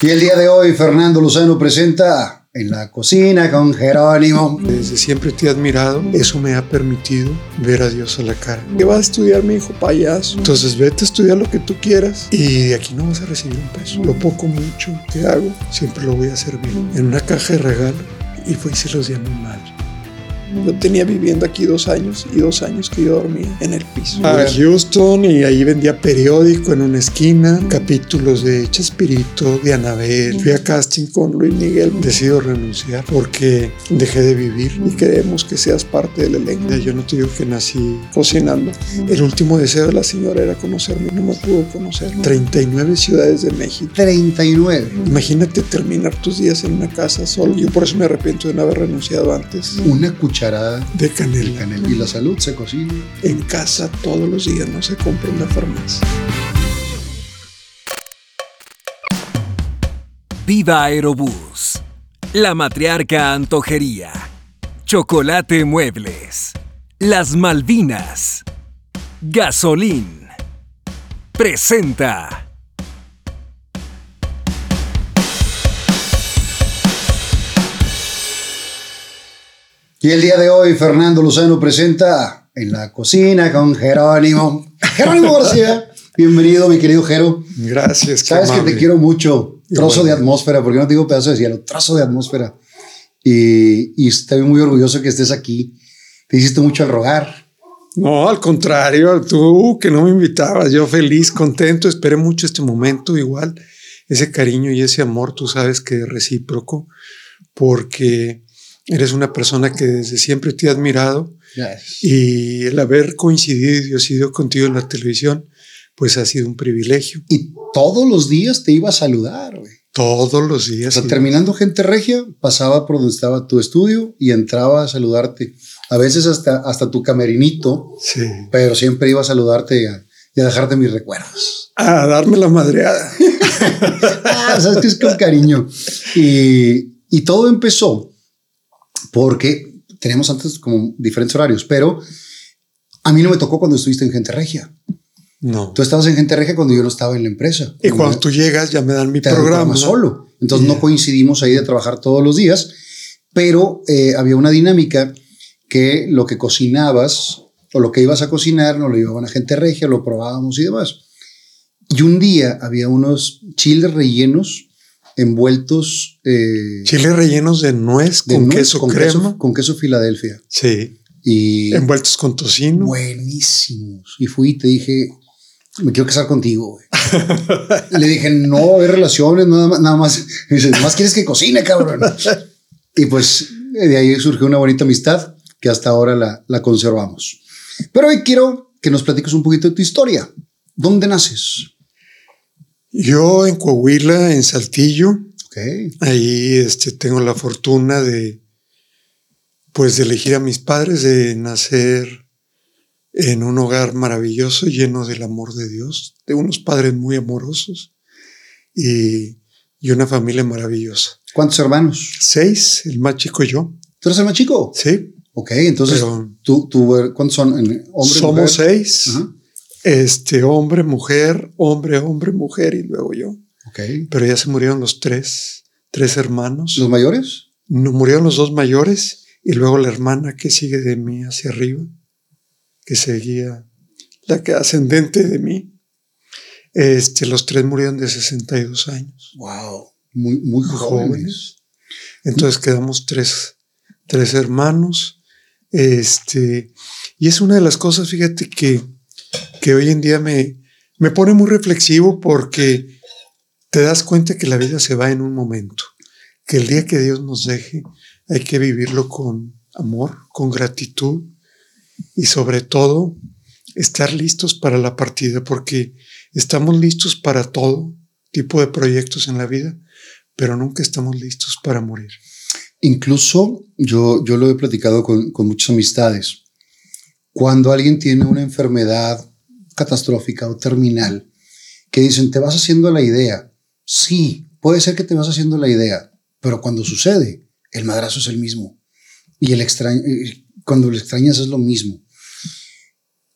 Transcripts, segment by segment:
Y el día de hoy, Fernando Lozano presenta En la cocina con Jerónimo. Desde siempre te he admirado. Eso me ha permitido ver a Dios a la cara. ¿Qué vas a estudiar, mi hijo payaso? Entonces vete a estudiar lo que tú quieras y de aquí no vas a recibir un peso. Lo poco, mucho que hago, siempre lo voy a bien. En una caja de regalo y fui y se los di a mi madre. Yo tenía viviendo aquí dos años y dos años que yo dormía en el piso. A Houston y ahí vendía periódico en una esquina, capítulos de Chespirito, de Anabel. Fui a casting con Luis Miguel. Decido renunciar porque dejé de vivir y queremos que seas parte del elenco. Yo no te digo que nací cocinando. El último deseo de la señora era conocerme. No me pudo conocer. 39 ciudades de México. 39. Imagínate terminar tus días en una casa solo. Yo por eso me arrepiento de no haber renunciado antes. Una cucharada de canela. de canela. Y la salud se cocina. En casa todos los días, no se compra en la farmacia. Viva Aerobús. La matriarca Antojería. Chocolate Muebles. Las Malvinas. Gasolín. Presenta. Y el día de hoy, Fernando Lozano presenta En la cocina con Jerónimo. Jerónimo García. Bienvenido, mi querido Jero. Gracias. Sabes que te quiero mucho. Trozo de atmósfera, porque no te digo pedazo de cielo, trozo de atmósfera. Y, y estoy muy orgulloso que estés aquí. Te hiciste mucho al rogar. No, al contrario, tú que no me invitabas, yo feliz, contento, esperé mucho este momento, igual, ese cariño y ese amor, tú sabes que es recíproco, porque Eres una persona que desde siempre te he admirado y el haber coincidido y sido contigo en la televisión, pues ha sido un privilegio. Y todos los días te iba a saludar, güey. Todos los días. O sea, terminando Gente Regia, pasaba por donde estaba tu estudio y entraba a saludarte. A veces hasta, hasta tu camerinito, sí. pero siempre iba a saludarte y a, y a dejarte mis recuerdos. A darme la madreada. ah, sabes que es con cariño. Y, y todo empezó porque tenemos antes como diferentes horarios, pero a mí no me tocó cuando estuviste en Gente Regia. No. Tú estabas en Gente Regia cuando yo no estaba en la empresa. Y cuando tú llegas ya me dan mi te programa. ¿no? solo. Entonces yeah. no coincidimos ahí de trabajar todos los días, pero eh, había una dinámica que lo que cocinabas o lo que ibas a cocinar nos lo llevaban a Gente Regia, lo probábamos y demás. Y un día había unos chiles rellenos envueltos. Eh, Chiles rellenos de nuez de con nuez, queso con crema. Queso, con queso Filadelfia. Sí. Y envueltos con tocino. Buenísimos. Y fui y te dije, me quiero casar contigo. Güey. Le dije, no va a haber relaciones, nada más. Nada más. Dice, más quieres que cocine, cabrón. y pues de ahí surgió una bonita amistad que hasta ahora la, la conservamos. Pero hoy quiero que nos platiques un poquito de tu historia. ¿Dónde naces? Yo en Coahuila, en Saltillo. Okay. Ahí este, tengo la fortuna de, pues, de elegir a mis padres, de nacer en un hogar maravilloso, lleno del amor de Dios, de unos padres muy amorosos y, y una familia maravillosa. ¿Cuántos hermanos? Seis, el más chico yo. ¿Tú eres el más chico? Sí. Ok, entonces, Pero, ¿tú, tú, ¿cuántos son? ¿Hombres? Somos mujer? seis. Ajá. Este, hombre, mujer, hombre, hombre, mujer y luego yo. Ok. Pero ya se murieron los tres, tres hermanos. ¿Los mayores? No, murieron los dos mayores y luego la hermana que sigue de mí hacia arriba, que seguía, la que ascendente de mí. Este, los tres murieron de 62 años. Wow. Muy, muy jóvenes. jóvenes. Entonces quedamos tres, tres hermanos. Este, y es una de las cosas, fíjate, que, que hoy en día me, me pone muy reflexivo porque te das cuenta que la vida se va en un momento, que el día que Dios nos deje hay que vivirlo con amor, con gratitud y sobre todo estar listos para la partida, porque estamos listos para todo tipo de proyectos en la vida, pero nunca estamos listos para morir. Incluso yo, yo lo he platicado con, con muchas amistades. Cuando alguien tiene una enfermedad catastrófica o terminal, que dicen, te vas haciendo la idea. Sí, puede ser que te vas haciendo la idea, pero cuando sucede, el madrazo es el mismo. Y el extraño, cuando lo extrañas es lo mismo.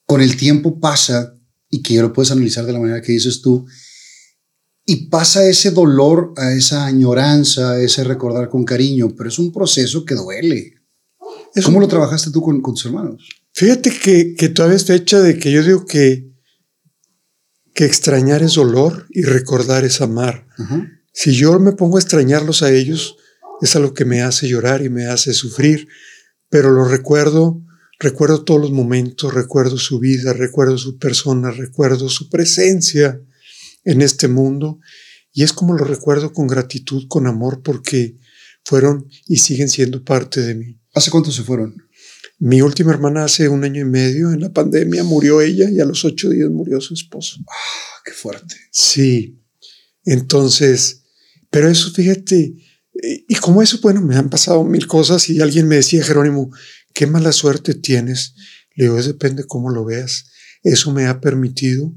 Con el tiempo pasa, y que lo puedes analizar de la manera que dices tú, y pasa ese dolor, a esa añoranza, a ese recordar con cariño, pero es un proceso que duele. ¿Cómo lo trabajaste tú con, tus hermanos? Fíjate que, que todavía es fecha de que yo digo que, que extrañar es dolor y recordar es amar. Si yo me pongo a extrañarlos a ellos, es algo que me hace llorar y me hace sufrir, pero lo recuerdo, recuerdo todos los momentos, recuerdo su vida, recuerdo su persona, recuerdo su presencia en este mundo y es como lo recuerdo con gratitud, con amor, porque fueron y siguen siendo parte de mí. ¿Hace cuánto se fueron? Mi última hermana hace un año y medio, en la pandemia murió ella y a los ocho días murió su esposo. Ah, qué fuerte. Sí. Entonces, pero eso, fíjate, y como eso, bueno, me han pasado mil cosas y alguien me decía, Jerónimo, qué mala suerte tienes. Le digo, depende cómo lo veas. Eso me ha permitido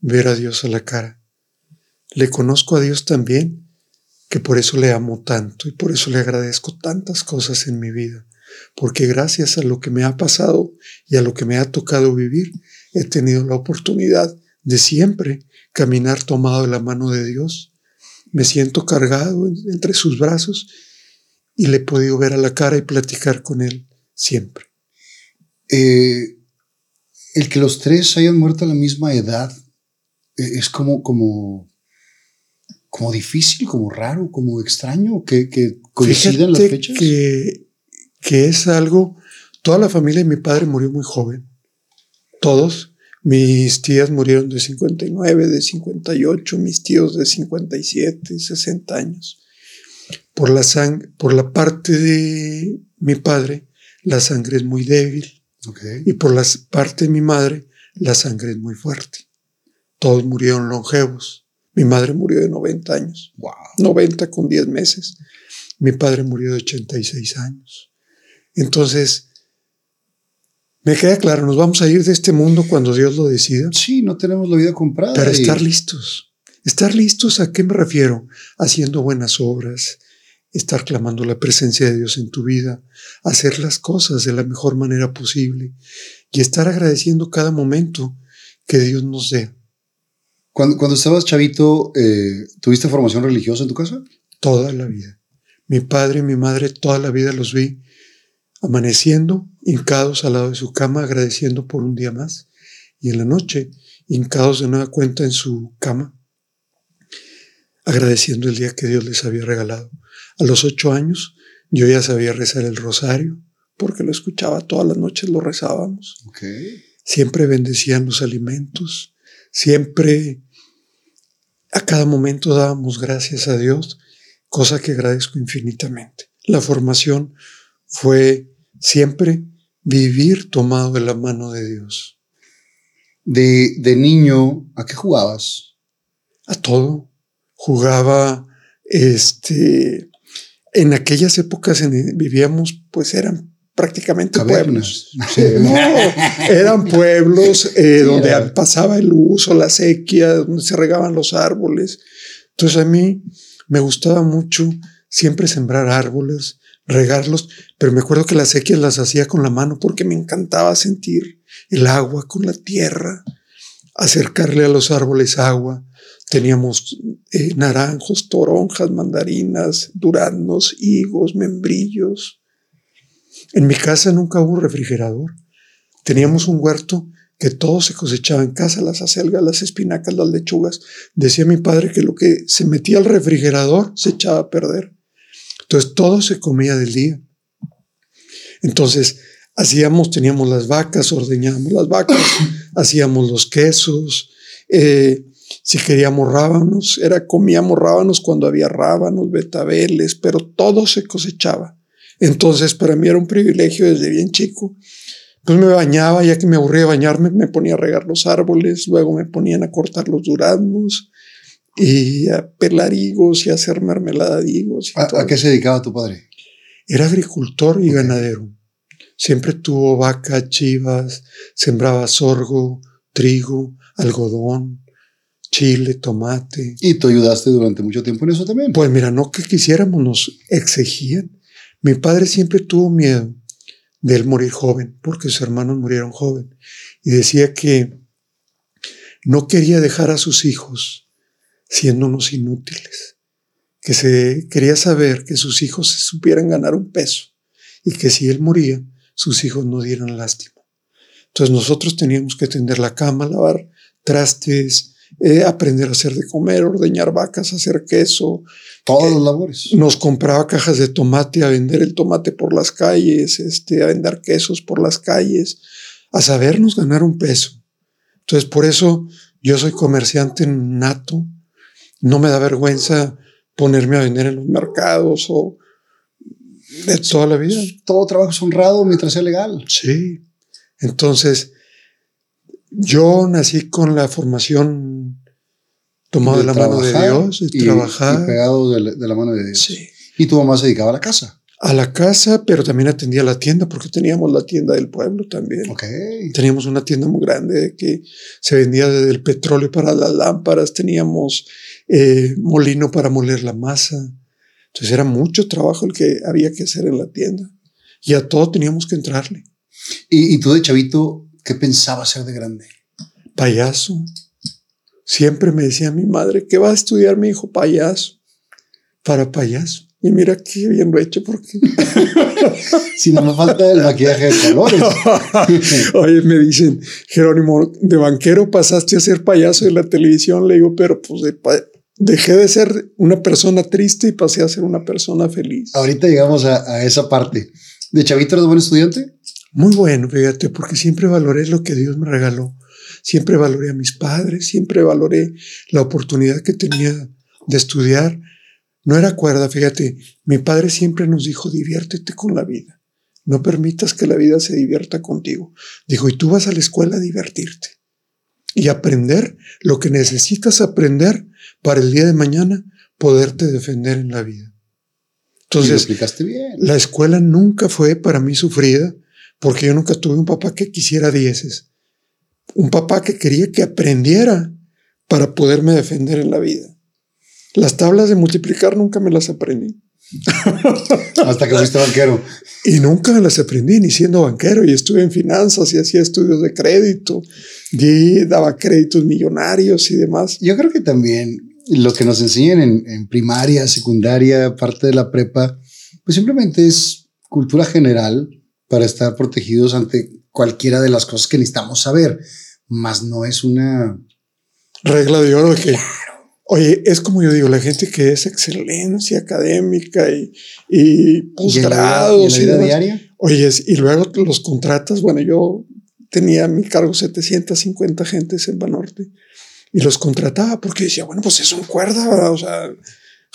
ver a Dios a la cara. Le conozco a Dios también, que por eso le amo tanto y por eso le agradezco tantas cosas en mi vida, porque gracias a lo que me ha pasado y a lo que me ha tocado vivir, he tenido la oportunidad de siempre caminar tomado de la mano de Dios. Me siento cargado entre sus brazos y le he podido ver a la cara y platicar con él siempre. Eh, el que los tres hayan muerto a la misma edad eh, es como, como como difícil, como raro, como extraño que, que coinciden las fechas. Que, que es algo, toda la familia de mi padre murió muy joven, todos. Mis tías murieron de 59, de 58, mis tíos de 57, 60 años. Por la, por la parte de mi padre, la sangre es muy débil. Y por la parte de mi madre, la sangre es muy fuerte. Todos murieron longevos. Mi madre murió de 90 años. Wow. 90 con 10 meses. Mi padre murió de 86 años. Entonces, me queda claro, nos vamos a ir de este mundo cuando Dios lo decida. Sí, no tenemos la vida comprada. Para estar listos. Estar listos, ¿a qué me refiero? Haciendo buenas obras, estar clamando la presencia de Dios en tu vida, hacer las cosas de la mejor manera posible y estar agradeciendo cada momento que Dios nos dé. Cuando, cuando estabas chavito, eh, ¿tuviste formación religiosa en tu casa? Toda la vida. Mi padre y mi madre toda la vida los vi amaneciendo, hincados al lado de su cama, agradeciendo por un día más, y en la noche, hincados de nueva cuenta en su cama, agradeciendo el día que Dios les había regalado. A los ocho años, yo ya sabía rezar el rosario, porque lo escuchaba todas las noches, lo rezábamos. Siempre bendecían los alimentos, Siempre, a cada momento dábamos gracias a Dios, cosa que agradezco infinitamente. La formación fue siempre vivir tomado de la mano de Dios. De, de niño, ¿a qué jugabas? A todo. Jugaba, este, en aquellas épocas en, vivíamos, pues eran prácticamente pueblos. no, eran pueblos eh, donde pasaba el uso, la sequía, donde se regaban los árboles. Entonces a mí me gustaba mucho siempre sembrar árboles, regarlos, pero me acuerdo que las sequias las hacía con la mano porque me encantaba sentir el agua con la tierra, acercarle a los árboles agua. Teníamos eh, naranjos, toronjas, mandarinas, duraznos, higos, membrillos en mi casa nunca hubo refrigerador. Teníamos un huerto que todo se cosechaba en casa, las acelgas, las espinacas, las lechugas. Decía mi padre que lo que se metía al refrigerador se echaba a perder. Entonces todo se comía del día. Entonces hacíamos, teníamos las vacas, ordeñábamos las vacas, hacíamos los quesos. Eh, si queríamos rábanos, era comíamos rábanos cuando había rábanos, betabeles, pero todo se cosechaba. Entonces, para mí era un privilegio desde bien chico. Pues me bañaba, ya que me aburría de bañarme, me ponía a regar los árboles, luego me ponían a cortar los duraznos y a pelar higos y a hacer mermelada de higos. ¿A, qué se dedicaba tu padre? Era agricultor y ganadero. Siempre tuvo vacas, chivas, sembraba sorgo, trigo, algodón, chile, tomate. ¿Y tú ayudaste durante mucho tiempo en eso también? Pues mira, no que quisiéramos, nos exigían. Mi padre siempre tuvo miedo de él morir joven, porque sus hermanos murieron joven, y decía que no quería dejar a sus hijos siendo unos inútiles, que se quería saber que sus hijos se supieran ganar un peso y que si él moría, sus hijos no dieran lástima. Entonces nosotros teníamos que tender la cama, lavar trastes, eh, aprender a hacer de comer, ordeñar vacas, hacer queso. Todas las labores. Nos compraba cajas de tomate a vender el tomate por las calles, este, a vender quesos por las calles, a sabernos ganar un peso. Entonces por eso yo soy comerciante nato, no me da vergüenza ponerme a vender en los mercados o de toda la vida. Todo trabajo es honrado mientras sea legal. Sí. Entonces, yo nací con la formación tomada de, la mano de Dios, de y, trabajar. Y pegado de la, de la, mano de Dios. Sí. Y tu mamá se dedicaba a la casa. A la casa, pero también atendía la tienda porque teníamos la tienda del pueblo también. Okay. Teníamos una tienda muy grande que se vendía desde el petróleo para las lámparas, teníamos eh, molino para moler la masa. Entonces era mucho trabajo el que había que hacer en la tienda. Y a todo teníamos que entrarle. ¿Y, y tú de chavito, qué pensabas ser de grande? Payaso. Siempre me decía mi madre, ¿qué va a estudiar mi hijo? Payaso. Para payaso. Y mira qué bien lo he hecho porque... si no me falta el maquillaje de colores. Oye, me dicen, Jerónimo, de banquero pasaste a ser payaso de la televisión. Le digo, pero pues de dejé de ser una persona triste y pasé a ser una persona feliz. Ahorita llegamos a, a esa parte. ¿De chavito eres buen estudiante? Muy bueno, fíjate, porque siempre valoré lo que Dios me regaló. Siempre valoré a mis padres, siempre valoré la oportunidad que tenía de estudiar. No era cuerda, fíjate, mi padre siempre nos dijo, diviértete con la vida. No permitas que la vida se divierta contigo. Dijo, y tú vas a la escuela a divertirte y aprender lo que necesitas aprender para el día de mañana poderte defender en la vida. Entonces, explicaste bien. la escuela nunca fue para mí sufrida porque yo nunca tuve un papá que quisiera dieces. Un papá que quería que aprendiera para poderme defender en la vida. Las tablas de multiplicar nunca me las aprendí. Hasta que fuiste banquero. Y nunca me las aprendí ni siendo banquero. Y estuve en finanzas y hacía estudios de crédito. Y daba créditos millonarios y demás. Yo creo que también lo que nos enseñan en, en primaria, secundaria, parte de la prepa, pues simplemente es cultura general para estar protegidos ante cualquiera de las cosas que necesitamos saber. Más no es una regla de oro que Oye, es como yo digo, la gente que es excelencia académica y, y posgrados. ¿Y, en la vida, diaria? Oye, y luego los contratas. Bueno, yo tenía a mi cargo 750 gentes en Banorte y los contrataba porque decía, bueno, pues es un cuerda, ¿verdad? o sea,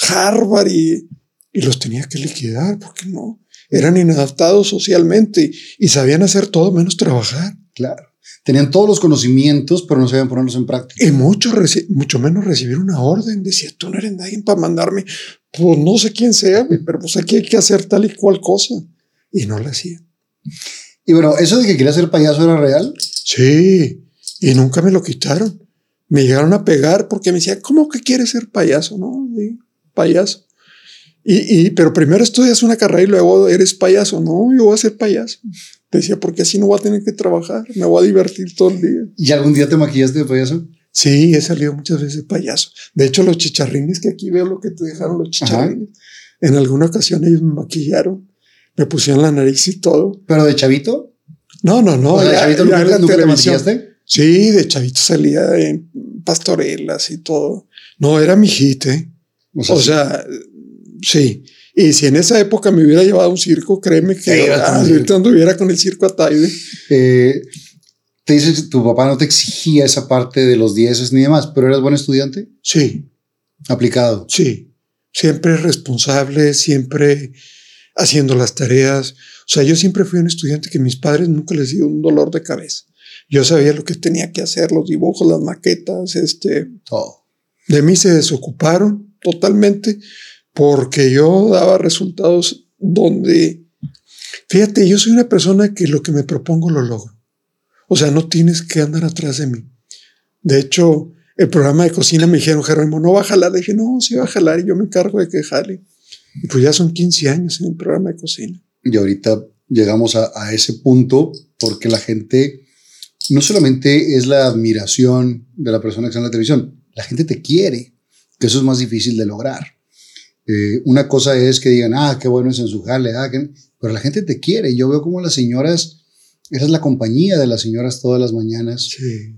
Harvard y, y los tenía que liquidar porque no. Eran inadaptados socialmente y sabían hacer todo menos trabajar. Claro tenían todos los conocimientos, pero no sabían ponerlos en práctica. Y mucho, mucho menos recibir una orden. Decía, tú no eres nadie para mandarme, pues no sé quién sea, pero pues aquí hay que hacer tal y cual cosa. Y no la hacían. Y bueno, ¿eso de que quería ser payaso era real? Sí, y nunca me lo quitaron. Me llegaron a pegar porque me decían, ¿cómo que quieres ser payaso? No, sí, payaso. Y, y, pero primero estudias una carrera y luego eres payaso. No, yo voy a ser payaso. Decía, porque así no voy a tener que trabajar, me voy a divertir todo el día. ¿Y algún día te maquillaste de payaso? Sí, he salido muchas veces de payaso. De hecho, los chicharrines que aquí veo lo que te dejaron los chicharrines. Ajá. En alguna ocasión ellos me maquillaron, me pusieron la nariz y todo. ¿Pero de chavito? No, no, no. O sea, ¿De chavito ya nunca, nunca te maquillaste? Sí, de chavito salía en pastorelas y todo. No, era mi hit, ¿eh? O sea, o sea sí. Y si en esa época me hubiera llevado a un circo, créeme que ah, ahorita anduviera con el circo Ataide. Eh, te dices que tu papá no te exigía esa parte de los dieces ni demás, pero eras buen estudiante. Sí. Aplicado. Sí. Siempre responsable, siempre haciendo las tareas. O sea, yo siempre fui un estudiante que mis padres nunca les dio un dolor de cabeza. Yo sabía lo que tenía que hacer, los dibujos, las maquetas, este. Todo. De mí se desocuparon totalmente porque yo daba resultados donde, fíjate, yo soy una persona que lo que me propongo lo logro. O sea, no tienes que andar atrás de mí. De hecho, el programa de cocina me dijeron, Jerónimo, no va a jalar. Le dije, no, sí va a jalar y yo me encargo de que jale. Y pues ya son 15 años en el programa de cocina. Y ahorita llegamos a, a ese punto porque la gente no solamente es la admiración de la persona que está en la televisión, la gente te quiere que eso es más difícil de lograr. Eh, una cosa es que digan, ah, qué bueno es en su jale, ah, pero la gente te quiere. Yo veo como las señoras, eres la compañía de las señoras todas las mañanas.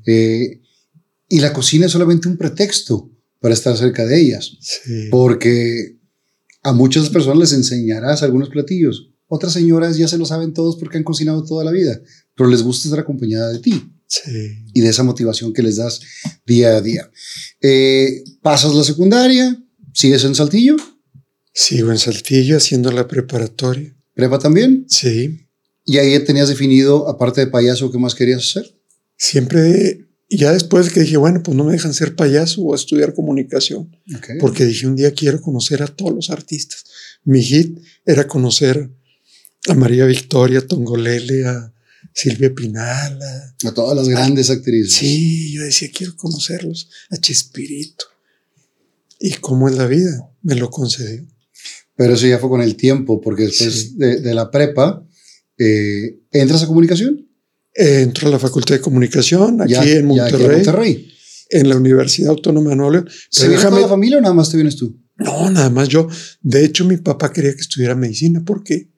Eh, y la cocina es solamente un pretexto para estar cerca de ellas. Porque a muchas personas les enseñarás algunos platillos. Otras señoras ya se lo saben todos porque han cocinado toda la vida, pero les gusta estar acompañada de ti. Y de esa motivación que les das día a día. Eh, pasas la secundaria, sigues en Saltillo. Sigo en Saltillo haciendo la preparatoria. ¿Prepa también? Sí. ¿Y ahí tenías definido, aparte de payaso, qué más querías hacer? Siempre, ya después que dije, bueno, pues no me dejan ser payaso o estudiar comunicación. Porque dije, un día quiero conocer a todos los artistas. Mi hit era conocer a María Victoria Tongolele, a Silvia Pinal. A, todas las grandes actrices. Sí, yo decía, quiero conocerlos, a Chespirito. ¿Y cómo es la vida? Me lo concedió. Pero eso ya fue con el tiempo, porque después de, la prepa, eh, ¿entras a comunicación? entro a la Facultad de Comunicación, aquí en Monterrey. en Monterrey. En la Universidad Autónoma de Nuevo León. ¿Se viene toda la familia o nada más te vienes tú? No, nada más yo. De hecho, mi papá quería que estudiara medicina porque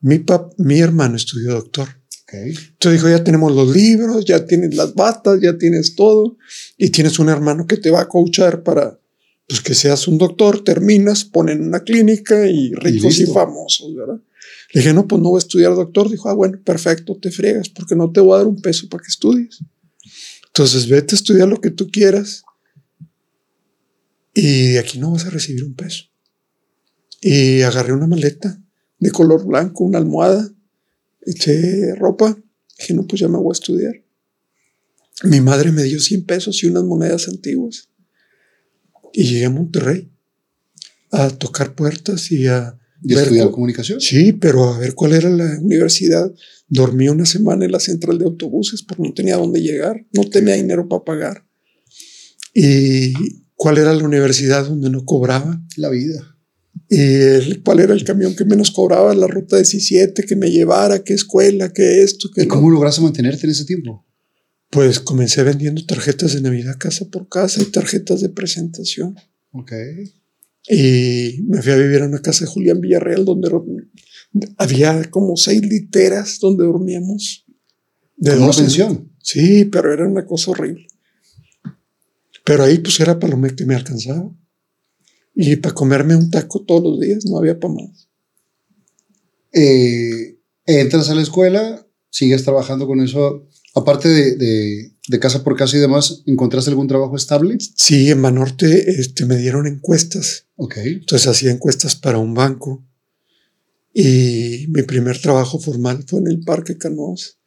mi, mi hermano estudió doctor. Entonces dijo, ya tenemos los libros, ya tienes las batas, ya tienes todo y tienes un hermano que te va a coachar para pues, que seas un doctor, terminas, ponen una clínica y ricos y, famosos, ¿verdad? Le dije, no, pues no voy a estudiar doctor. Dijo, ah, bueno, perfecto, te friegas porque no te voy a dar un peso para que estudies. Entonces vete a estudiar lo que tú quieras y de aquí no vas a recibir un peso. Y agarré una maleta de color blanco, una almohada, eché ropa, dije, no, pues ya me voy a estudiar. Mi madre me dio 100 pesos y unas monedas antiguas. Y llegué a Monterrey a tocar puertas y a... ¿Y estudiar comunicación? Sí, pero a ver cuál era la universidad. Dormí una semana en la central de autobuses porque no tenía dónde llegar, no tenía dinero para pagar. ¿Y cuál era la universidad donde no cobraba? La vida y cuál era el camión que menos cobraba, la ruta 17, que me llevara, qué escuela, qué esto. Qué ¿Y cómo lograste mantenerte en ese tiempo? Pues comencé vendiendo tarjetas de Navidad casa por casa y tarjetas de presentación. Ok. Y me fui a vivir a una casa de Julián Villarreal donde había como seis literas donde dormíamos. De una pensión? Sí, pero era una cosa horrible. Pero ahí pues era para lo que me alcanzaba. Y para comerme un taco todos los días no había para más. Eh, entras a la escuela, sigues trabajando con eso. Aparte de, casa por casa y demás, ¿encontraste algún trabajo estable? Sí, en Banorte este, me dieron encuestas. Ok. Entonces hacía encuestas para un banco. Y mi primer trabajo formal fue en el Parque Canoas.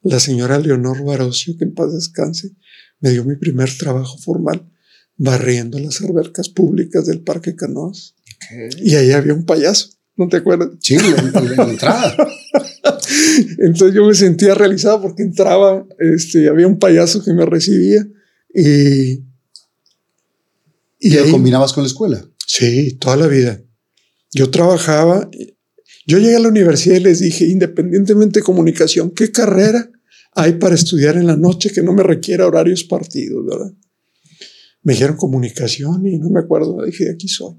La señora Leonor Barocio, que en paz descanse, me dio mi primer trabajo formal barriendo las albercas públicas del Parque Canoas. Y ahí había un payaso, ¿no te acuerdas? Sí, en la entrada. Entonces yo me sentía realizado porque entraba, este, había un payaso que me recibía y... ¿Y, lo combinabas con la escuela? Sí, toda la vida. Yo trabajaba, yo llegué a la universidad y les dije, independientemente de comunicación, ¿qué carrera hay para estudiar en la noche que no me requiera horarios partidos, verdad? Me dijeron comunicación y no me acuerdo, dije, aquí soy.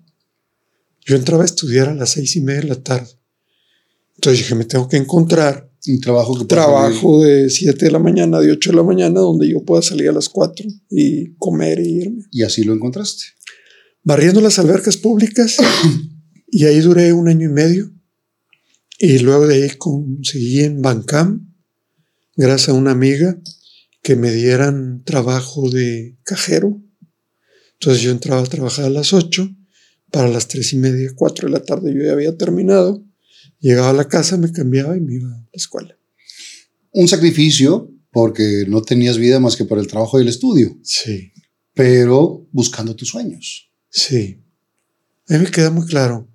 Yo entraba a estudiar a las seis y media de la tarde. Entonces dije, me tengo que encontrar un trabajo, que trabajo de siete de la mañana, de ocho de la mañana, donde yo pueda salir a las cuatro y comer y irme. Y así lo encontraste. Barriendo las albercas públicas y ahí duré un año y medio. Y luego de ahí conseguí en Bancam, gracias a una amiga, que me dieran trabajo de cajero entonces yo entraba a trabajar a las 8, para las 3 y media, 4 de la tarde yo ya había terminado, llegaba a la casa, me cambiaba y me iba a la escuela. Un sacrificio porque no tenías vida más que por el trabajo y el estudio. Sí. Pero buscando tus sueños. Sí. A mí me queda muy claro.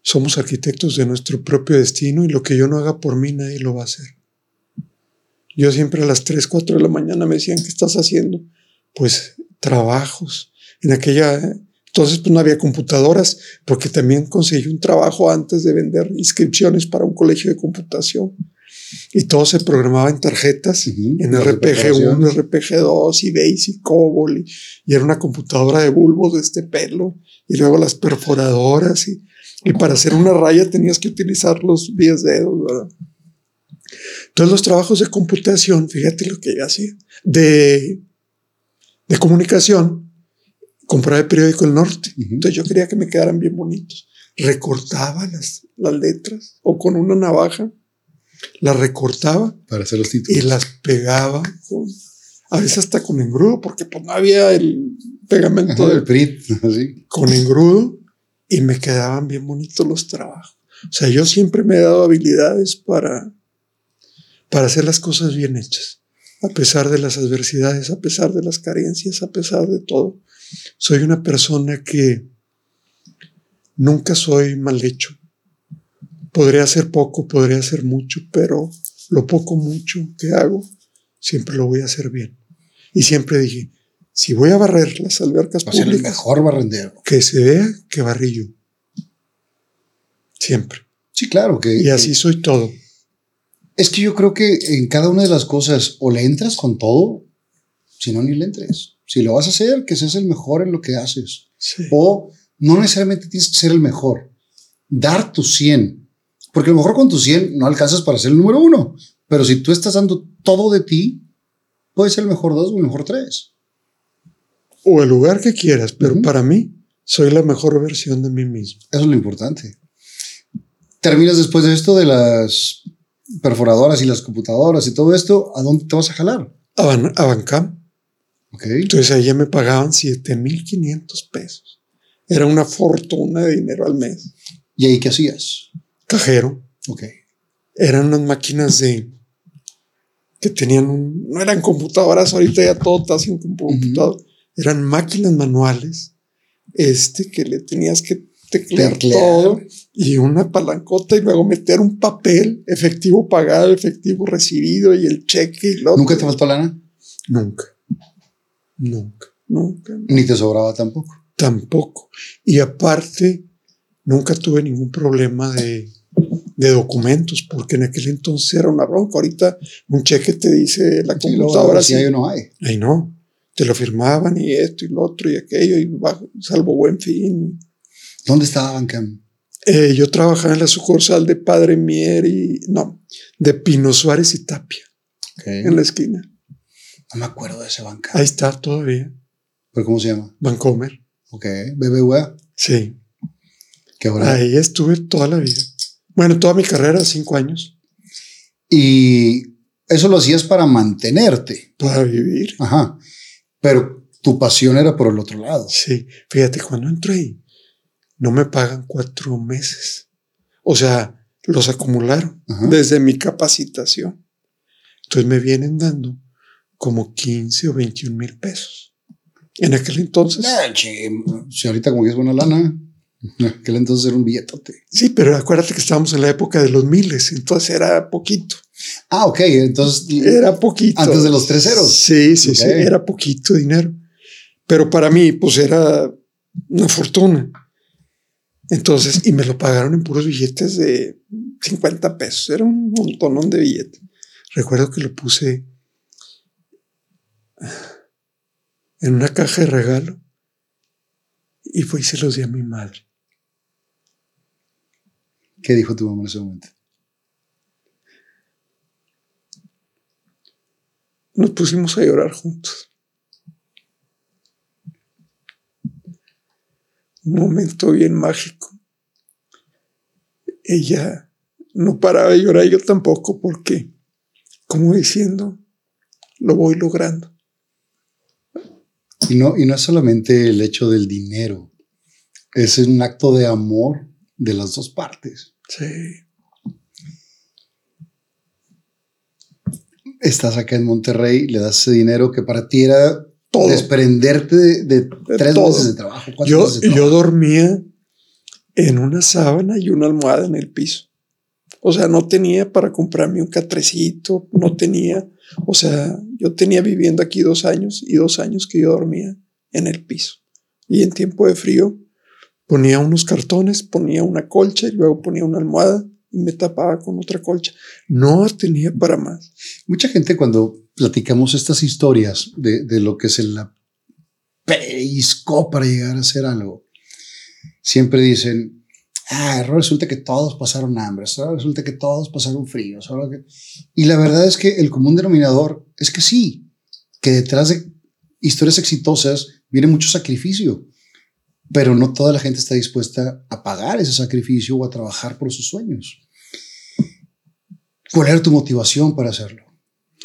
Somos arquitectos de nuestro propio destino y lo que yo no haga por mí nadie lo va a hacer. Yo siempre a las 3, 4 de la mañana me decían, ¿qué estás haciendo? Pues trabajos. En aquella, entonces pues no había computadoras, porque también conseguí un trabajo antes de vender inscripciones para un colegio de computación. y todo se programaba en tarjetas, Ujú, en las RPG1, preparaciones. RPG2 y Basic, COBOL, y, y era una computadora de bulbos de este pelo, y luego las perforadoras, y, y para hacer una raya tenías que utilizar los 10 dedos, ¿verdad? Entonces los trabajos de computación, fíjate lo que yo hacía, de, de comunicación, compraba el periódico El Norte, entonces yo quería que me quedaran bien bonitos. Recortaba las, las letras o con una navaja, las recortaba Para hacer los y títulos. las pegaba con, a veces hasta con engrudo, porque pues no había el pegamento Ajá, el del PRIT, así. con engrudo y me quedaban bien bonitos los trabajos. O sea, yo siempre me he dado habilidades para, para hacer las cosas bien hechas, a pesar de las adversidades, a pesar de las carencias, a pesar de todo. Soy una persona que nunca soy mal hecho. Podría hacer poco, podría hacer mucho, pero lo poco mucho que hago, siempre lo voy a hacer bien. Y siempre dije, si voy a barrer las albercas Va a ser el públicas, mejor barrendero. que se vea que barrí yo. Siempre. Sí, claro que. Y así soy todo. Es que yo creo que en cada una de las cosas o le entras con todo, si no, ni le entres. Si lo vas a hacer, que seas el mejor en lo que haces. Sí. O no necesariamente tienes que ser el mejor. Dar tu 100. Porque a lo mejor con tu 100 no alcanzas para ser el número uno. Pero si tú estás dando todo de ti, puedes ser el mejor dos o el mejor tres. O el lugar que quieras, pero para mí soy la mejor versión de mí mismo. Eso es lo importante. Terminas después de esto de las perforadoras y las computadoras y todo esto, ¿a dónde te vas a jalar? A, Ban- a Bancam. Ok. Entonces ahí ya me pagaban 7,500 pesos. Era una fortuna de dinero al mes. ¿Y ahí qué hacías? Cajero. Ok. Eran unas máquinas de que tenían un, no eran computadoras, ahorita ya todo está sin computador. Eran máquinas manuales, este que le tenías que teclear, todo y una palancota y luego meter un papel, efectivo pagado, efectivo recibido y el cheque y lo ¿Nunca te faltó lana? Nunca. Nunca. Nunca. Ni te sobraba tampoco. Tampoco. Y aparte, nunca tuve ningún problema de, de documentos, porque en aquel entonces era una bronca. Ahorita un cheque te dice la Sí, computadora hay o no hay. Ay, no. Te lo firmaban y esto y lo otro y aquello, y bajo, salvo buen fin. ¿Dónde estaba Bancam? Eh, yo trabajaba en la sucursal de Padre Mier y. No, de Pino Suárez y Tapia, en la esquina. No me acuerdo de ese Bancam. Ahí está todavía. ¿Pero cómo se llama? Vancomer. Ok. BBVA. Sí. Que ahora. Ahí estuve toda la vida. Bueno, toda mi carrera, cinco años, Y eso lo hacías para mantenerte. para vivir. Ajá. Pero tu pasión era por el otro lado. Sí, fíjate, cuando entro ahí, no me pagan cuatro meses. O sea, los acumularon Ajá. desde mi capacitación. Entonces me vienen dando como 15 o 21 mil pesos. En aquel entonces. Ah, che, si ahorita como que es buena lana, en aquel entonces era un billetote. Sí, pero acuérdate que estábamos en la época de los miles, entonces era poquito. Ah, ok, entonces Era poquito. antes de los tres ceros. Sí, sí, sí, era poquito dinero. Pero para mí, pues era una fortuna. Entonces, y me lo pagaron en puros billetes de 50 pesos. Era un montonón de billetes. Recuerdo que lo puse en una caja de regalo y fue y se los di a mi madre. ¿Qué dijo tu mamá en ese momento? Nos pusimos a llorar juntos. Un momento bien mágico. Ella no paraba de llorar, yo tampoco, porque, como diciendo, lo voy logrando. Y no, y no es solamente el hecho del dinero, es un acto de amor de las dos partes. Sí, Estás acá en Monterrey, le das ese dinero que para ti era todo. desprenderte de, de tres todo. meses de trabajo. Yo, meses de yo trabajo. dormía en una sábana y una almohada en el piso. O sea, no tenía para comprarme un catrecito, no tenía. O sea, yo tenía viviendo aquí dos años y dos años que yo dormía en el piso. Y en tiempo de frío ponía unos cartones, ponía una colcha y luego ponía una almohada y me tapaba con otra colcha. No tenía para más. Mucha gente cuando platicamos estas historias de, lo que se la peiscó para llegar a hacer algo, siempre dicen, ah, resulta que todos pasaron hambre, resulta que todos pasaron frío. Y la verdad es que el común denominador es que sí, que detrás de historias exitosas viene mucho sacrificio, pero no toda la gente está dispuesta a pagar ese sacrificio o a trabajar por sus sueños. ¿Cuál era tu motivación para hacerlo?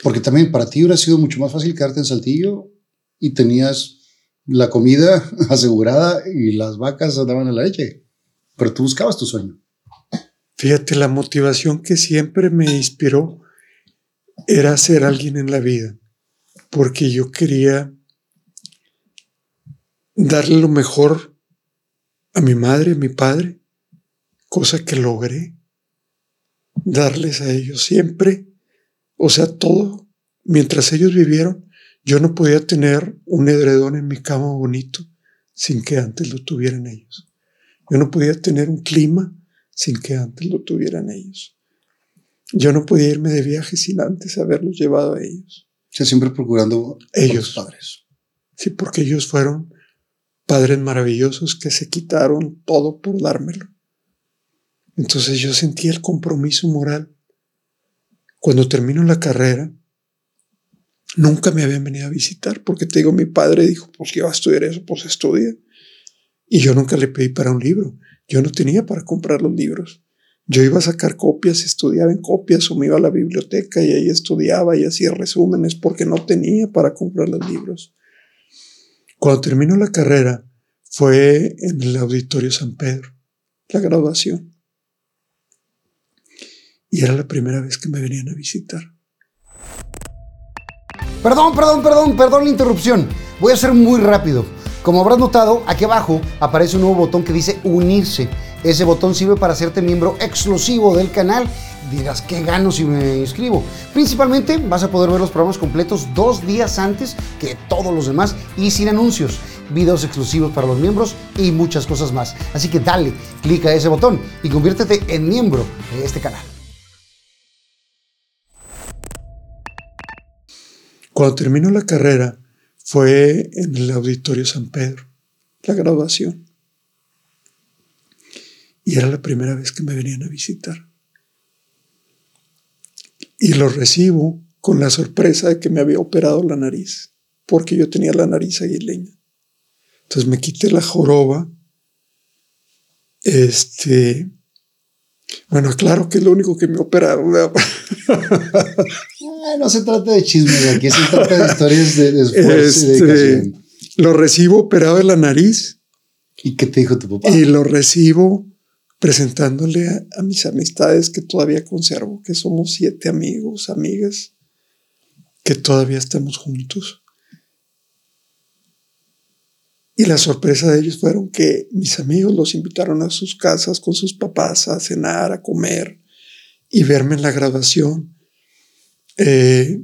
Porque también para ti hubiera sido mucho más fácil quedarte en Saltillo y tenías la comida asegurada y las vacas daban a la leche, pero tú buscabas tu sueño. Fíjate, la motivación que siempre me inspiró era ser alguien en la vida, porque yo quería darle lo mejor a mi madre, a mi padre, cosa que logré, darles a ellos siempre, o sea, todo, mientras ellos vivieron, yo no podía tener un edredón en mi cama bonito sin que antes lo tuvieran ellos. Yo no podía tener un clima sin que antes lo tuvieran ellos. Yo no podía irme de viaje sin antes haberlos llevado a ellos. O sea, siempre procurando ellos. padres. Sí, porque ellos fueron padres maravillosos que se quitaron todo por dármelo. Entonces yo sentí el compromiso moral. Cuando termino la carrera, Nunca me habían venido a visitar porque te digo, mi padre dijo, pues que va a estudiar eso, pues estudia. Y yo nunca le pedí para un libro. Yo no tenía para comprar los libros. Yo iba a sacar copias, estudiaba en copias o me iba a la biblioteca y ahí estudiaba y hacía resúmenes porque no tenía para comprar los libros. Cuando terminó la carrera fue en el Auditorio San Pedro, la graduación. Y era la primera vez que me venían a visitar. Perdón, perdón, perdón, perdón la interrupción. Voy a ser muy rápido. Como habrás notado, aquí abajo aparece un nuevo botón que dice unirse. Ese botón sirve para hacerte miembro exclusivo del canal. Dirás, ¿qué gano si me inscribo? Principalmente vas a poder ver los programas completos dos días antes que todos los demás y sin anuncios, videos exclusivos para los miembros y muchas cosas más. Así que dale, clica ese botón y conviértete en miembro de este canal. Cuando terminó la carrera fue en el Auditorio San Pedro, la graduación. Y era la primera vez que me venían a visitar. Y lo recibo con la sorpresa de que me había operado la nariz, porque yo tenía la nariz aguileña. Entonces me quité la joroba, este, bueno, claro que es lo único que me operaron. Ah, no se trata de chisme, aquí se trata de historias de, de esfuerzo y este, dedicación. Lo recibo operado de la nariz. ¿Y qué te dijo tu papá? Y lo recibo presentándole a, a, mis amistades que todavía conservo, que somos siete amigos, amigas, que todavía estamos juntos. Y la sorpresa de ellos fueron que mis amigos los invitaron a sus casas con sus papás a cenar, a comer y verme en la graduación. Eh,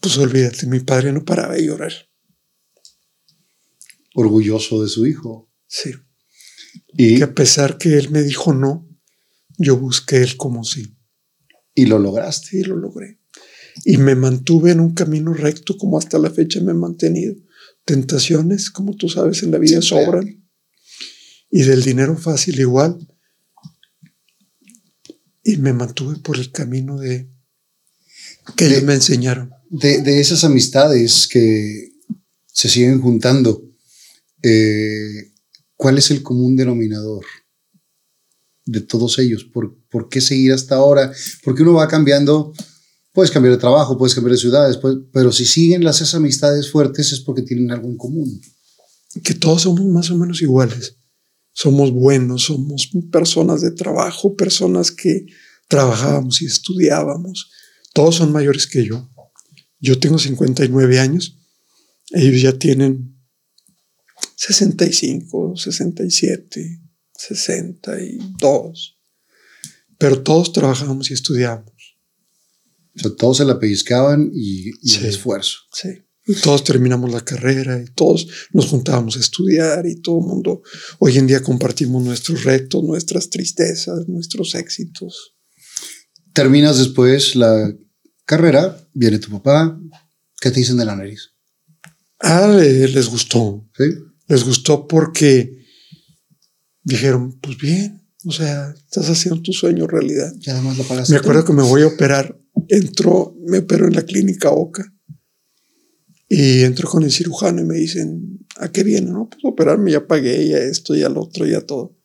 pues olvídate, mi padre no paraba de llorar. Orgulloso de su hijo. Sí. Y que a pesar que él me dijo no, yo busqué él como sí. Y lo lograste. Y lo logré. Y me mantuve en un camino recto como hasta la fecha me he mantenido. Tentaciones, como tú sabes, en la vida sobran. Y del dinero fácil igual. Y me mantuve por el camino de que ellos me enseñaron. De, esas amistades que se siguen juntando, eh, ¿cuál es el común denominador de todos ellos? ¿Por, ¿Por, qué seguir hasta ahora? Porque uno va cambiando, puedes cambiar de trabajo, puedes cambiar de ciudades, pero si siguen las esas amistades fuertes es porque tienen algo en común. Que todos somos más o menos iguales. Somos buenos, somos personas de trabajo, personas que trabajábamos y estudiábamos todos son mayores que yo. Yo tengo 59 años. Ellos ya tienen 65, 67, 62. Pero todos trabajábamos y estudiábamos. O sea, todos se la pellizcaban y, el esfuerzo. Sí. Todos terminamos la carrera y todos nos juntábamos a estudiar y todo el mundo, hoy en día compartimos nuestros retos, nuestras tristezas, nuestros éxitos. Terminas después la carrera, viene tu papá, ¿qué te dicen de la nariz? Ah, les gustó. ¿Sí? Les gustó porque dijeron, pues bien, o sea, estás haciendo tu sueño realidad. Y además lo pagaste. Me acuerdo que me voy a operar. Entró, me operó en la clínica Oca. Y entro con el cirujano y me dicen, ¿a qué viene? No, pues operarme, ya pagué, ya esto, ya lo otro, ya todo.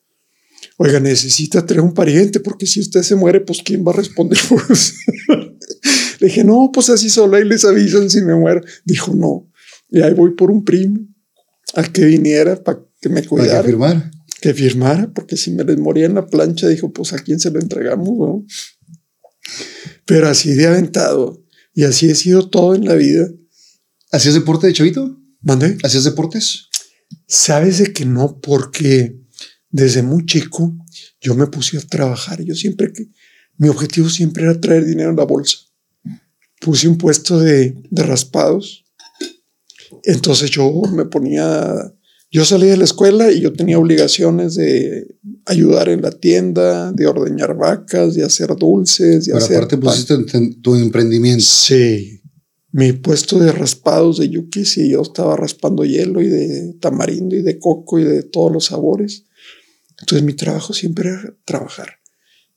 Oiga, necesita tener un pariente porque si usted se muere, pues ¿quién va a responder por Le dije, no, pues así solo ahí les avisan si me muero. Dijo, no. Y ahí voy por un primo a que viniera para que me cuidara. Para que firmara. Que firmara, porque si me les moría en la plancha, dijo, pues a quién se lo entregamos, ¿no? Pero así de aventado. Y así he sido todo en la vida. ¿Hacías deporte de chavito? ¿Mandé? ¿Hacías deportes? Sabes de que no, porque desde muy chico yo me puse a trabajar. Yo siempre que mi objetivo siempre era traer dinero en la bolsa. Puse un puesto de, de raspados. Entonces yo me ponía, yo salí de la escuela y yo tenía obligaciones de ayudar en la tienda, de ordeñar vacas, de hacer dulces, de Pero hacer aparte pusiste tu, tu emprendimiento. Sí. Mi puesto de raspados de yukis y yo estaba raspando hielo y de tamarindo y de coco y de todos los sabores. Entonces mi trabajo siempre era trabajar.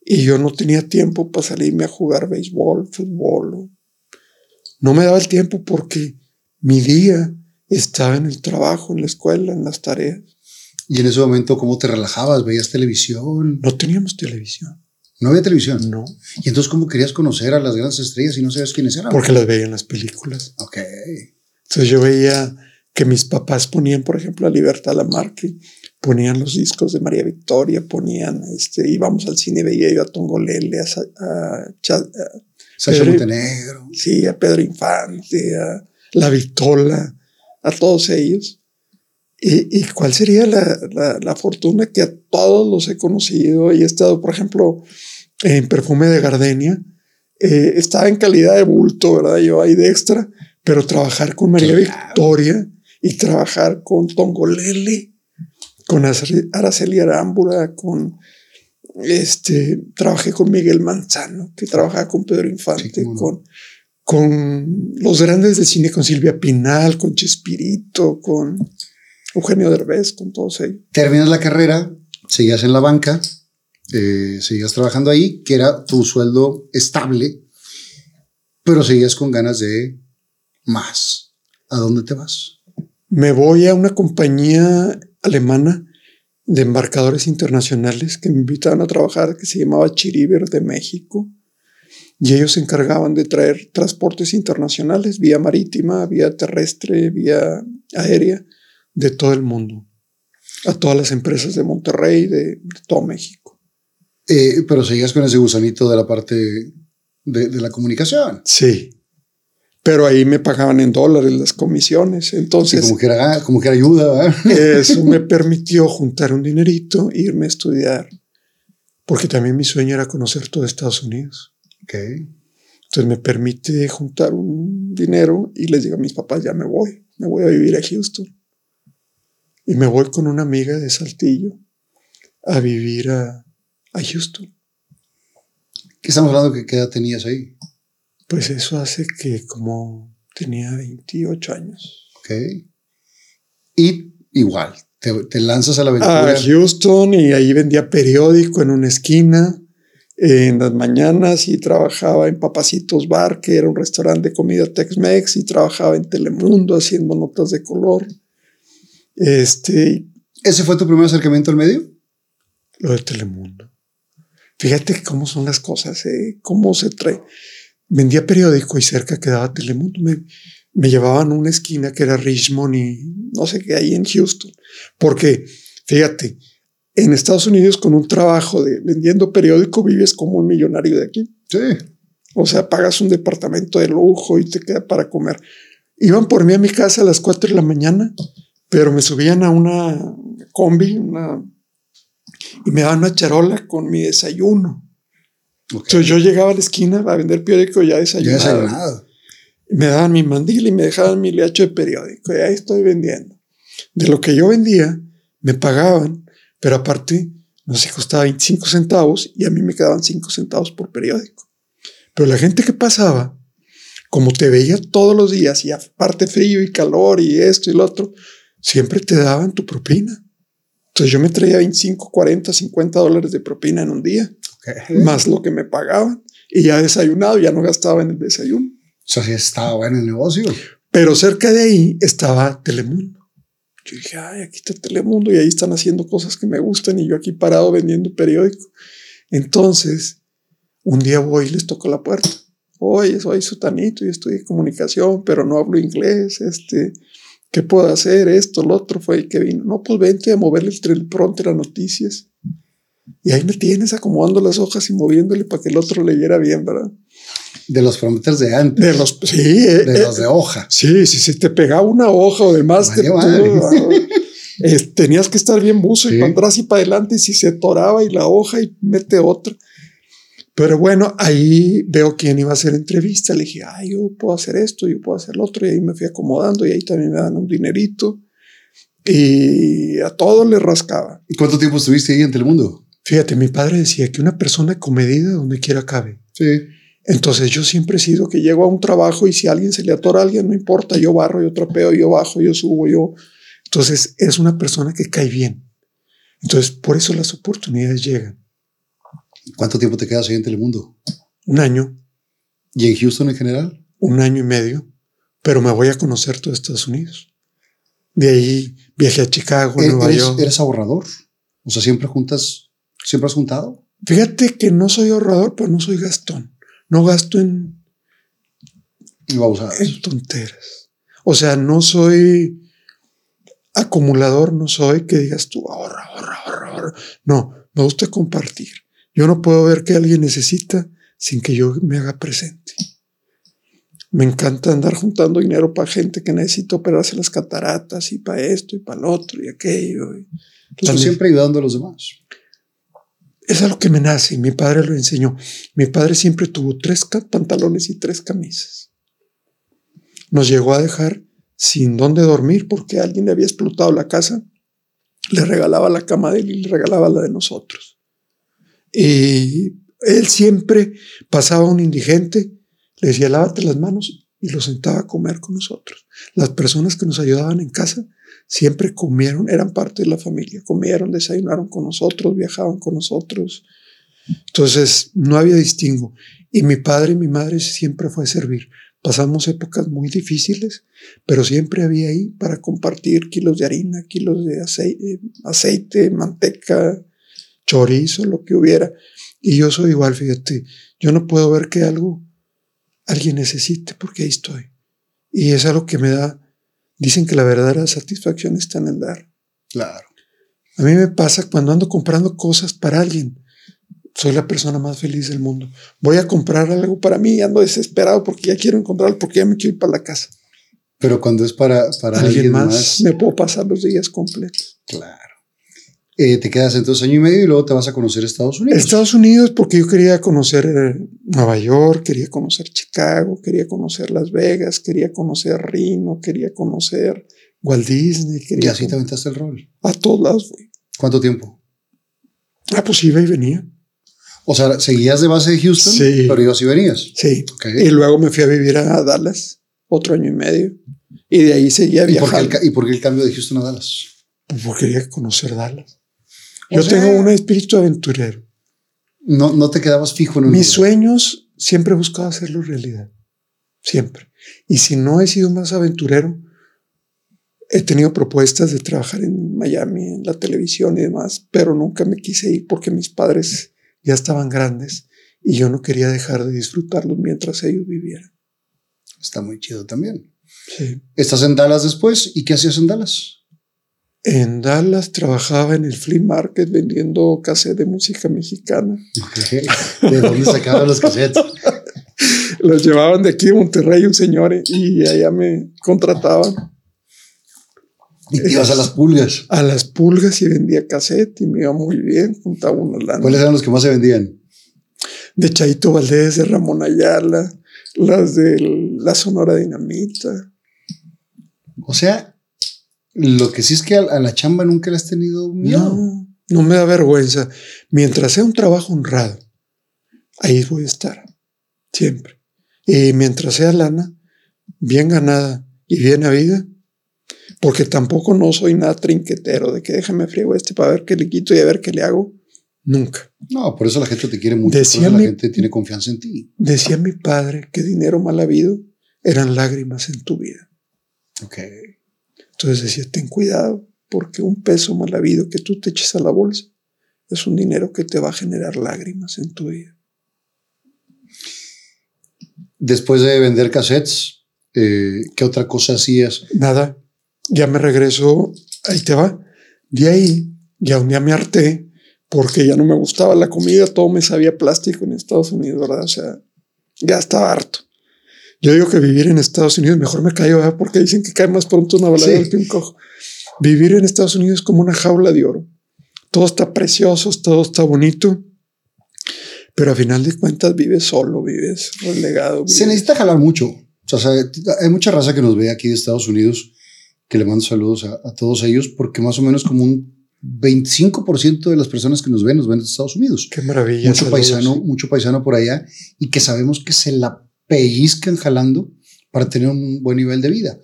Y yo no tenía tiempo para salirme a jugar béisbol, fútbol. No me daba el tiempo porque mi día estaba en el trabajo, en la escuela, en las tareas. Y en ese momento, ¿cómo te relajabas? ¿Veías televisión? No teníamos televisión. No había televisión. No. Y entonces, ¿cómo querías conocer a las grandes estrellas y no sabías quiénes eran? Porque las veía en las películas. Ok. Entonces yo veía que mis papás ponían, por ejemplo, a Libertad Lamarque, ponían los discos de María Victoria, ponían, este, íbamos al cine, veía yo a Tongolele, a, a a- Sasha Pedro- Montenegro. sí, a Pedro Infante, a La Victola, a todos ellos. ¿Y, y cuál sería la, la- la fortuna que a todos los he conocido y he estado, por ejemplo, en Perfume de Gardenia? eh, estaba en calidad de bulto, ¿verdad? Yo ahí de extra, pero trabajar con María. Victoria y trabajar con Tongolele, con Araceli- Arámbula, con este, trabajé con Miguel Manzano, que trabajaba con Pedro Infante, Sí, con, con los grandes de cine, con Silvia Pinal, con Chespirito, con Eugenio Derbez, con todos ellos. Terminas la carrera, seguías en la banca, eh, seguías trabajando ahí, que era tu sueldo estable, pero seguías con ganas de más. ¿A dónde te vas? Me voy a una compañía alemana de embarcadores internacionales que me invitaban a trabajar, que se llamaba Chiriver de México. Y ellos se encargaban de traer transportes internacionales, vía marítima, vía terrestre, vía aérea, de todo el mundo, a todas las empresas de Monterrey, de, de todo México. Eh, pero seguías con ese gusanito de la parte de, de la comunicación. Sí. Pero ahí me pagaban en dólares las comisiones. Sí, Entonces, como que era, como que era ayuda, ¿verdad? Eso me permitió juntar un dinerito e irme a estudiar, porque también mi sueño era conocer todo Estados Unidos. Ok. Entonces me permite juntar un dinero y les digo a mis papás, ya me voy, me voy a vivir a Houston. Y me voy con una amiga de Saltillo a vivir a, a Houston. ¿Qué estamos hablando? que ¿Qué edad tenías ahí? Pues eso hace que como tenía 28 años. Ok. Y igual, te, te lanzas a la a aventura. Houston y ahí vendía periódico en una esquina en las mañanas y trabajaba en Papacitos Bar, que era un restaurante de comida Tex-Mex, y trabajaba en Telemundo haciendo notas de color. Este, ¿Ese fue tu primer acercamiento al medio? lo de Telemundo. Fíjate cómo son las cosas, ¿eh? cómo se trae. Vendía periódico y cerca quedaba Telemundo. Me, me llevaban a una esquina que era Richmond y no sé qué, ahí en Houston. Porque, fíjate, en Estados Unidos con un trabajo de vendiendo periódico vives como un millonario de aquí. Sí. O sea, pagas un departamento de lujo y te queda para comer. Iban por mí a mi casa a las 4 de la mañana, pero me subían a una combi una, y me daban una charola con mi desayuno. Ok. Entonces yo llegaba a la esquina a vender periódico ya Ya desayunado. desayunado. me daban mi mandil y me dejaban mi lecho de periódico. Y ahí estoy vendiendo. De lo que yo vendía, me pagaban, pero aparte, no sé, costaba 25 centavos y a mí me quedaban 5 centavos por periódico. Pero la gente que pasaba, como te veía todos los días y aparte frío y calor y esto y lo otro, siempre te daban tu propina. Entonces yo me traía 25, 40, 50 dólares de propina en un día, más lo que me pagaban. Y ya desayunado, ya no gastaba en el desayuno. O sea, sí estaba bueno el negocio. Pero cerca de ahí estaba Telemundo. Yo dije, ay, aquí está Telemundo y ahí están haciendo cosas que me gustan y yo aquí parado vendiendo periódico. Entonces, un día voy y les toco la puerta. Oye, soy sutanito y en comunicación, pero no hablo inglés. Este, ¿qué puedo hacer? Esto, lo otro fue el que vino. No, pues vente a moverle el pronto las noticias. Y ahí me tienes acomodando las hojas y moviéndole para que el otro leyera bien, ¿verdad? De los prometers de antes. De los, sí, de los de hoja. Sí, si se te pegaba una hoja o demás, que tenías que estar bien buzo y para atrás y para adelante. Y si se toraba y la hoja y mete otra. Pero bueno, ahí veo quién iba a hacer entrevista. Le dije, ay, yo puedo hacer esto, yo puedo hacer lo otro. Y ahí me fui acomodando y ahí también me dan un dinerito. Y a todo le rascaba. ¿Y cuánto tiempo estuviste ahí en Telemundo? Fíjate, mi padre decía que una persona comedida donde quiera cabe. Sí. Entonces yo siempre he sido que llego a un trabajo y si a alguien se le atora a alguien, no importa, yo barro, yo trapeo, yo bajo, yo subo, yo. Entonces es una persona que cae bien. Entonces por eso las oportunidades llegan. ¿Cuánto tiempo te quedas ahí en Telemundo? Un año. ¿Y en Houston en general? Un año y medio, pero me voy a conocer todo Estados Unidos. De ahí viajé a Chicago, ¿Eres, Nueva York. ¿Eres ahorrador? O sea, siempre juntas, siempre has juntado. Fíjate que no soy ahorrador, pero no soy gastón no gasto en, en tonteras. O sea, no soy acumulador, no soy que digas tú ahorra, ahorra, ahorra, ahorra. No, me gusta compartir. Yo no puedo ver que alguien necesita sin que yo me haga presente. Me encanta andar juntando dinero para gente que necesita operarse las cataratas y para esto y para lo otro y aquello. siempre ayudando a los demás es algo que me nace mi padre lo enseñó. Mi padre siempre tuvo tres pantalones y tres camisas. Nos llegó a dejar sin dónde dormir porque alguien le había explotado la casa. Le regalaba la cama de él y le regalaba la de nosotros. Y él siempre pasaba un indigente, le decía, lávate las manos y lo sentaba a comer con nosotros. Las personas que nos ayudaban en casa siempre comieron, eran parte de la familia, comieron, desayunaron con nosotros, viajaban con nosotros. Entonces, no había distingo. Y mi padre y mi madre siempre fue a servir. Pasamos épocas muy difíciles, pero siempre había ahí para compartir kilos de harina, kilos de aceite, aceite manteca, chorizo, lo que hubiera. Y yo soy igual, fíjate, yo no puedo ver que algo alguien necesite porque ahí estoy. Y es algo que me da Dicen que la verdadera satisfacción está en el dar. Claro. A mí me pasa cuando ando comprando cosas para alguien. Soy la persona más feliz del mundo. Voy a comprar algo para mí y ando desesperado porque ya quiero encontrarlo, porque ya me quiero ir para la casa. Pero cuando es para, para alguien, más, me puedo pasar los días completos. Claro. Eh, te quedas entonces año y medio y luego te vas a conocer Estados Unidos. Estados Unidos porque yo quería conocer eh, Nueva York, quería conocer Chicago, quería conocer Las Vegas, quería conocer Reno, quería conocer Walt Disney. Quería y así te aventaste el rol. A todos lados, güey. ¿Cuánto tiempo? Ah, pues iba y venía. O sea, seguías de base de Houston, sí. pero ibas y venías. Sí. Y luego me fui a vivir a Dallas, otro año y medio. Y de ahí seguía viajando. ¿Y por qué el, cambio de Houston a Dallas? Pues porque quería conocer Dallas. Yo tengo un espíritu aventurero. No, no te quedabas fijo en un Mis sueños siempre he buscado hacerlo realidad. Siempre. Y si no he sido más aventurero, he tenido propuestas de trabajar en Miami, en la televisión y demás, pero nunca me quise ir porque mis padres ya estaban grandes y yo no quería dejar de disfrutarlos mientras ellos vivieran. Está muy chido también. Sí. Estás en Dallas después y ¿qué hacías en Dallas? En Dallas trabajaba en el flea market vendiendo cassettes de música mexicana. ¿De dónde sacaban los cassettes? los llevaban de aquí de Monterrey un señor y allá me contrataban. ¿Y te ibas a las pulgas? A las pulgas y vendía cassette y me iba muy bien, juntaba unos lanos. ¿Cuáles eran los que más se vendían? De Chaito Valdés, de Ramón Ayala, las de la Sonora Dinamita. O sea, lo que sí es que a, la chamba nunca le has tenido miedo. No, no me da vergüenza. Mientras sea un trabajo honrado, ahí voy a estar. Siempre. Y mientras sea lana, bien ganada y bien habida, porque tampoco no soy nada trinquetero de que déjame friego este para ver qué le quito y a ver qué le hago. Nunca. No, por eso la gente te quiere mucho. Decía por eso mi- la gente tiene confianza en ti. Decía mi padre que dinero mal habido eran lágrimas en tu vida. Ok. Entonces decía, ten cuidado, porque un peso mal habido que tú te eches a la bolsa es un dinero que te va a generar lágrimas en tu vida. Después de vender cassettes, eh, ¿qué otra cosa hacías? Nada, ya me regreso, ahí te va. De ahí, ya un día me harté porque ya no me gustaba la comida, todo me sabía plástico en Estados Unidos, ¿verdad? O sea, ya estaba harto. Yo digo que vivir en Estados Unidos, mejor me callo, ¿verdad? Porque dicen que cae más pronto una balada Sí. que un cojo. Vivir en Estados Unidos es como una jaula de oro. Todo está precioso, todo está bonito, pero a final de cuentas vives solo, vives relegado. Se vives- necesita jalar mucho. O sea, hay mucha raza que nos ve aquí de Estados Unidos que le mando saludos a, a todos ellos porque más o menos como un 25% de las personas que nos ven nos ven de Estados Unidos. Qué maravilla. Mucho saludos. paisano, mucho paisano por allá y que sabemos que se la pellizcan jalando para tener un buen nivel de vida.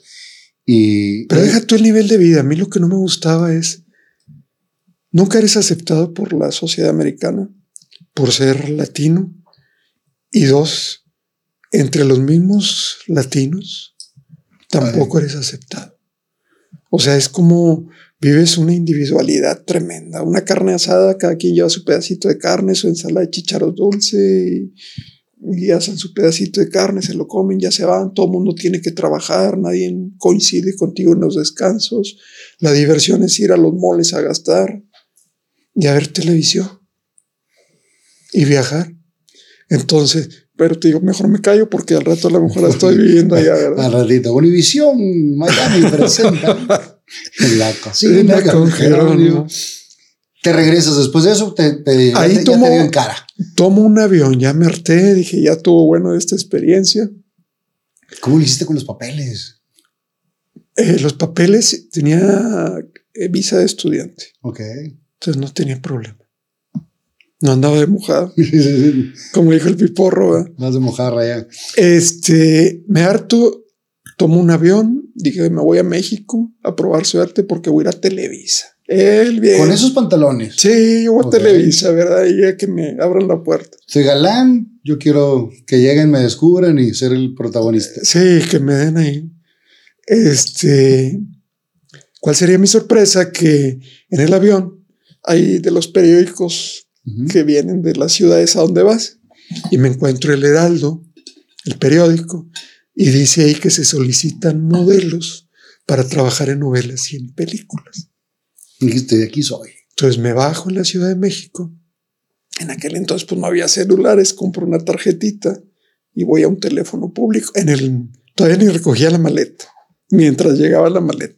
Y Pero deja tú el nivel de vida. A mí lo que no me gustaba es, nunca eres aceptado por la sociedad americana por ser latino. Y dos, entre los mismos latinos, tampoco eres aceptado. O sea, es como vives una individualidad tremenda. Una carne asada, cada quien lleva su pedacito de carne, su ensalada de chícharos dulce y, y hacen su pedacito de carne, se lo comen, ya se van, todo el mundo tiene que trabajar, nadie coincide contigo en los descansos. La diversión es ir a los moles a gastar y a ver televisión y viajar. Entonces, pero te digo, mejor me callo porque al rato a lo mejor la estoy viviendo allá, ¿verdad? al ratito, Univisión Miami presenta en la cocina Cena con con Jerónimo. Jerónimo. Te regresas después de eso, te, te- ya Ahí te- ya tomo- te dio en cara. Tomo un avión, ya me harté, dije, ya tuvo bueno esta experiencia. ¿Cómo lo hiciste con los papeles? Eh, los papeles, tenía eh, visa de estudiante, Ok. entonces no tenía problema. No andaba de mojado, como dijo el piporro. ¿verdad? Más de mojarra ya. Este, me harto, tomo un avión, dije, me voy a México a probar suerte porque voy a ir a Televisa. Él bien. Con esos pantalones. Sí, yo voy a. Televisa, ¿verdad? Y ya que me abran la puerta. Soy galán, yo quiero que lleguen, me descubran y ser el protagonista. Sí, que me den ahí. Este, ¿cuál sería mi sorpresa? Que en el avión hay de los periódicos que vienen de las ciudades a donde vas y me encuentro el Heraldo, el periódico, y dice ahí que se solicitan modelos para trabajar en novelas y en películas. Dijiste, de aquí soy. Entonces me bajo en la Ciudad de México. En aquel entonces pues no había celulares, compro una tarjetita y voy a un teléfono público. En el todavía ni recogía la maleta mientras llegaba la maleta.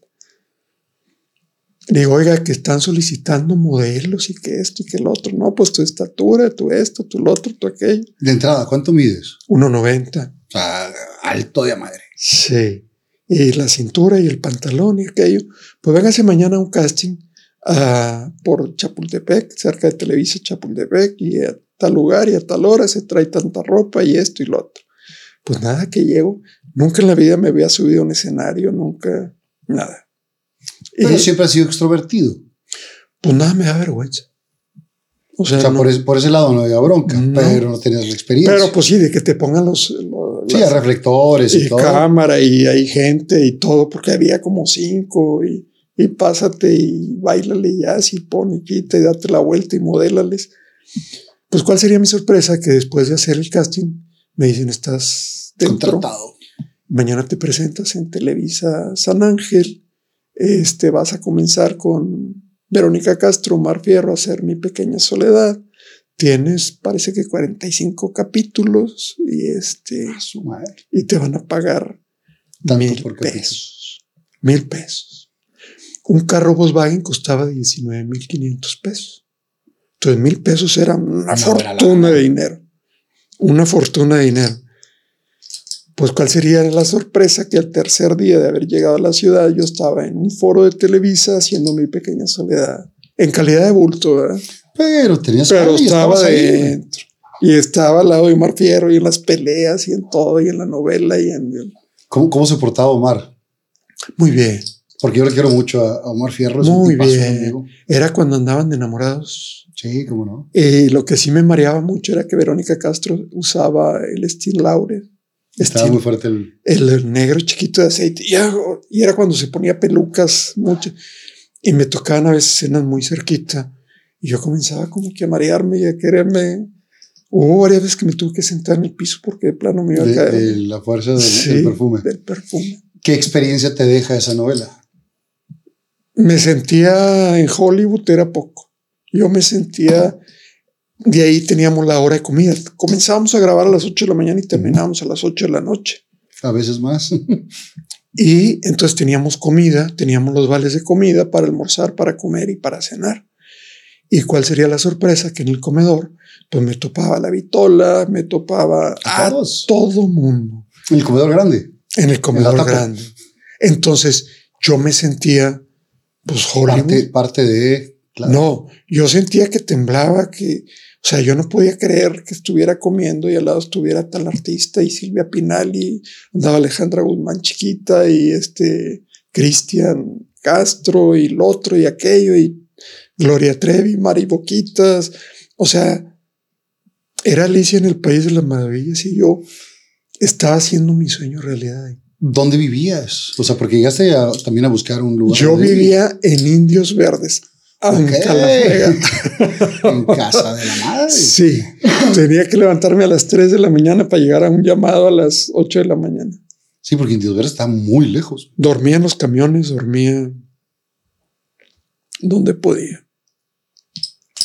Digo, oiga, que están solicitando modelos y que esto y que el otro. No, pues tu estatura, tu esto, tu lo otro, tu aquello. De entrada, ¿cuánto mides? 1.90. O sea, alto de madre. Sí. Y la cintura y el pantalón y aquello. Pues véngase mañana a un casting ah, por Chapultepec, cerca de Televisa Chapultepec, y a tal lugar y a tal hora se trae tanta ropa y esto y lo otro. Pues nada que llego. Nunca en la vida me había subido a un escenario, nunca, nada. Pero siempre has sido extrovertido. pues nada me da vergüenza. O sea, O sea, no- por, ese, por ese lado no había bronca, No. pero no tenías la experiencia. pero pues sí, de que te pongan los... los- sí, las- a reflectores y, y todo. cámara y hay gente y todo, porque había como cinco y, y pásate y bailale y así, pon y quita y date la vuelta y modélales. Pues cuál sería mi sorpresa que después de hacer el casting me dicen estás dentro, Contratado. mañana te presentas en Televisa San Ángel, este vas a comenzar con Verónica Castro, Mar Fierro a hacer Mi Pequeña Soledad. Tienes, parece que 45 capítulos y este Su madre. y te van a pagar mil pesos. Mil pesos. Un carro Volkswagen costaba 19 mil 500 pesos. Entonces mil pesos era una fortuna de dinero. Una fortuna de dinero. Pues cuál sería la sorpresa que al tercer día de haber llegado a la ciudad yo estaba en un foro de Televisa haciendo mi pequeña soledad, en calidad de bulto, ¿verdad? Pero tenías Pero y estaba ahí, dentro. Y estaba al lado de Omar Fierro y en las peleas y en todo, y en la novela y en... ¿Cómo, ¿Cómo se portaba Omar? Muy bien. Porque yo le quiero mucho a Omar Fierro. Muy bien. amigo. Era cuando andaban de enamorados. Sí, cómo no. Eh, lo que sí me mareaba mucho era que Verónica Castro usaba el Steel Laurel. Estaba muy fuerte el... el negro chiquito de aceite. Y, era cuando se ponía pelucas mucho. Y me tocaban a veces escenas muy cerquita. Y yo comenzaba como que a marearme y a quererme. Hubo varias veces que me tuve que sentar en el piso porque de plano me iba a de- caer. de la fuerza del, Sí, del perfume. Del perfume. ¿Qué experiencia te deja esa novela? Me sentía en Hollywood, era poco. Yo me sentía. De ahí teníamos la hora de comida. Comenzábamos a grabar a las 8 de la mañana y terminábamos a las 8 de la noche. A veces más. Y entonces teníamos comida, teníamos los vales de comida para almorzar, para comer y para cenar. ¿Y cuál sería la sorpresa? Que en el comedor, pues me topaba la vitola, me topaba ¿A todo mundo En el comedor grande. en el comedor grande. Entonces yo me sentía, pues Hollywood. Parte, parte de... claro. No, yo sentía que temblaba, que, o sea, yo no podía creer que estuviera comiendo y al lado estuviera tal artista y Silvia Pinal y andaba Alejandra Guzmán chiquita y este Cristian Castro y lo otro y aquello y Gloria Trevi, Mari Boquitas, o sea, era Alicia en el País de las Maravillas y yo estaba haciendo mi sueño realidad. ¿Dónde vivías? O sea, porque llegaste a- también a buscar un lugar. Yo vivía en Indios Verdes, en casa de la madre. Sí, tenía que levantarme a las 3 de la mañana para llegar a un llamado a las 8 de la mañana. Sí, porque Indios Verdes está muy lejos. Dormía en los camiones, dormía donde podía.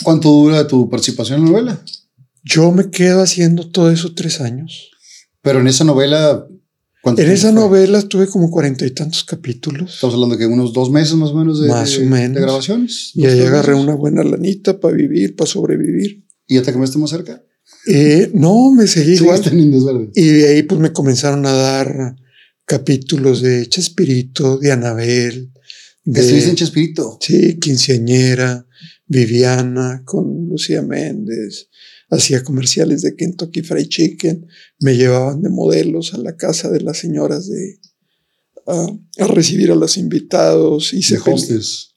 ¿Cuánto dura tu participación en la novela? Yo me quedo haciendo todo eso tres años. Pero en esa novela. ¿Cuánto En esa fue? novela tuve como cuarenta y tantos capítulos. Estamos hablando que unos dos meses más o menos de, Más de- o menos. de grabaciones. Y ahí agarré meses. una buena lanita para vivir, para sobrevivir. ¿Y ya te cambiaste más cerca? Eh, no, me seguí igual. Y de ahí pues me comenzaron a dar capítulos de Chespirito, de Anabel, de Estuviste en Chespirito. Sí, quinceañera, Viviana, con Lucía Méndez, hacía comerciales de Kentucky Fried Chicken, me llevaban de modelos a la casa de las señoras de a, a recibir a los invitados, hice, hostess.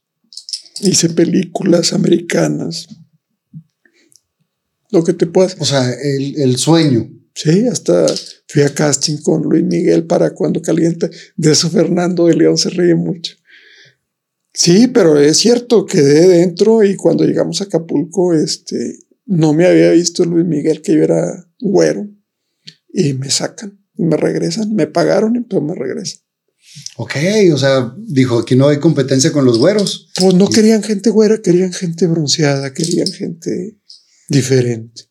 hice películas americanas, lo que te puedas. O sea, el, el sueño. Sí, hasta fui a casting con Luis Miguel para cuando calienta. De eso Fernando de León se ríe mucho. Sí, pero es cierto, quedé dentro y cuando llegamos a Acapulco, este, no me había visto Luis Miguel que yo era güero y me sacan y me regresan. Me pagaron y pues me regresan. Ok, o sea, dijo, aquí no hay competencia con los güeros. Pues no querían gente güera, querían gente bronceada, querían gente diferente.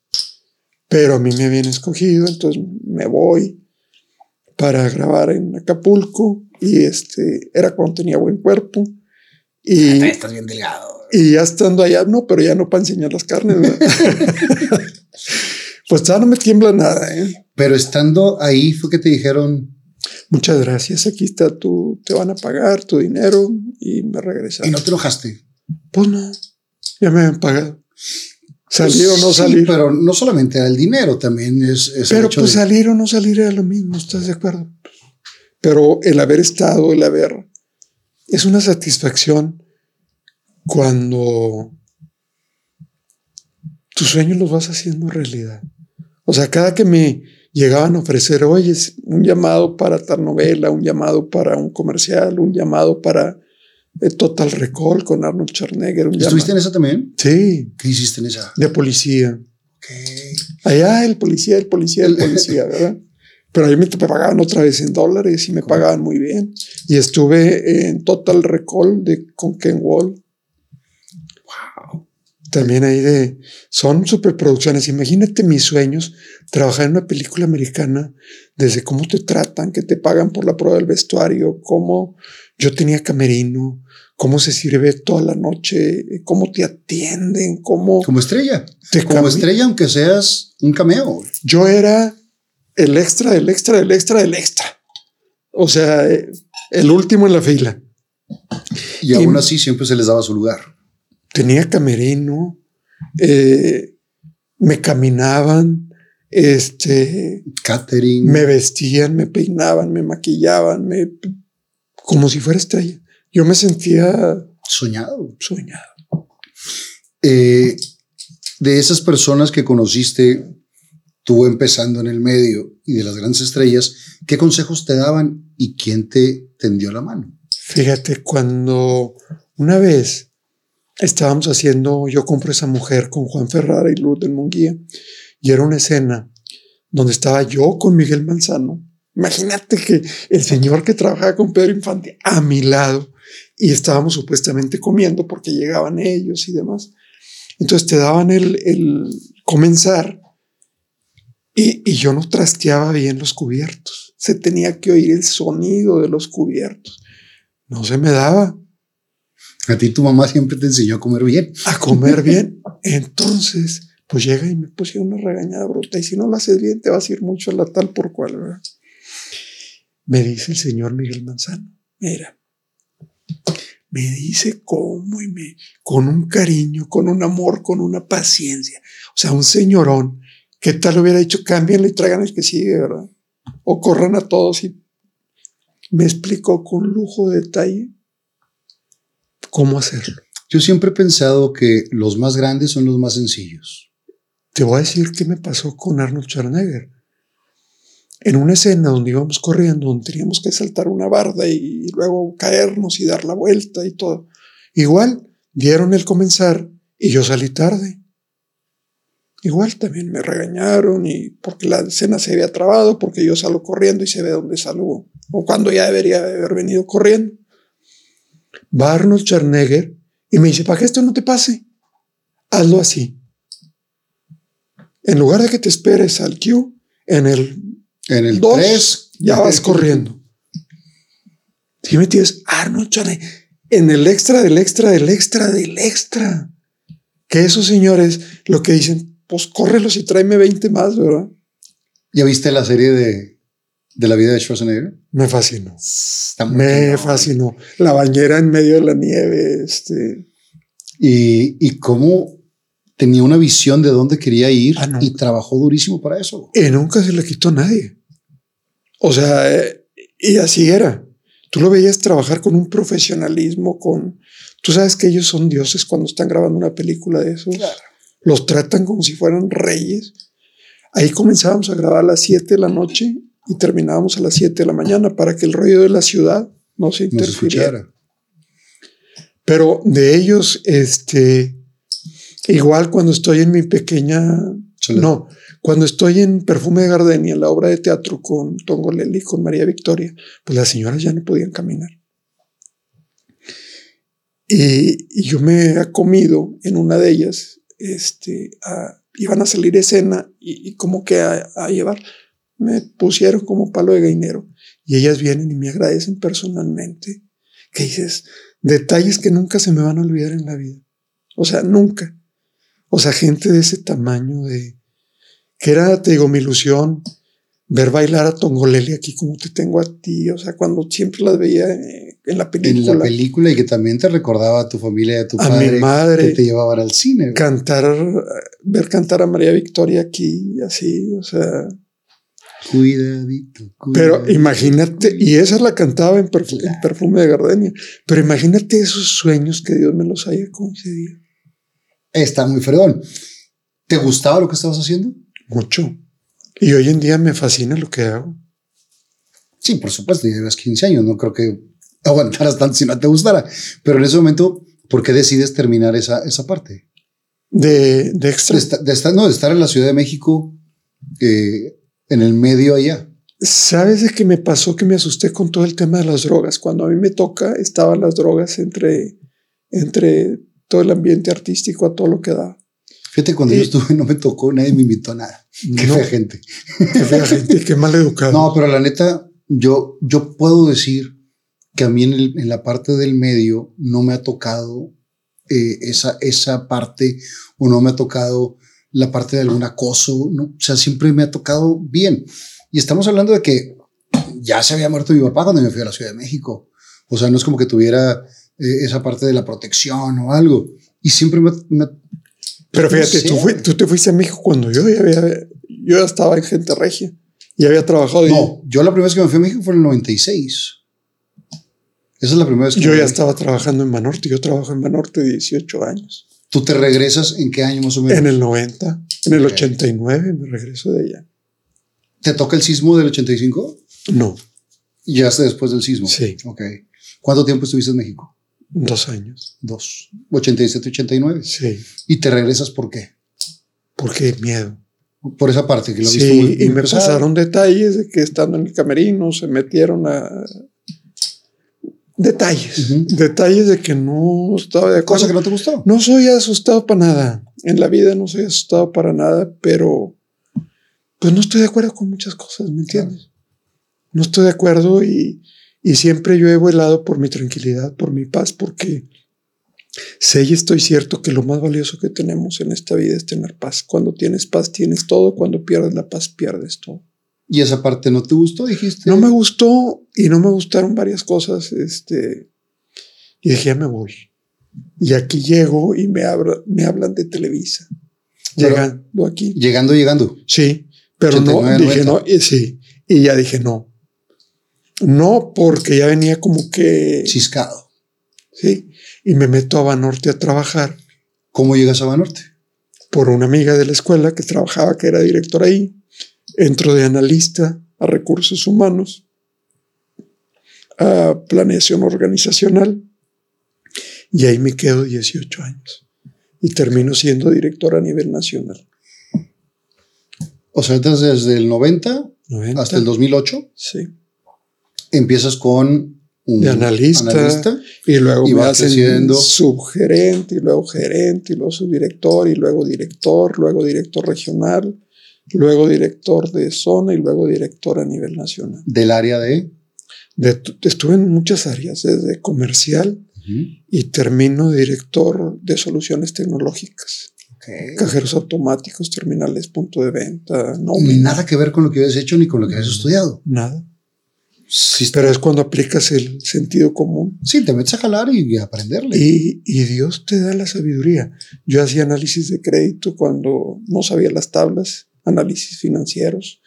Pero a mí me habían escogido, entonces me voy para grabar en Acapulco y este era cuando tenía buen cuerpo. Y, Estás bien delgado. y ya estando allá, no, pero ya no para enseñar las carnes. ¿verdad? pues ya no me tiembla nada. ¿eh? Pero estando ahí fue que te dijeron, Muchas gracias, aquí está tu, te van a pagar tu dinero y me y regresaron. no te enojaste. Pues no, ya me habían pagado. Salir o no Pues Sí, salir. pero no solamente era el dinero, también es, es Pero pues de- salir o no salir era lo mismo, ¿estás de acuerdo? Pero el haber estado, el haber... Es una satisfacción cuando tus sueños los vas haciendo realidad. O sea, cada que me llegaban a ofrecer, oye, es un llamado para tal novela, un llamado para un comercial, un llamado para eh, Total Recall con Arnold Schwarzenegger. Un ¿Estuviste en esa también? Sí, ¿Qué hiciste en esa? de policía. Ok. Allá el policía, el policía, el policía, ¿verdad? Pero ahí me pagaban otra vez en dólares y me pagaban muy bien. Y estuve en Total Recall de, con Ken Wall. Wow. También ahí de... Son superproducciones. Imagínate mis sueños, trabajar en una película americana, desde cómo te tratan, que te pagan por la prueba del vestuario, cómo yo tenía camerino, cómo se sirve toda la noche, cómo te atienden, cómo Como estrella. te Como estrella, aunque seas un cameo. yo era el extra, el extra, el extra, el extra. O sea, eh, el último en la fila. Y aún así siempre se les daba su lugar. Tenía camerino, eh, me caminaban, este, catering, me vestían, me peinaban, me maquillaban, me, como si fuera estrella. Yo me sentía soñado. Soñado. Eh, de esas personas que conociste, tú empezando en el medio y de las grandes estrellas, ¿qué consejos te daban y quién te tendió la mano? Fíjate, cuando una vez estábamos haciendo Yo compro esa mujer con Juan Ferrara y Luz del Munguía, y era una escena donde estaba yo con Miguel Manzano. Imagínate que el señor que trabajaba con Pedro Infante a mi lado y estábamos supuestamente comiendo porque llegaban ellos y demás. Entonces te daban el, el comenzar y, y, yo no trasteaba bien los cubiertos. Se tenía que oír el sonido de los cubiertos. No se me daba. A ti tu mamá siempre te enseñó a comer bien. A comer bien. Entonces, pues llega y me pusieron una regañada bruta. Y si no lo haces bien, te vas a ir mucho a la tal por cual, ¿verdad? Me dice el señor Miguel Manzano, mira, me dice cómo y me, con un cariño, con un amor, con una paciencia. O sea, un señorón, ¿qué tal hubiera dicho? Cámbienle y traigan el que sigue, ¿verdad? O corran a todos y me explicó con lujo de detalle cómo hacerlo. Yo siempre he pensado que los más grandes son los más sencillos. Te voy a decir qué me pasó con Arnold Schwarzenegger en una escena donde íbamos corriendo, donde teníamos que saltar una barda y luego caernos y dar la vuelta y todo. Igual dieron el comenzar y yo salí tarde. Igual también me regañaron y porque la escena se había trabado, porque yo salgo corriendo y se ve dónde salgo, o cuando ya debería haber venido corriendo. Va Arnold Schwarzenegger y me dice, para que esto no te pase, hazlo así. En lugar de que te esperes al cue, en el en el 3 ya vas corriendo. Si me tienes Arnold en el extra del extra del extra del extra. Que esos señores lo que dicen, pues córrelos y tráeme 20 más, ¿verdad? ¿Ya viste la serie de, de la vida de Schwarzenegger? Me fascinó. me fascinó. La bañera en medio de la nieve. Este. Y, y cómo tenía una visión de dónde quería ir ah, y trabajó durísimo para eso. Y nunca se le quitó a nadie. O sea, eh, y así era. Tú lo veías trabajar con un profesionalismo, con... Tú sabes que ellos son dioses cuando están grabando una película de esos. Los tratan como si fueran reyes. Ahí comenzábamos a grabar a las 7 de la noche y terminábamos a las 7 de la mañana para que el rollo de la ciudad no se interfiriera. Pero de ellos, este, igual cuando estoy en mi pequeña, no, cuando estoy en Perfume de Gardenia, la obra de teatro con Tongoleli, con María Victoria, pues las señoras ya no podían caminar. Y, yo me he comido en una de ellas, este, iban a salir escena y, como que a, a, llevar, me pusieron como palo de gainero. Y ellas vienen y me agradecen personalmente. Que dices, detalles que nunca se me van a olvidar en la vida. O sea, nunca. O sea, gente de ese tamaño de, que era, te digo, mi ilusión ver bailar a Tongolele aquí como te tengo a ti, o sea, cuando siempre las veía en la película. En la película y que también te recordaba a tu familia y a tu padre. mi madre. Que te llevaban al cine. Cantar, ver cantar a María Victoria aquí, así, o sea. Cuidadito, Pero imagínate, y esa la cantaba en perfume, en perfume de Gardenia, pero imagínate esos sueños que Dios me los haya concedido. Está muy fregón. ¿Te gustaba lo que estabas haciendo? mucho. Y hoy en día me fascina lo que hago. Sí, por supuesto, llevas 15 años, no creo que aguantaras tanto si no te gustara. Pero en ese momento, ¿por qué decides terminar esa, esa parte? De, de extra. De, estar, no, de estar en la Ciudad de México, eh, en el medio allá. ¿Sabes de qué me pasó que me asusté con todo el tema de las drogas? Cuando a mí me toca, estaban las drogas entre, entre todo el ambiente artístico, a todo lo que da. Fíjate, cuando yo estuve no me tocó, nadie me invitó a nada. Qué fea gente. Qué fea gente, qué mal educado. No, pero la neta, yo, yo puedo decir que a mí en, en la parte del medio no me ha tocado eh, esa, esa parte o no me ha tocado la parte de algún acoso, ¿no? o sea, siempre me ha tocado bien. Y estamos hablando de que ya se había muerto mi papá cuando me fui a la Ciudad de México. O sea, no es como que tuviera eh, esa parte de la protección o algo. Y siempre me... me Pero no fíjate, tú, fui- tú te fuiste a México cuando yo ya había, yo ya estaba en gente regia y había trabajado. y No, yo la primera vez que me fui a México fue en el 96. Esa es la primera vez que yo ya estaba trabajando en Banorte. Yo trabajo en Banorte 18 años. ¿Tú te regresas en qué año más o menos? En el 90, en el Ok. 89 me regreso de allá. ¿Te toca el sismo del 85? No, Ya hasta después del sismo. Sí. Ok. ¿Cuánto tiempo estuviste en México? dos años. Dos. 87, 89. Sí, ¿Y te regresas por qué? porque miedo. Por esa parte que lo viste Sí, muy, y me pesado. pasaron detalles de que estando en el camerino se metieron a... Detalles, detalles de que no estaba de acuerdo. Cosa que no te gustó. No soy asustado para nada. En la vida no soy asustado para nada, pero pues no estoy de acuerdo con muchas cosas, ¿me entiendes? No estoy de acuerdo y, y siempre yo he velado por mi tranquilidad, por mi paz, porque sé y estoy cierto que lo más valioso que tenemos en esta vida es tener paz. Cuando tienes paz tienes todo, cuando pierdes la paz pierdes todo. Y esa parte no te gustó, dijiste. No me gustó y no me gustaron varias cosas. Este, y dije, ya me voy. Y aquí llego y me, habla- me hablan de Televisa. Pero- Llegando aquí. Llegando, llegando. Sí, pero no, 89, dije 90. no, y sí. Y ya dije no. No, porque ya venía como que. Ciscado. Sí. Y me meto a Banorte a trabajar ¿Cómo llegas a Banorte? por una amiga de la escuela que trabajaba, que era directora ahí. Entro de analista a recursos humanos, a planeación organizacional, y ahí me quedo 18 años. Y termino siendo director a nivel nacional. O sea, entras desde el 90 90. hasta el 2008. Sí. Empiezas con un De analista. analista. Y luego Y me va hacen creciendo. subgerente, y luego gerente, y luego subdirector, y luego director, luego director regional, luego director de zona y luego director a nivel nacional. del área de. De- estuve en muchas áreas, desde comercial y termino director de soluciones tecnológicas, Ok. cajeros automáticos, terminales, punto de venta, no, Nada que ver con lo que habías hecho ni con lo que habías estudiado. nada. Sí, Pero es cuando aplicas el sentido común sí, te metes a jalar y, y a aprenderle. Y, y Dios te da la sabiduría. Yo hacía análisis de crédito cuando no sabía las tablas, análisis financieros.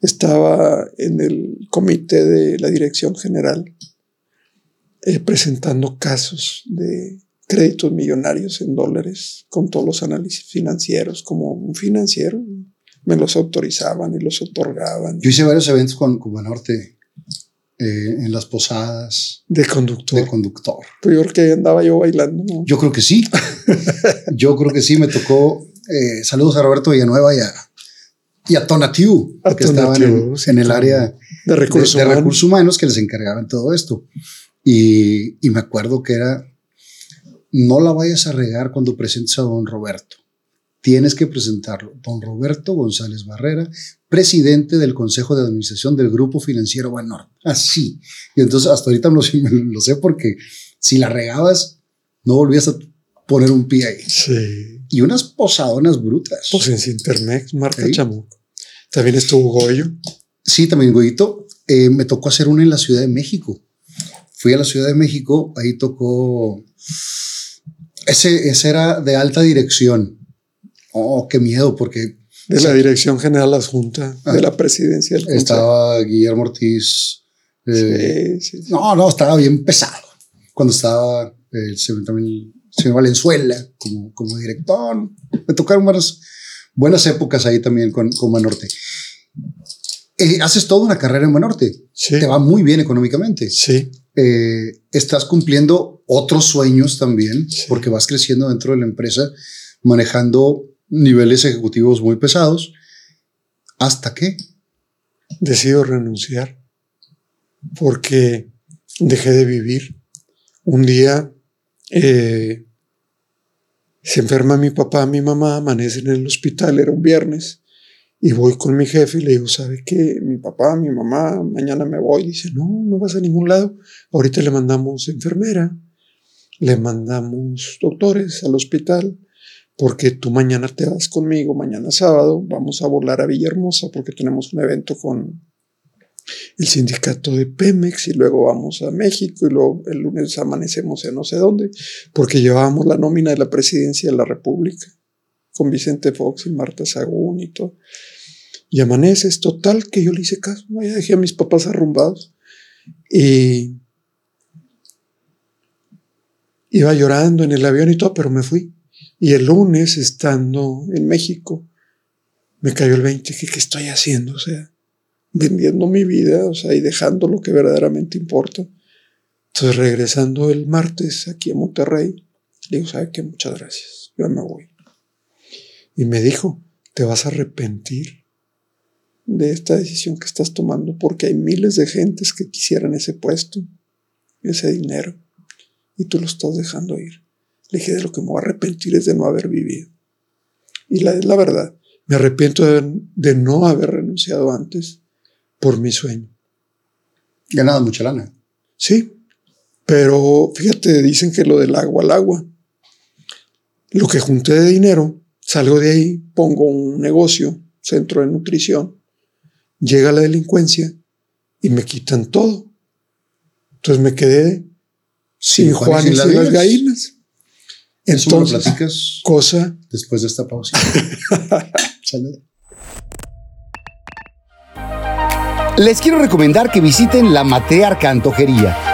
Estaba en el comité de la dirección general eh, presentando casos de créditos millonarios en dólares con todos los análisis financieros como un financiero. Me los autorizaban y los otorgaban. Yo hice varios eventos con, con Banorte eh, en las posadas De conductor. de conductor. Peor que andaba yo bailando. ¿no? Yo creo que sí. Yo creo que sí. Me tocó. eh, saludos a Roberto Villanueva y a, y a Tonatiu, A que estaban en, Tonatiu, sí, en el área De recursos de, de humanos. recursos humanos que les encargaban todo esto. Y, y me acuerdo que era, no la vayas a regar cuando presentes a don Roberto. Tienes que presentarlo. Don Roberto González Barrera, presidente del Consejo de Administración del Grupo Financiero Banorte. Así. Y entonces hasta ahorita no sé- lo sé porque si la regabas, no volvías a poner un pie ahí. Sí. Y unas posadonas brutas. Pues en Cintermex, marca Sí. Chamuco. También estuvo Goyo. Sí, también, Goyito. Eh, me tocó hacer una en la Ciudad de México. Fui a la Ciudad de México, ahí tocó. Ese, ese era de alta dirección. Oh, qué miedo, porque de la Dirección General Adjunta Ah. de la Presidencia del estaba Guillermo Ortiz. eh, Sí, sí, sí. No, no, estaba bien pesado. Cuando estaba eh, también señor Valenzuela como, como director. Me tocaron buenas, buenas épocas ahí también con, con Banorte. Eh, haces toda una carrera en Banorte. Sí, Te va muy bien económicamente. sí, eh, estás cumpliendo otros sueños también, Sí. porque vas creciendo dentro de la empresa, manejando niveles ejecutivos muy pesados. ¿Hasta qué? decido renunciar porque dejé de vivir. Un día eh, se enferma mi papá, mi mamá, amanecen en el hospital, era un viernes, y voy con mi jefe y le digo, ¿sabe qué? Mi papá, mi mamá, mañana me voy. Dice, no, no vas a ningún lado. Ahorita le mandamos enfermera, le mandamos doctores al hospital, porque tú mañana te vas conmigo, mañana sábado, vamos a volar a Villahermosa porque tenemos un evento con el sindicato de Pemex y luego vamos a México y luego el lunes amanecemos en no sé dónde, porque llevábamos la nómina de la presidencia de la República con Vicente Fox y Marta Sagún y todo. Y amaneces, total, que yo le hice caso, ya dejé a mis papás arrumbados. Y iba llorando en el avión y todo, pero me fui. Y el lunes, estando en México, me cayó el 20, que qué estoy haciendo? O sea, vendiendo mi vida, o sea, y dejando lo que verdaderamente importa. Entonces, regresando el martes aquí a Monterrey, le digo, ¿sabe qué? Muchas gracias, yo me voy. Y me dijo, te vas a arrepentir de esta decisión que estás tomando porque hay miles de gentes que quisieran ese puesto, ese dinero, y tú lo estás dejando ir. Le dije, de lo que me voy a arrepentir es de no haber vivido. Y la, la verdad, me arrepiento de, de no haber renunciado antes por mi sueño. Ganado mucha lana. Sí, pero fíjate, dicen que lo del agua al agua. Lo que junté de dinero, salgo de ahí, pongo un negocio, centro de nutrición, llega la delincuencia y me quitan todo. Entonces me quedé sin, Juan, y sin las gallinas. Entonces, platicas cosa después de esta pausa. Les quiero recomendar que visiten la Matriarca Antojería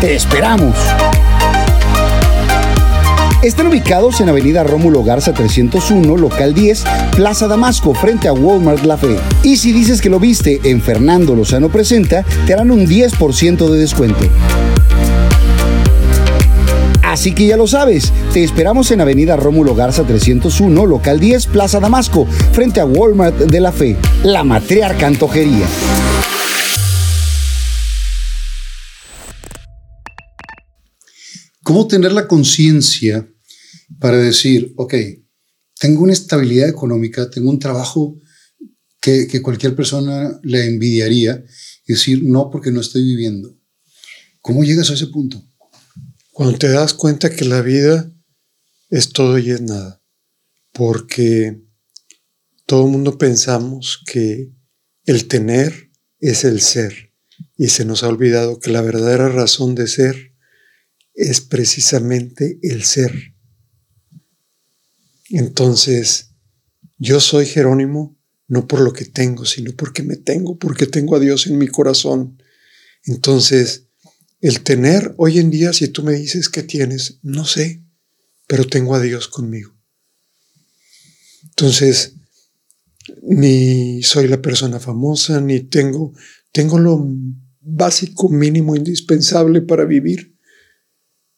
te esperamos. Están ubicados en Avenida Rómulo Garza 301, local 10, Plaza Damasco, frente a Walmart La Fe. Y si dices que lo viste en Fernando Lozano Presenta, te harán un 10% de descuento. Así que ya lo sabes, te esperamos en Avenida Rómulo Garza 301, local 10, Plaza Damasco, frente a Walmart de la Fe, la matriarca antojería. ¿Cómo tener la conciencia para decir, ok, tengo una estabilidad económica, tengo un trabajo que, cualquier persona le envidiaría y decir, no, porque no estoy viviendo? ¿Cómo llegas a ese punto? Cuando te das cuenta que la vida es todo y es nada, porque todo el mundo pensamos que el tener es el ser y se nos ha olvidado que la verdadera razón de ser es precisamente el ser. Entonces, yo soy Jerónimo no por lo que tengo, sino porque me tengo, porque tengo a Dios en mi corazón. Entonces, el tener hoy en día, si tú me dices que tienes, no sé, pero tengo a Dios conmigo. Entonces, ni soy la persona famosa, ni tengo, tengo lo básico, mínimo, indispensable para vivir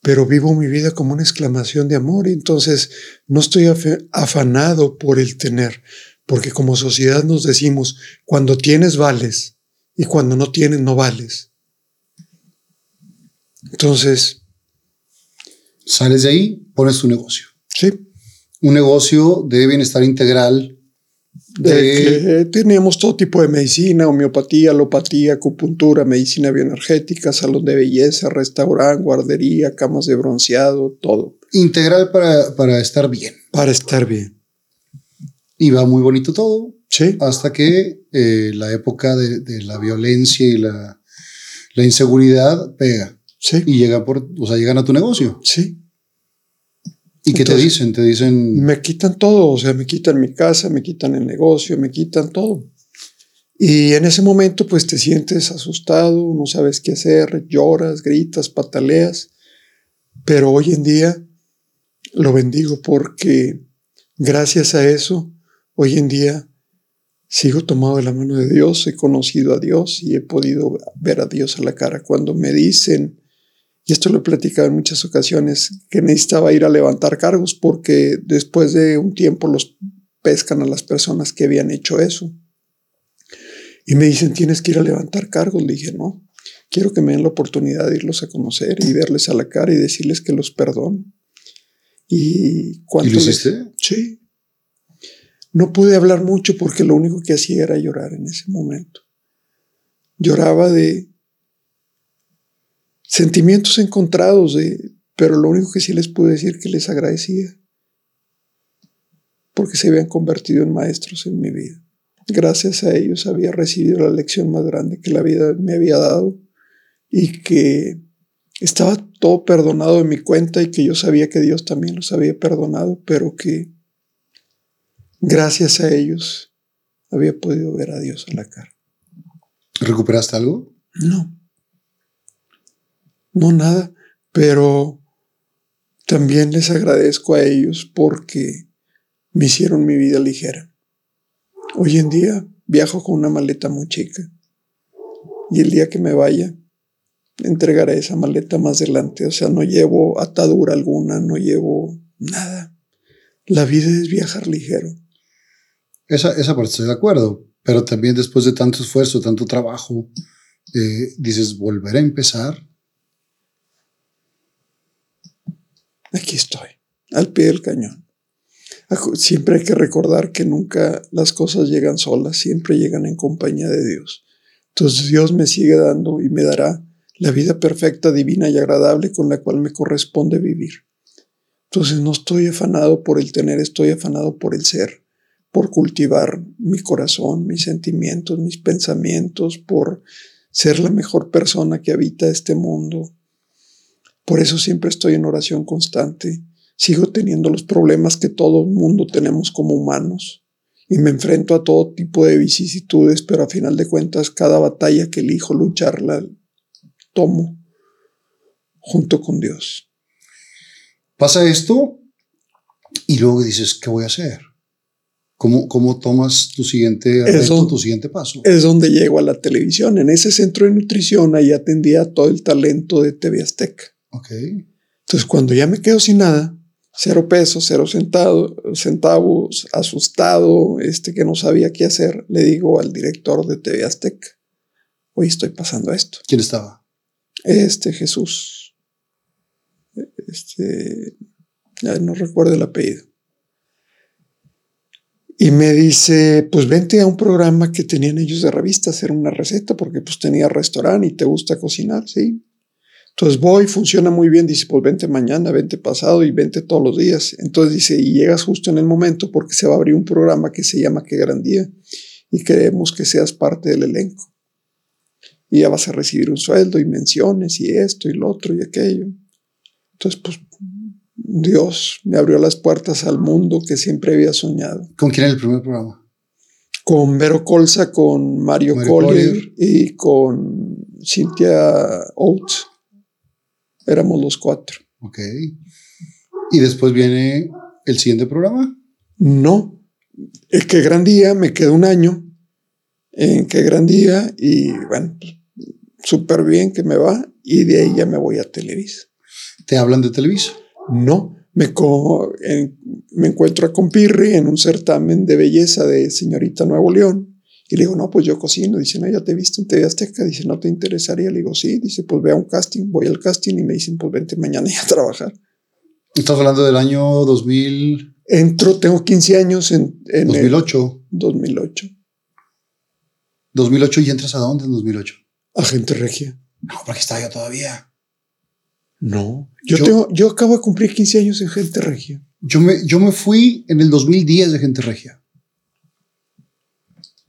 pero vivo mi vida como una exclamación de amor y entonces no estoy afanado por el tener, porque como sociedad nos decimos, cuando tienes vales y cuando no tienes no vales. Entonces... Sales de ahí, pones tu negocio. Sí. Un negocio de bienestar integral de teníamos todo tipo de medicina, homeopatía, alopatía, acupuntura, medicina bioenergética, salón de belleza, restaurante, guardería, camas de bronceado, todo. Integral para, para estar bien. Para estar bien. Y va muy bonito todo. Sí. Hasta que eh, la época de, de, la violencia y la, la inseguridad pega. Sí. Y llega por, o sea, llegan a tu negocio. Sí. ¿Y qué te dicen? Te dicen... Me quitan todo, o sea, me quitan mi casa, me quitan el negocio, me quitan todo. Y en ese momento pues te sientes asustado, no sabes qué hacer, lloras, gritas, pataleas. Pero hoy en día lo bendigo porque gracias a eso, hoy en día sigo tomado de la mano de Dios, he conocido a Dios y he podido ver a Dios a la cara. Cuando me dicen y esto lo he platicado en muchas ocasiones, que necesitaba ir a levantar cargos porque después de un tiempo los pescan a las personas que habían hecho eso. Y me dicen, tienes que ir a levantar cargos. Le dije, no, quiero que me den la oportunidad de irlos a conocer y verles a la cara y decirles que los perdono. ¿Y, cuánto ¿Y lo hiciste? Sí. No pude hablar mucho porque lo único que hacía era llorar en ese momento. Lloraba de sentimientos encontrados, de, pero lo único que sí les pude decir que les agradecía, porque se habían convertido en maestros en mi vida. Gracias a ellos había recibido la lección más grande que la vida me había dado y que estaba todo perdonado en mi cuenta y que yo sabía que Dios también los había perdonado, pero que gracias a ellos había podido ver a Dios a la cara. ¿Recuperaste algo? No no nada, pero también les agradezco a ellos porque me hicieron mi vida ligera. Hoy en día viajo con una maleta muy chica y el día que me vaya entregaré esa maleta más adelante. O sea, no llevo atadura alguna, no llevo nada. La vida es viajar ligero. Esa, esa parte estoy de acuerdo, pero también después de tanto esfuerzo, tanto trabajo, eh, dices, volver a empezar aquí estoy, al pie del cañón. Siempre hay que recordar que nunca las cosas llegan solas, siempre llegan en compañía de Dios. Entonces Dios me sigue dando y me dará la vida perfecta, divina y agradable con la cual me corresponde vivir. Entonces no estoy afanado por el tener, estoy afanado por el ser, por cultivar mi corazón, mis sentimientos, mis pensamientos, por ser la mejor persona que habita este mundo, por eso siempre estoy en oración constante. Sigo teniendo los problemas que todo el mundo tenemos como humanos y me enfrento a todo tipo de vicisitudes, pero a final de cuentas cada batalla que elijo luchar la tomo junto con Dios. Pasa esto y luego dices, ¿qué voy a hacer? ¿Cómo, cómo tomas tu siguiente tu siguiente paso? Es donde llego a la televisión. En ese centro de nutrición ahí atendía todo el talento de TV Azteca. Entonces, cuando ya me quedo sin nada, cero pesos, cero centavos, asustado, este, que no sabía qué hacer, le digo al director de TV Azteca, hoy estoy pasando esto. ¿Quién estaba? Este Jesús. Este, ya no recuerdo el apellido. Y me dice, pues vente a un programa que tenían ellos de revista, hacer una receta, porque pues tenía restaurante y te gusta cocinar, ¿sí? Entonces voy, funciona muy bien, dice, pues vente mañana, vente pasado y vente todos los días. Entonces dice, y llegas justo en el momento porque se va a abrir un programa que se llama Qué Gran Día y queremos que seas parte del elenco. Y ya vas a recibir un sueldo y menciones y esto y lo otro y aquello. Entonces, pues Dios me abrió las puertas al mundo que siempre había soñado. ¿Con quién era el primer programa? Con Vero Colza, con Mario, Collier, y con Cynthia Oates. Éramos los cuatro. Ok. ¿Y después viene el siguiente programa? No. El Qué Gran Día me quedó un año en Qué Gran Día y bueno, súper bien que me va y de ahí ya me voy a Televisa. ¿Te hablan de Televisa? No. Me, me encuentro a Compirri en un certamen de belleza de Señorita Nuevo León y le digo, no, pues yo cocino. Dice, no, ya te viste en TV Azteca. Dice, ¿no te interesaría? Le digo, sí. Dice, pues ve a un casting. Voy al casting y me dicen, pues vente mañana ya a trabajar. ¿Estás hablando del año 2000? Entro, tengo 15 años en... en 2008. 2008. 2008 y entras a dónde en 2008? A Gente Regia. No, porque estaba yo todavía. No, yo, yo, tengo, yo acabo de cumplir 15 años en Gente Regia. Yo me, yo me fui en el 2010 de Gente Regia.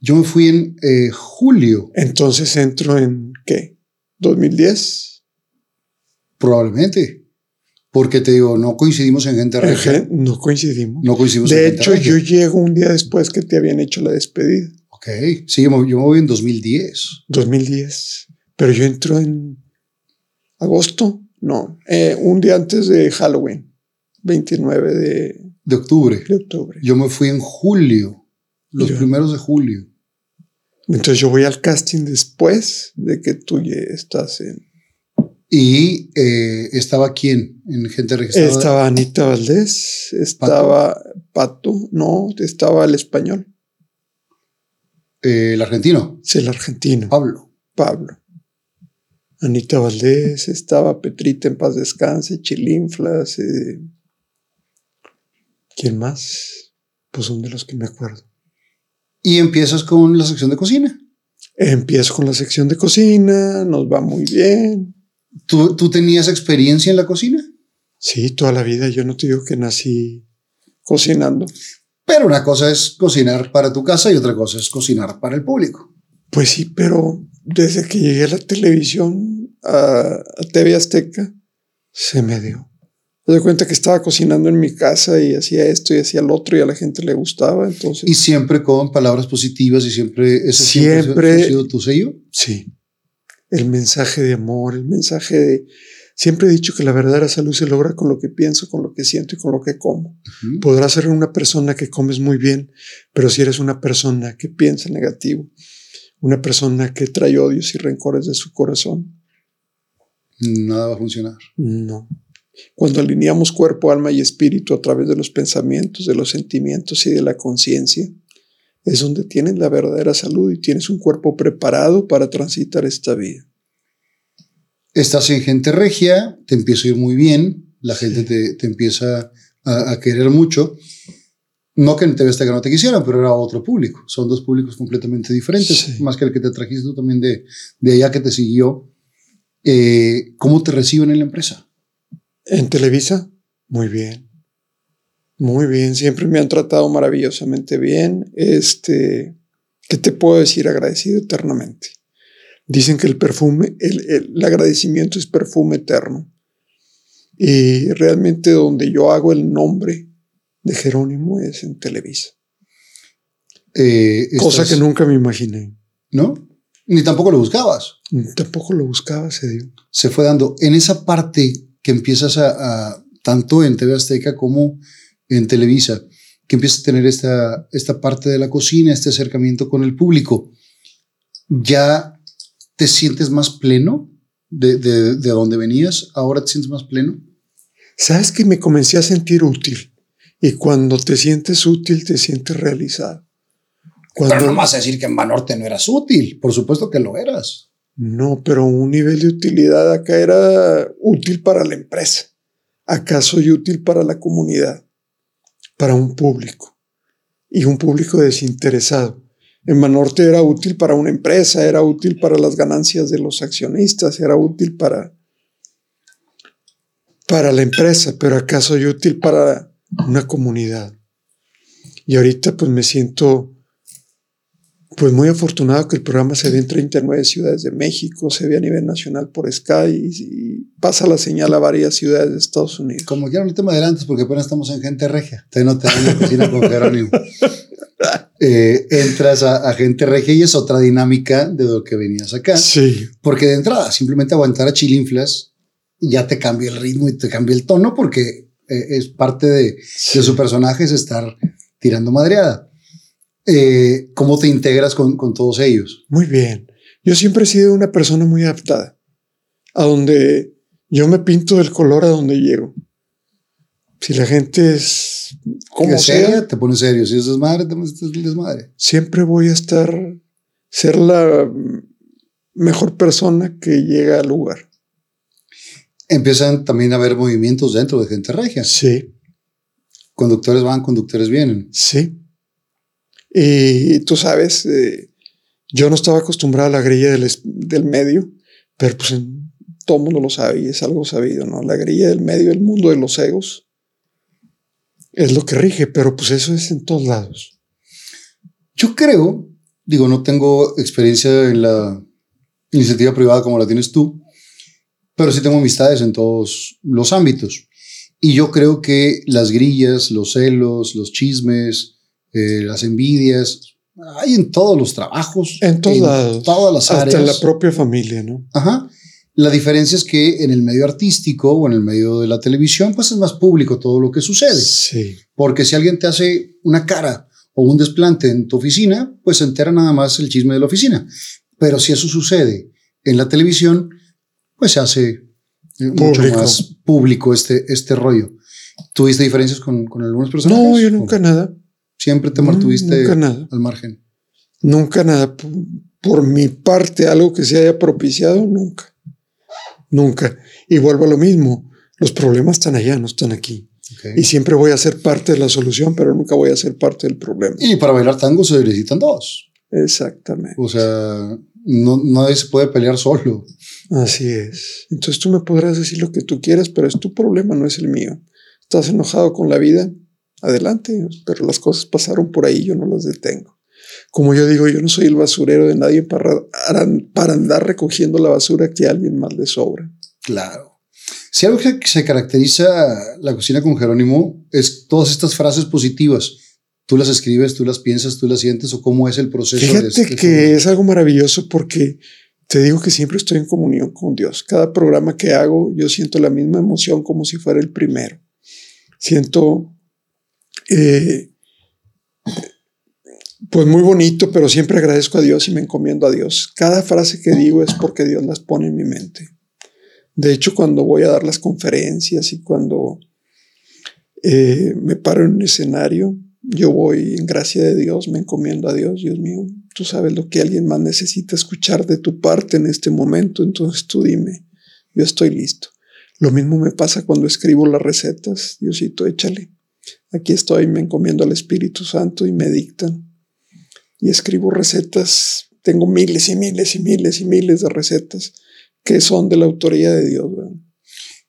Yo me fui en eh, julio. Entonces entro en qué? ¿2010? Probablemente. Porque te digo, no coincidimos en gente regia. No coincidimos. No coincidimos de hecho, yo llego un día después que te habían hecho la despedida. Ok. Sí, yo me, voy en 2010. 2010. Pero yo entro en agosto. No, eh, un día antes de Halloween. 29 de, de octubre. De octubre. Yo me fui en julio. Los primeros de julio. Entonces yo voy al casting después de que tú ya estás en... ¿Y eh, estaba quién en Gente Regia? Estaba, Anita Valdés, estaba Pato, no, estaba el español. Eh, ¿El argentino? Sí, el argentino. Pablo. Pablo. Anita Valdés, estaba Petrita en paz descanse, Chilinflas. Eh, ¿Quién más? Pues son de los que me acuerdo. Y empiezas con la sección de cocina. Empiezo con la sección de cocina, nos va muy bien. ¿Tú, ¿Tú tenías experiencia en la cocina? Sí, toda la vida. Yo no te digo que nací cocinando. Pero una cosa es cocinar para tu casa y otra cosa es cocinar para el público. Pues sí, pero desde que llegué a la televisión, a, TV Azteca, se me dio. Me doy cuenta que estaba cocinando en mi casa y hacía esto y hacía lo otro y a la gente le gustaba. Entonces, y siempre con palabras positivas y siempre ese siempre, siempre ha sido tu sello. Sí. El mensaje de amor, el mensaje de. Siempre he dicho que la verdadera salud se logra con lo que pienso, con lo que siento y con lo que como. Podrás ser una persona que comes muy bien, pero si eres una persona que piensa negativo, una persona que trae odios y rencores de su corazón. Nada va a funcionar. No. Cuando alineamos cuerpo, alma y espíritu a través de los pensamientos, de los sentimientos y de la conciencia, es donde tienes la verdadera salud y tienes un cuerpo preparado para transitar esta vida. Estás en gente regia, te empieza a ir muy bien, la gente te, empieza a, a, querer mucho no que en TV Azteca no te quisieran, pero era otro público. Son dos públicos completamente diferentes, más que el que te trajiste tú también de, de allá que te siguió. Eh, ¿Cómo te reciben en la empresa? En Televisa, muy bien. Muy bien, siempre me han tratado maravillosamente bien. Este, ¿qué te puedo decir? Agradecido eternamente. Dicen que el perfume, el, el agradecimiento es perfume eterno. Y realmente donde yo hago el nombre de Jerónimo es en Televisa. Eh, Cosa que nunca me imaginé. ¿No? Ni tampoco lo buscabas. Ni tampoco lo buscaba, se dio. Se fue dando. En esa parte que empiezas a, tanto en TV Azteca como en Televisa, que empiezas a tener esta, esta parte de la cocina, este acercamiento con el público, ¿ya te sientes más pleno de, de, de donde venías? ¿Ahora te sientes más pleno? Sabes que me comencé a sentir útil. Y cuando te sientes útil, te sientes realizado. Cuando, pero no vas a decir que en Banorte no eras útil. Por supuesto que lo eras. No, pero un nivel de utilidad acá era útil para la empresa. Acá soy útil para la comunidad, para un público. Y un público desinteresado. En Banorte era útil para una empresa, era útil para las ganancias de los accionistas, era útil para, para la empresa, pero acá soy útil para una comunidad. Y ahorita pues me siento pues muy afortunado que el programa se ve en 39 ciudades de México, se ve a nivel nacional por Sky y, pasa la señal a varias ciudades de Estados Unidos. Como quieran, ahorita me adelantes porque apenas estamos en gente regia. Te no te la cocina con Jerónimo. Eh, entras a, a, gente regia y es otra dinámica de lo que venías acá. Sí. Porque de entrada, simplemente aguantar a chilinflas ya te cambia el ritmo y te cambia el tono porque eh, es parte de, su personaje es estar tirando madreada. Eh, ¿Cómo te integras con, con todos ellos? Muy bien. Yo siempre he sido una persona muy adaptada. A donde yo me pinto del color a donde llego. Si la gente es como sea, te pones serio. Si es desmadre, te pones desmadre. Siempre voy a estar, ser la mejor persona que llega al lugar empiezan también a haber movimientos dentro de gente regia. Sí. Conductores van, conductores vienen. Sí. Y tú sabes, eh, yo no estaba acostumbrado a la grilla del, del medio, pero pues en, todo mundo lo sabe y es algo sabido, ¿no? La grilla del medio, el mundo de los egos, es lo que rige, pero pues eso es en todos lados. Yo creo, digo, no tengo experiencia en la iniciativa privada como la tienes tú, pero sí tengo amistades en todos los ámbitos. Y yo creo que las grillas, los celos, los chismes, eh, las envidias, hay en todos los trabajos. En, todas, todas las áreas. Hasta en la propia familia, ¿no? Ajá. La diferencia es que en el medio artístico o en el medio de la televisión, pues es más público todo lo que sucede. Sí. Porque si alguien te hace una cara o un desplante en tu oficina, pues se entera nada más el chisme de la oficina. Pero si eso sucede en la televisión, pues se hace mucho más público este, este rollo. ¿Tuviste diferencias con, con algunas personas? No, yo nunca nada. Siempre te mantuviste al margen. Nunca nada. Por, mi parte, algo que se haya propiciado, nunca. Nunca. Y vuelvo a lo mismo. Los problemas están allá, no están aquí. Y siempre voy a ser parte de la solución, pero nunca voy a ser parte del problema. Y para bailar tango se necesitan dos. Exactamente. O sea, no, nadie se puede pelear solo. Así es. Entonces tú me podrás decir lo que tú quieras, pero es tu problema, no es el mío. ¿Estás enojado con la vida? Adelante, pero las cosas pasaron por ahí, yo no las detengo. Como yo digo, yo no soy el basurero de nadie para, para andar recogiendo la basura que a alguien más le sobra. Claro. Si algo que se caracteriza la cocina con Jerónimo es todas estas frases positivas. Tú las escribes, tú las piensas, tú las sientes o cómo es el proceso. Fíjate este que es algo maravilloso porque te digo que siempre estoy en comunión con Dios. Cada programa que hago yo siento la misma emoción como si fuera el primero. Siento eh, pues muy bonito, pero siempre agradezco a Dios y me encomiendo a Dios. Cada frase que digo es porque Dios las pone en mi mente. De hecho, cuando voy a dar las conferencias y cuando eh, me paro en un escenario, yo voy en gracia de Dios, me encomiendo a Dios, Dios mío, tú sabes lo que alguien más necesita escuchar de tu parte en este momento, entonces tú dime, yo estoy listo. Lo mismo me pasa cuando escribo las recetas, Diosito, échale. Aquí estoy, me encomiendo al Espíritu Santo y me dictan. Y escribo recetas, tengo miles y miles y miles y miles de recetas que son de la autoría de Dios.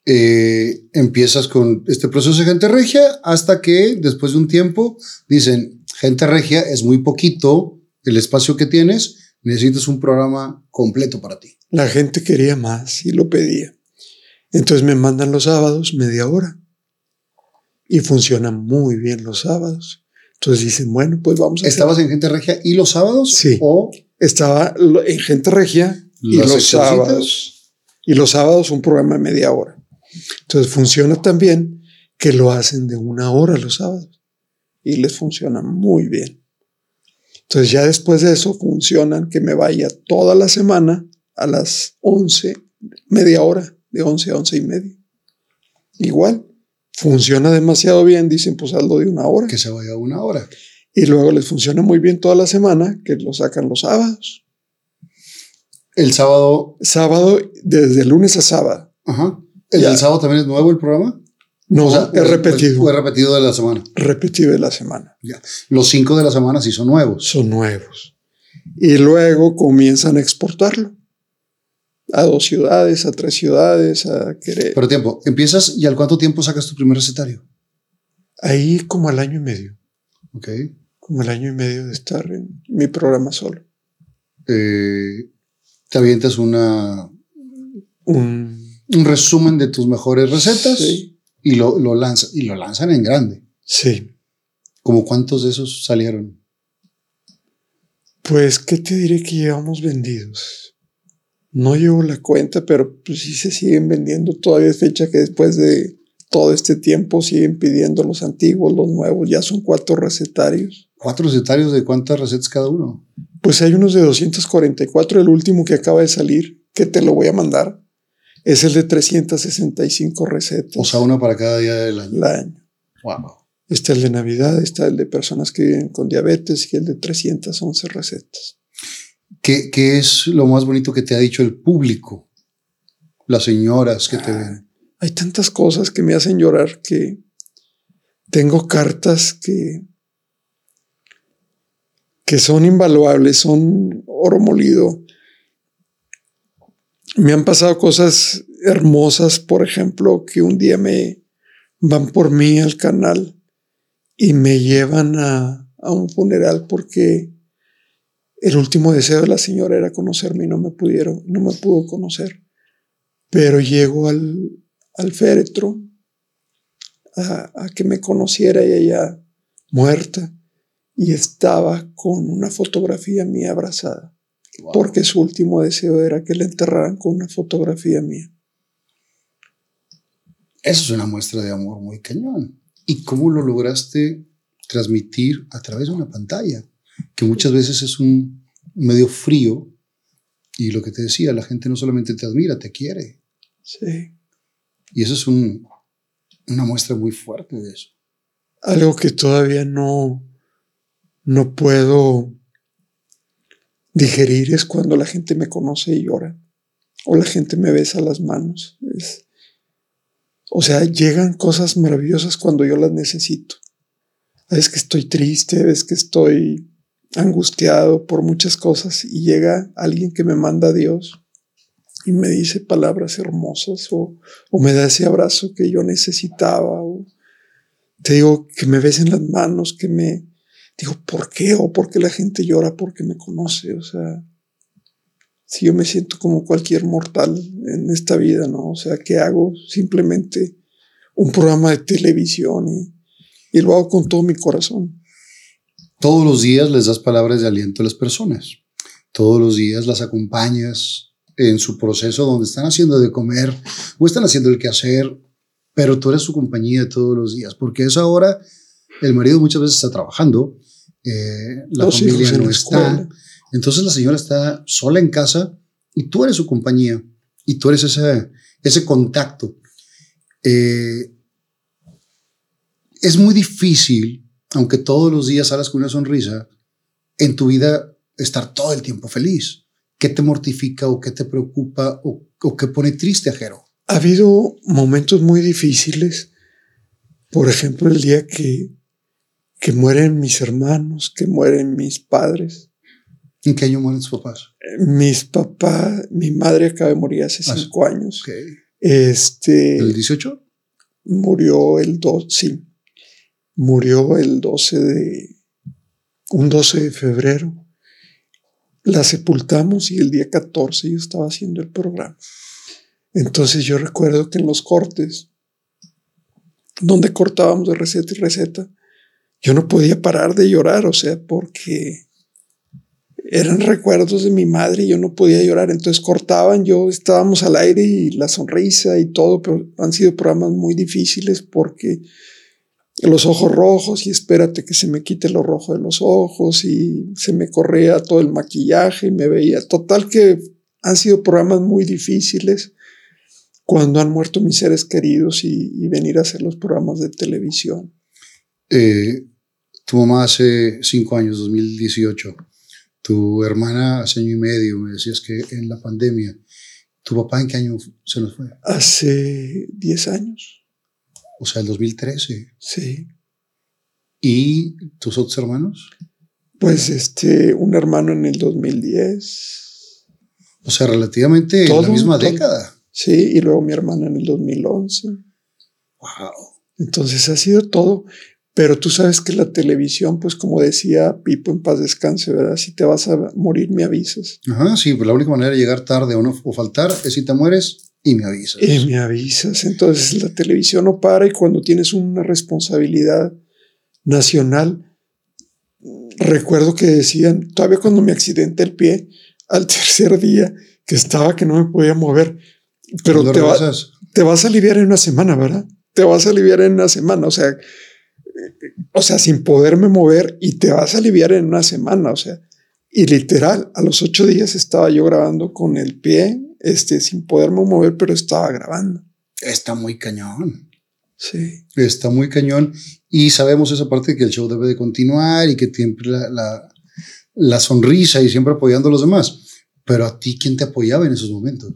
Eh, empiezas con este proceso de gente regia hasta que después de un tiempo dicen, gente regia es muy poquito el espacio que tienes, necesitas un programa completo para ti. La gente quería más y lo pedía. Entonces me mandan los sábados media hora y funciona muy bien los sábados. Entonces dicen, bueno, pues vamos a... ¿Estabas en Gente Regia y los sábados? Sí. ¿O? Estaba en Gente Regia y los sábados. Y los sábados un programa de media hora. Entonces funciona también que lo hacen de una hora los sábados. Y les funciona muy bien. Entonces ya después de eso funcionan que me vaya toda la semana a las 11, media hora, de 11 a 11 y media. Igual, funciona demasiado bien, dicen, pues hazlo de una hora. Que se vaya una hora. Y luego les funciona muy bien toda la semana, que lo sacan los sábados. El sábado. Sábado, desde lunes a sábado. Ajá. ¿El del sábado también es nuevo el programa? No, es repetido. Fue repetido de la semana. Repetido de la semana. Ya. Los cinco de la semana sí son nuevos. Son nuevos. Y luego comienzan a exportarlo a dos ciudades, a tres ciudades, a querer. Pero tiempo, empiezas y al cuánto tiempo sacas tu primer recetario? Ahí como al año y medio. Ok. Como al año y medio de estar en mi programa solo. Eh, te avientas una. Un, resumen de tus mejores recetas y lo, lo, y lo lanzan en grande. Sí. ¿Como cuántos de esos salieron? Pues, ¿qué te diré que llevamos vendidos? No llevo la cuenta, pero pues sí se siguen vendiendo. Todavía es fecha que después de todo este tiempo siguen pidiendo los antiguos, los nuevos. Ya son cuatro recetarios. ¿Cuatro recetarios de cuántas recetas cada uno? Pues hay unos de 244. El último que acaba de salir, que te lo voy a mandar, es el de 365 recetas. O sea, uno para cada día del año. El año. Wow. Está el de Navidad, está el de personas que viven con diabetes y el de 311 recetas. ¿Qué, ¿Qué, es lo más bonito que te ha dicho el público? Las señoras que te ven. Hay tantas cosas que me hacen llorar que tengo cartas que, que son invaluables, son oro molido. Me han pasado cosas hermosas, por ejemplo, que un día me van por mí al canal y me llevan a, a un funeral porque el último deseo de la señora era conocerme y no me pudieron, no me pudo conocer. Pero llego al, al féretro a, que me conociera y ella muerta y estaba con una fotografía mía abrazada. Porque su último deseo era que la enterraran con una fotografía mía. Eso es una muestra de amor muy cañón. ¿Y cómo lo lograste transmitir a través de una pantalla? Que muchas veces es un medio frío y lo que te decía, la gente no solamente te admira, te quiere. Sí. Y eso es un, una muestra muy fuerte de eso. Algo que todavía no, no puedo digerir es cuando la gente me conoce y llora. O la gente me besa las manos. Es, o sea, llegan cosas maravillosas cuando yo las necesito. Es que estoy triste, ves que estoy angustiado por muchas cosas y llega alguien que me manda a Dios y me dice palabras hermosas o, o me da ese abrazo que yo necesitaba o te digo que me besen las manos, que me digo, ¿por qué? O porque la gente llora porque me conoce, o sea, si yo me siento como cualquier mortal en esta vida, ¿no? O sea, ¿qué hago? Simplemente un programa de televisión y, y lo hago con todo mi corazón. Todos los días les das palabras de aliento a las personas. Todos los días las acompañas en su proceso donde están haciendo de comer o están haciendo el quehacer, pero tú eres su compañía todos los días, porque es ahora el marido muchas veces está trabajando, eh, la familia no está, entonces la señora está sola en casa y tú eres su compañía y tú eres ese, ese contacto. Eh, es muy difícil, aunque todos los días salas con una sonrisa, en tu vida estar todo el tiempo feliz. ¿Qué te mortifica o qué te preocupa o, o qué pone triste a Jero? Ha habido momentos muy difíciles. Por ejemplo, el día que, que mueren mis hermanos, que mueren mis padres. ¿En qué año mueren tus papás? Mis papás, mi madre acaba de morir hace Ah, cinco años. Okay. Este ¿El 18? murió el 2, sí. Murió el 12 de un 12 de febrero. La sepultamos y el día 14 yo estaba haciendo el programa. Entonces yo recuerdo que en los cortes, donde cortábamos de receta y receta, yo no podía parar de llorar, o sea, porque eran recuerdos de mi madre y yo no podía llorar. Entonces cortaban, yo estábamos al aire y la sonrisa y todo, pero han sido programas muy difíciles porque los ojos rojos y espérate que se me quite lo rojo de los ojos y se me corría todo el maquillaje y me veía. Total que han sido programas muy difíciles cuando han muerto mis seres queridos y, y venir a hacer los programas de televisión. Eh, tu mamá hace cinco años, 2018. Tu hermana hace año y medio. Me decías que en la pandemia. ¿Tu papá en qué año se nos fue? Hace 10 años, O sea, el 2013. sí. ¿Y tus otros hermanos? Pues este, un hermano en el 2010, O sea, relativamente en la misma todo. década. sí, y luego mi hermana en el 2011. Wow. Entonces ha sido todo. Pero tú sabes que la televisión, pues como decía Pipo en paz descanse, ¿verdad? Si te vas a morir, me avisas. Ajá, sí, pues la única manera de llegar tarde o, no, o faltar es si te mueres y me avisas. Y me avisas. Entonces la televisión no para y cuando tienes una responsabilidad nacional, recuerdo que decían, todavía cuando me accidenté el pie, al tercer día que estaba que no me podía mover, pero ¿Cuándo te, va- te vas a aliviar en una semana, ¿verdad? Te vas a aliviar en una semana, o sea, eh, o sea, sin poderme mover y te vas a aliviar en una semana, o sea, y literal, a los ocho días estaba yo grabando con el pie, este, sin poderme mover, pero estaba grabando. Está muy cañón. Sí. Está muy cañón. Y sabemos esa parte de que el show debe de continuar y que siempre la, la, la sonrisa y siempre apoyando a los demás. Pero a ti, ¿quién te apoyaba en esos momentos?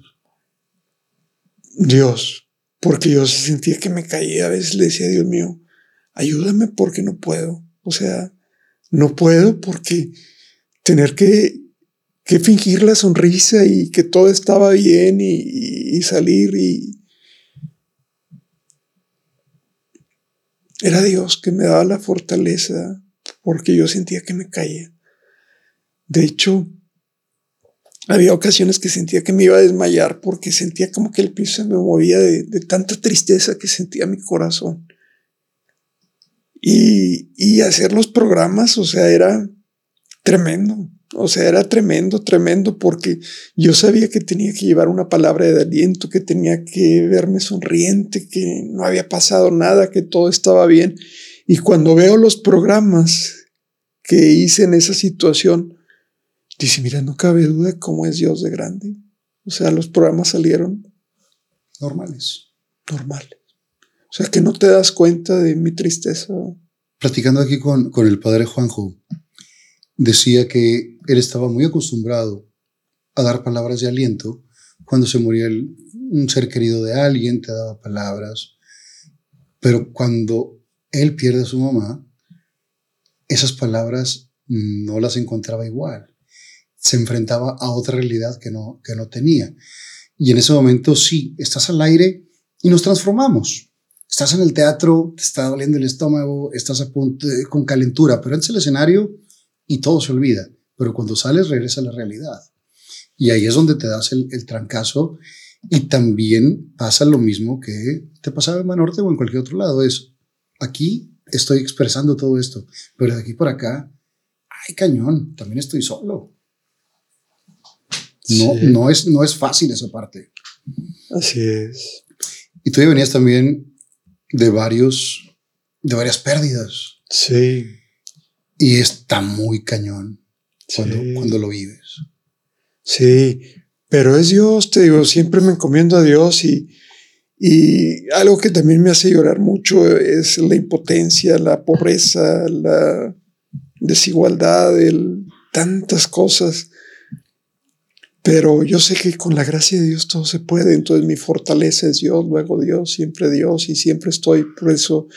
Dios, porque yo sentía que me caía, a veces le decía, Dios mío, ayúdame porque no puedo. O sea, no puedo porque tener que, que fingir la sonrisa y que todo estaba bien y, salir y... Era Dios que me daba la fortaleza porque yo sentía que me caía. De hecho, había ocasiones que sentía que me iba a desmayar porque sentía como que el piso se me movía de, de tanta tristeza que sentía mi corazón. Y, y hacer los programas, o sea, era tremendo. O sea, era tremendo, tremendo, porque yo sabía que tenía que llevar una palabra de aliento, que tenía que verme sonriente, que no había pasado nada, que todo estaba bien. Y cuando veo los programas que hice en esa situación, dice, mira, no cabe duda cómo es Dios de grande. O sea, los programas salieron Normales. normales. O sea, que no te das cuenta de mi tristeza. Platicando aquí con, con el padre Juanjo, decía que él estaba muy acostumbrado a dar palabras de aliento cuando se moría un ser querido de alguien, te daba palabras, pero cuando él pierde a su mamá, esas palabras no las encontraba igual. Se enfrentaba a otra realidad que no, que no tenía. Y en ese momento sí, estás al aire y nos transformamos. Estás en el teatro, te está doliendo el estómago, estás con calentura, pero entras el escenario y todo se olvida. Pero cuando sales regresa a la realidad. Y ahí es donde te das el, el trancazo y también pasa lo mismo que te pasaba en Manorte o en cualquier otro lado. Es aquí estoy expresando todo esto, pero de aquí por acá, ay cañón, también estoy solo. No, no, es, no es fácil esa parte. Así es. Y tú ya venías también de varios, de varias pérdidas. Sí. Y está muy cañón cuando, cuando lo vives. Sí, pero es Dios, te digo, siempre me encomiendo a Dios y, y algo que también me hace llorar mucho es la impotencia, la pobreza, la desigualdad, el, tantas cosas. Pero yo sé que con la gracia de Dios todo se puede, entonces mi fortaleza es Dios, luego Dios, siempre Dios y siempre estoy. Por eso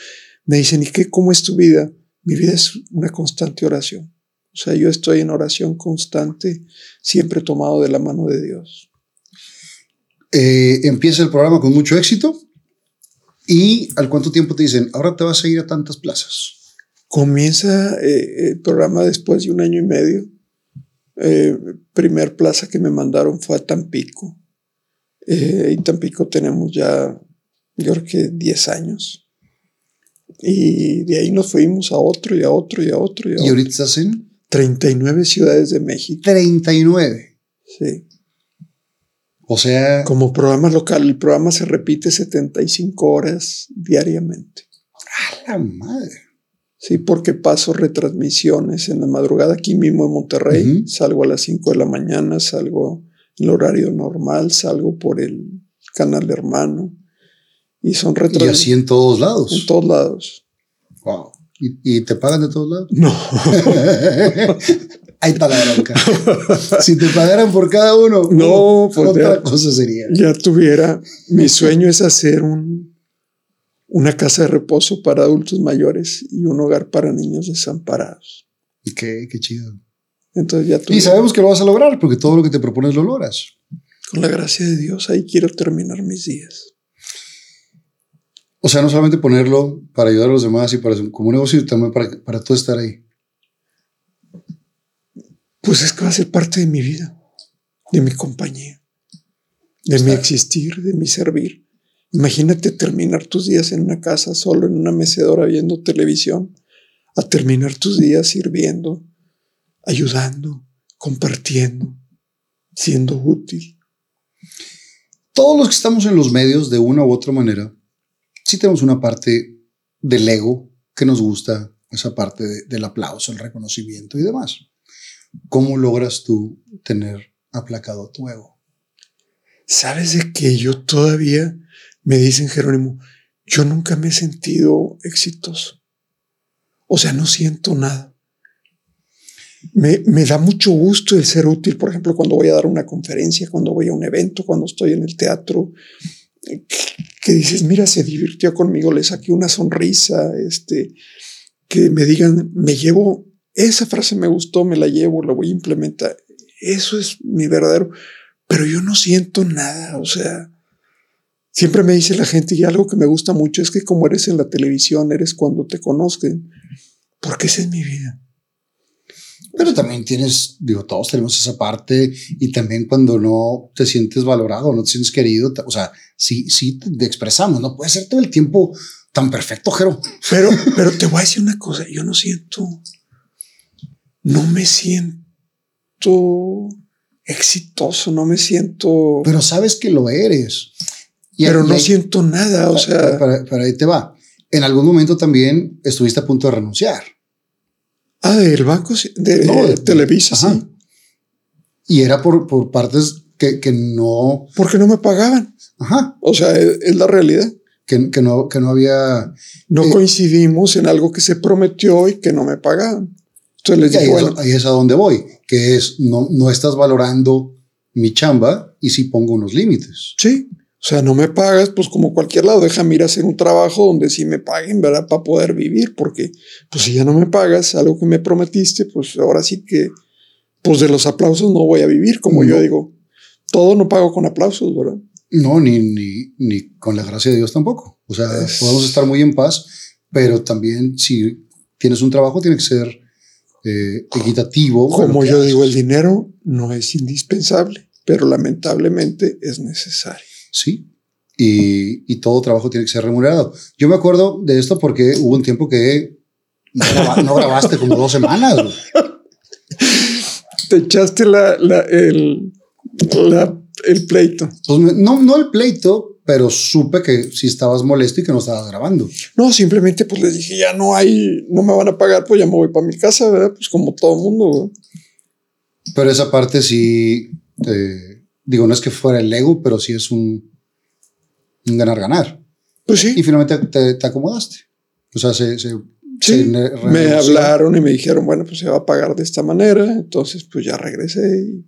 me dicen, ¿y qué? ¿Cómo es tu vida? Mi vida es una constante oración. O sea, yo estoy en oración constante, siempre tomado de la mano de Dios. Eh, empieza el programa con mucho éxito y al cuánto tiempo te dicen, ahora te vas a ir a tantas plazas. Comienza eh, el programa después de un año y medio. Eh, primer plaza que me mandaron fue a Tampico. y Tampico tenemos ya, yo creo que 10 años. Y de ahí nos fuimos a otro y a otro y a otro. ¿Y, a ¿Y ahorita estás en? 39 ciudades de México. 39. Sí. O sea. Como programa local, el programa se repite 75 horas diariamente. ¡A la madre! Sí, porque paso retransmisiones en la madrugada aquí mismo en Monterrey. Salgo a las 5 de la mañana, salgo en el horario normal, salgo por el canal hermano. Y son retransmisiones. Y así en todos lados. En todos lados. Wow. ¿Y, te pagan de todos lados? No. Ahí está la bronca. si te pagaran por cada uno, no, pues otra cosa sería. Ya tuviera. Mi sueño es hacer un, una casa de reposo para adultos mayores y un hogar para niños desamparados. Qué, qué chido. Entonces ya Y sabemos que lo vas a lograr porque todo lo que te propones lo logras. Con la gracia de Dios, ahí quiero terminar mis días. O sea, no solamente ponerlo para ayudar a los demás y para como un negocio, también para, para tú estar ahí. Pues es que va a ser parte de mi vida, de mi compañía, de mi existir, de mi servir. Imagínate terminar tus días en una casa solo, en una mecedora viendo televisión, a terminar tus días sirviendo, ayudando, compartiendo, siendo útil. Todos los que estamos en los medios, de una u otra manera, sí tenemos una parte del ego que nos gusta, esa parte del aplauso, el reconocimiento y demás. ¿Cómo logras tú tener aplacado tu ego? Sabes de que yo todavía me dicen Jerónimo, yo nunca me he sentido exitoso. O sea, no siento nada. Me, me, da mucho gusto el ser útil, por ejemplo, cuando voy a dar una conferencia, cuando voy a un evento, cuando estoy en el teatro, que dices, mira, se divirtió conmigo, le saqué una sonrisa, este, que me digan, me llevo, esa frase me gustó, me la llevo, la voy a implementar. Eso es mi verdadero, pero yo no siento nada, o sea, siempre me dice la gente y algo que me gusta mucho es que como eres en la televisión, eres cuando te conozcan, porque esa es mi vida. Pero también tienes, digo, todos tenemos esa parte y también cuando no te sientes valorado, no te sientes querido, o sea, sí, sí te expresamos, no puede ser todo el tiempo tan perfecto, Jero. Pero, pero te voy a decir una cosa, yo no siento, no me siento exitoso, no me siento... Pero sabes que lo eres. pero no siento nada, o sea... para ahí te va. En algún momento también estuviste a punto de renunciar. Ah, del banco, de, Televisa, sí. Y era por, por partes que, que, no... Porque no me pagaban. Ajá. O sea, es, la realidad. que, que no, que no había... No eh, coincidimos en algo que se prometió y que no me pagaban. Entonces les ahí, dije, es, ahí es a donde voy, que es, no, no estás valorando mi chamba y sí pongo unos límites. sí. O sea, no me pagas, pues como cualquier lado, déjame ir a hacer un trabajo donde sí me paguen, ¿verdad? Para poder vivir, porque pues si ya no me pagas algo que me prometiste, pues ahora sí que, pues de los aplausos no voy a vivir, como No. yo digo. Todo no pago con aplausos, ¿verdad? No, ni, ni, ni con la gracia de Dios tampoco. O sea, Es- podemos estar muy en paz, pero también si tienes un trabajo tiene que ser eh, equitativo. Como yo haces. digo, el dinero no es indispensable, pero lamentablemente es necesario. Sí. Y, y todo trabajo tiene que ser remunerado. Yo me acuerdo de esto porque hubo un tiempo que no, graba- no grabaste como dos semanas. Te echaste la, la- el, la- el pleito. Pues no, no el pleito, pero supe que si estabas molesto y que no estabas grabando. No, simplemente pues les dije, ya no hay, no me van a pagar, pues ya me voy para mi casa, ¿verdad? Pues como todo mundo, ¿verdad? Pero esa parte sí, eh, digo, no es que fuera el ego, pero sí es un, un ganar-ganar. Pues Y sí, finalmente te, te acomodaste. O sea, se... se sí. Me hablaron y me dijeron, bueno, pues se va a pagar de esta manera. Entonces, pues ya regresé y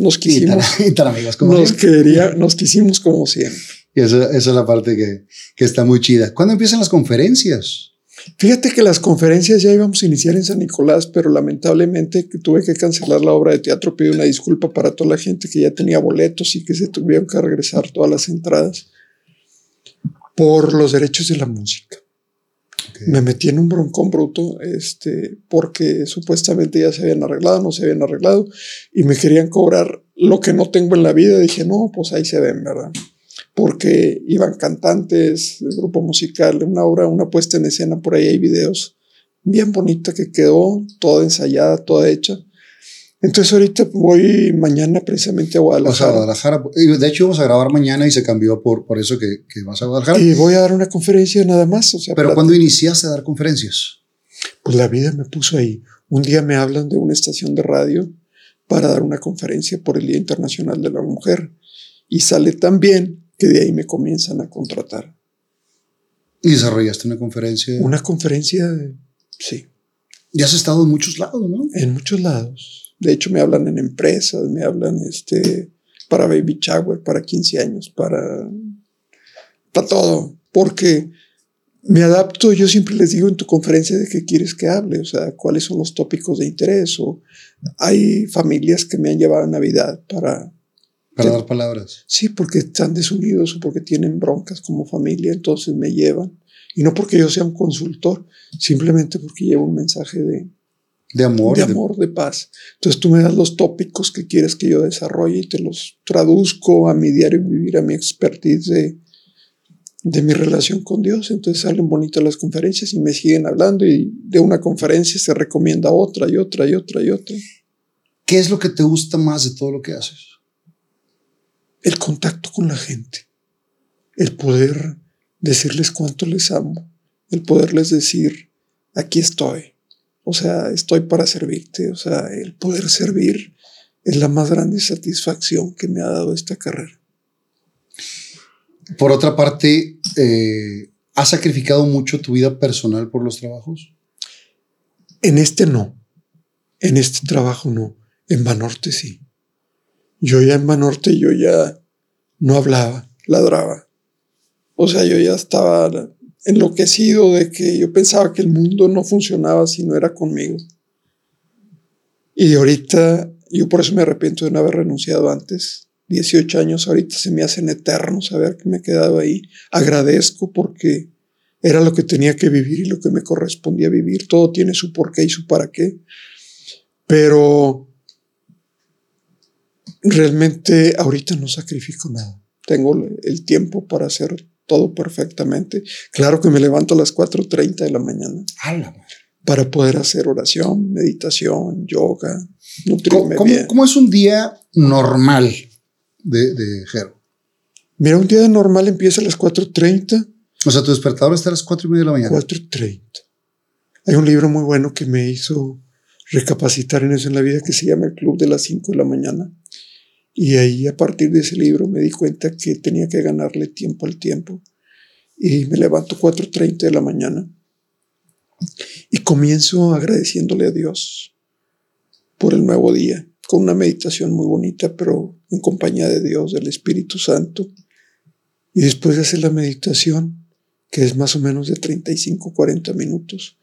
nos Y tan, quisimos. y tan amigos como Nos, siempre. quería, nos quisimos como siempre. Y esa, esa es la parte que, que está muy chida. ¿Cuándo empiezan las conferencias? Fíjate que las conferencias ya íbamos a iniciar en San Nicolás, pero lamentablemente tuve que cancelar la obra de teatro. Pido una disculpa para toda la gente que ya tenía boletos y que se tuvieron que regresar todas las entradas por los derechos de la música. Me metí en un broncón bruto, este, porque supuestamente ya se habían arreglado, no se habían arreglado, y me querían cobrar lo que no tengo en la vida. Dije, no, pues ahí se ven, ¿verdad? Porque iban cantantes, el grupo musical, una obra, una puesta en escena, por ahí hay videos bien bonita que quedó, toda ensayada, toda hecha. Entonces ahorita voy mañana precisamente a Vas a Guadalajara. Guadalajara. De hecho, íbamos a grabar mañana y se cambió por, por eso que, que vas a Guadalajara. Y voy a dar una conferencia nada más. O sea, Pero cuando iniciaste a dar conferencias? Pues la vida me puso ahí. Un día me hablan de una estación de radio para dar una conferencia por el Día Internacional de la Mujer. Y sale tan bien que de ahí me comienzan a contratar. Y desarrollaste una conferencia. Una conferencia, de- sí, Ya has estado en muchos lados, ¿no? en muchos lados. De hecho, me hablan en empresas, me hablan este, para baby shower, para 15 años, para, para todo. Porque me adapto, yo siempre les digo en tu conferencia de qué quieres que hable, o sea, cuáles son los tópicos de interés. O hay familias que me han llevado a Navidad para, Para dar palabras. sí, porque están desunidos o porque tienen broncas como familia, entonces me llevan. Y no porque yo sea un consultor, simplemente porque llevo un mensaje de, De amor. de de- amor, de paz. Entonces tú me das los tópicos que quieres que yo desarrolle y te los traduzco a mi diario vivir, a mi expertise de, de mi relación con Dios. Entonces salen bonitas las conferencias y me siguen hablando y de una conferencia se recomienda otra y otra y otra y otra. ¿Qué es lo que te gusta más de todo lo que haces? El contacto con la gente, el poder decirles cuánto les amo, el poderles decir, aquí estoy. O sea, estoy para servirte. O sea, el poder servir es la más grande satisfacción que me ha dado esta carrera. Por otra parte, eh, ¿has sacrificado mucho tu vida personal por los trabajos? En este no. En este trabajo no. En Banorte sí. Yo ya en Banorte yo ya no hablaba, ladraba. O sea, yo ya estaba enloquecido de que yo pensaba que el mundo no funcionaba si no era conmigo. Y ahorita, yo por eso me arrepiento de no haber renunciado antes. 18 años ahorita se me hacen eternos saber que me he quedado ahí. Agradezco porque era lo que tenía que vivir y lo que me correspondía vivir. Todo tiene su porqué y su para qué. Pero realmente ahorita no sacrifico nada. Tengo el tiempo para hacer todo perfectamente. Claro que me levanto a las 4.30 de la mañana A la madre. para poder hacer oración, meditación, yoga, ¿Cómo, nutrirme cómo- bien. cómo es un día normal de, de Jero? Mira, un día normal empieza a las 4.30, O sea, tu despertador está a las cuatro y media de la mañana. 4.30. Hay un libro muy bueno que me hizo recapacitar en eso en la vida que se llama El Club de las 5 de la mañana. Y ahí a partir de ese libro me di cuenta que tenía que ganarle tiempo al tiempo y me levanto 4.30 de la mañana y comienzo agradeciéndole a Dios por el nuevo día, con una meditación muy bonita, pero en compañía de Dios, del Espíritu Santo. Y después de hacer la meditación, que es más o menos de 35, 40 minutos,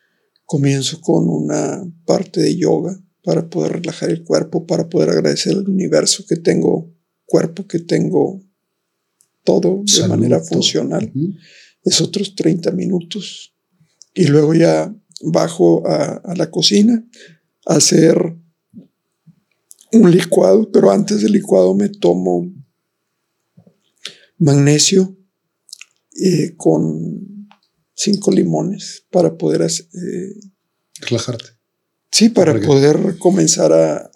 comienzo con una parte de yoga para poder relajar el cuerpo, para poder agradecer al universo que tengo cuerpo, que tengo todo de manera funcional. Es otros 30 minutos. Y luego ya bajo a, a la cocina a hacer un licuado, pero antes del licuado me tomo magnesio eh, con cinco limones para poder eh, relajarte. Sí, para poder comenzar a,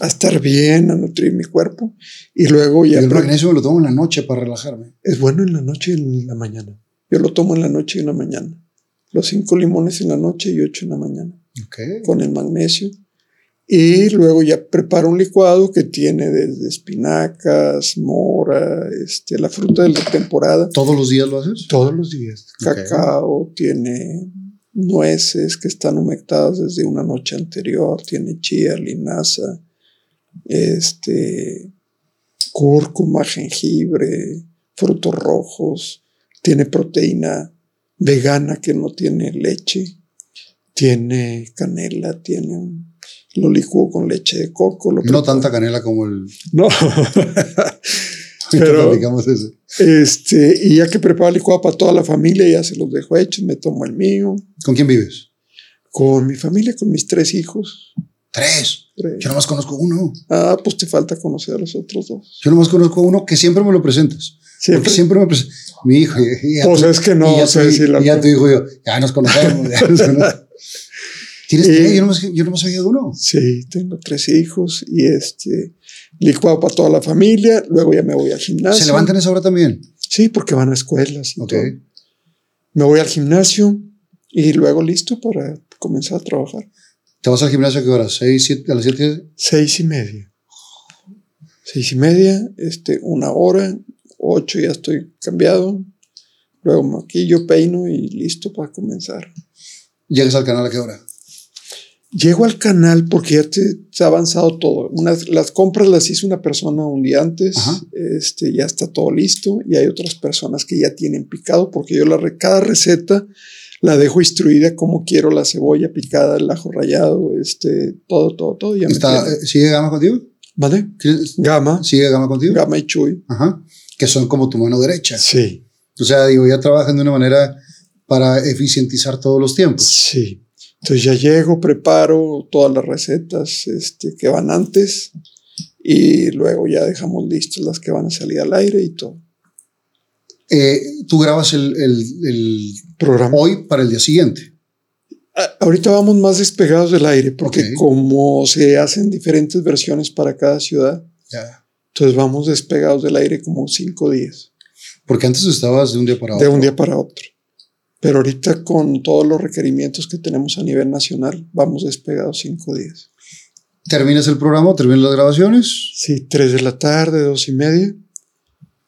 a, estar bien, a nutrir mi cuerpo. Y luego ya. el magnesio me lo tomo en la noche para relajarme. Es bueno en la noche y en la mañana. Yo lo tomo en la noche y en la mañana. Los cinco limones en la noche y ocho en la mañana. Okay. Con el magnesio. Y luego ya preparo un licuado que tiene desde espinacas, mora, este, la fruta de la temporada. ¿Todos los días lo haces? Todos los días. Cacao, tiene nueces que están humectadas desde una noche anterior, tiene chía, linaza, este, cúrcuma, jengibre, frutos rojos, tiene proteína vegana que no tiene leche, tiene canela, tiene un lo licuo con leche de coco. no tanta canela como el. No. Pero, eso. Este, y ya que preparo el licuado para toda la familia, ya se los dejo hechos, me tomo el mío. ¿Con quién vives? Con mi familia, con mis tres hijos. ¿Tres? Yo nomás conozco uno. Ah, pues te falta conocer a los otros dos. Yo nomás conozco uno que siempre me lo presentas. Siempre. siempre me presentas. Mi hijo. Y, pues es que no y sé si ya tu hijo yo, ya nos conocemos. Ya nos conocemos. ¿Tienes tres? Yo no, me, yo no me sabía de uno. Sí, tengo tres hijos y este licuado para toda la familia. Luego ya me voy al gimnasio. ¿Se levantan esa hora también? Sí, porque van a escuelas. Okay. Me voy al gimnasio y luego listo para comenzar a trabajar. ¿Te vas al gimnasio a qué hora? ¿Seis, siete, a las siete? Seis y media. Seis y media, este, una hora, ocho ya estoy cambiado. Luego maquillo, peino y listo para comenzar. ¿Llegas al canal a qué hora? Llego al canal porque ya te, se ha avanzado todo. Unas, las compras las hizo una persona un día antes, este, ya está todo listo y hay otras personas que ya tienen picado porque yo la, cada receta la dejo instruida como quiero la cebolla picada, el ajo rallado, este, todo, todo, todo. Ya está, eh, ¿Sigue Gama contigo? ¿Vale? Gama. ¿Sigue Gama contigo? Gama y Chuy. Ajá. Que son como tu mano derecha. Sí. O sea, digo, ya trabajan de una manera para eficientizar todos los tiempos. Sí. Entonces ya llego, preparo todas las recetas este, que van antes y luego ya dejamos listas las que van a salir al aire y todo. Eh, Tú grabas el, el, programa hoy para el día siguiente. ahorita vamos más despegados del aire porque como se hacen diferentes versiones para cada ciudad, entonces vamos despegados del aire como cinco días. Porque antes estabas de un día para otro. De un día para otro. Pero ahorita con todos los requerimientos que tenemos a nivel nacional, vamos despegados cinco días. ¿Terminas el programa? ¿Terminas las grabaciones? Sí, tres de la tarde, dos y media.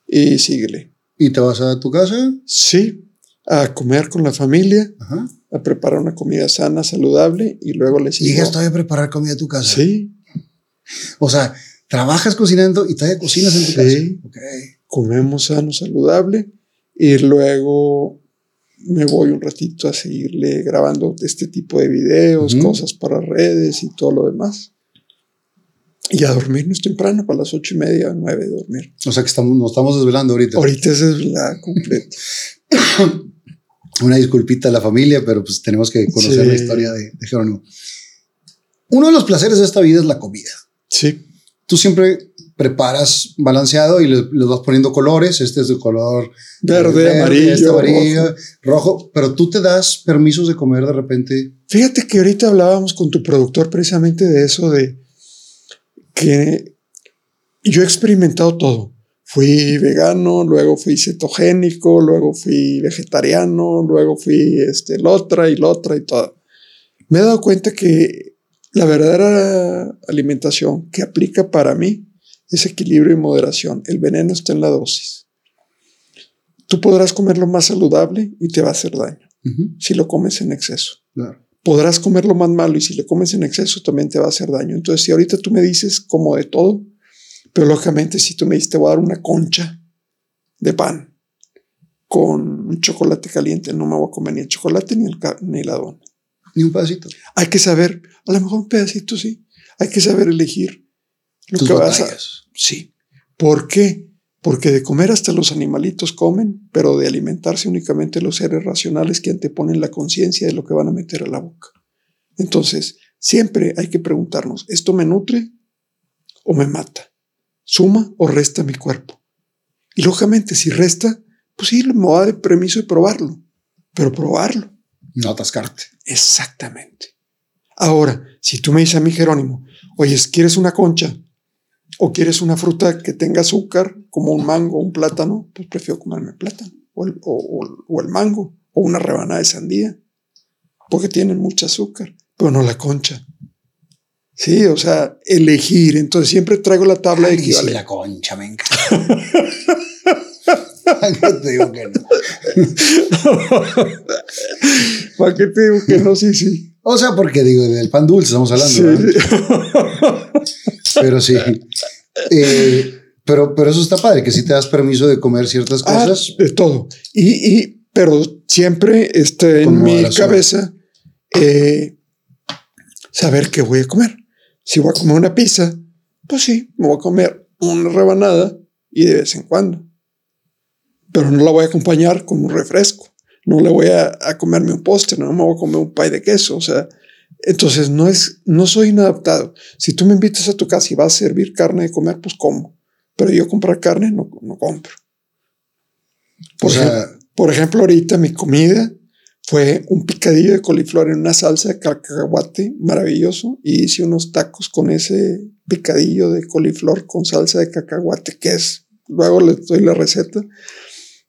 Y síguele. ¿Y te vas a tu casa? Sí, a comer con la familia, a preparar una comida sana, saludable y luego le sigo. ¿Y ya a preparar comida a tu casa? Sí. O sea, trabajas cocinando y todavía cocinas en tu casa. Sí. Comemos sano, saludable y luego me voy un ratito a seguirle grabando este tipo de videos, cosas para redes y todo lo demás. Y a dormirnos temprano, para las ocho y media, nueve de dormir. O sea que estamos, nos estamos desvelando ahorita. Ahorita es desvelada completa. Una disculpita a la familia, pero pues tenemos que conocer la historia de, de Jerónimo. Uno de los placeres de esta vida es la comida. Sí. Tú siempre preparas balanceado y le, vas poniendo colores. Este es de color verde, amarillo, este amarillo rojo. Pero tú te das permisos de comer de repente. Fíjate que ahorita hablábamos con tu productor precisamente de eso, de que yo he experimentado todo. Fui vegano, luego fui cetogénico, luego fui vegetariano, luego fui este, otra y otra y todo. Me he dado cuenta que la verdadera alimentación que aplica para mí es equilibrio y moderación. El veneno está en la dosis. Tú podrás comer lo más saludable y te va a hacer daño si lo comes en exceso. claro. Podrás comer lo más malo y si lo comes en exceso también te va a hacer daño. Entonces, si ahorita tú me dices como de todo, pero lógicamente si tú me dices te voy a dar una concha de pan con un chocolate caliente, no me voy a comer ni el chocolate ni, el, ni la dona. Ni un pedacito. Hay que saber, a lo mejor un pedacito sí, hay que saber elegir lo Tus que vas a... Sí. ¿Por qué? Porque de comer hasta los animalitos comen, pero de alimentarse únicamente los seres racionales que anteponen la conciencia de lo que van a meter a la boca. Entonces, siempre hay que preguntarnos, ¿esto me nutre o me mata? ¿Suma o resta mi cuerpo? Y lógicamente, si resta, pues sí, me va a dar permiso de probarlo, pero probarlo. No atascarte. Exactamente. Ahora, si tú me dices a mí, Jerónimo, oye, ¿quieres una concha? ¿O quieres una fruta que tenga azúcar, como un mango, un plátano? Pues prefiero comerme el plátano, o el, o- o- o el mango, o una rebanada de sandía, porque tienen mucho azúcar, pero no la concha. Sí, o sea, elegir. Entonces siempre traigo la tabla de sí, equivalencia. la concha, me encanta. Yo te digo que no. ¿Para qué te digo que no? Sí, sí. O sea, porque digo, del pan dulce estamos hablando. Pero sí. Eh, pero, pero eso está padre, que si te das permiso de comer ciertas Ah, cosas. de todo. Y, y- pero siempre este, en mi cabeza eh, saber qué voy a comer. Si voy a comer una pizza, pues sí, me voy a comer una rebanada y de vez en cuando. Pero no la voy a acompañar con un refresco. No le voy a, a comerme un postre, no me voy a comer un pay de queso. O sea, entonces no es, no soy inadaptado. Si tú me invitas a tu casa y vas a servir carne de comer, pues como. Pero yo comprar carne no, no compro. Por, O sea- ejemplo, por ejemplo, ahorita mi comida fue un picadillo de coliflor en una salsa de cacahuate maravilloso y hice unos tacos con ese picadillo de coliflor con salsa de cacahuate, que es, luego les doy la receta,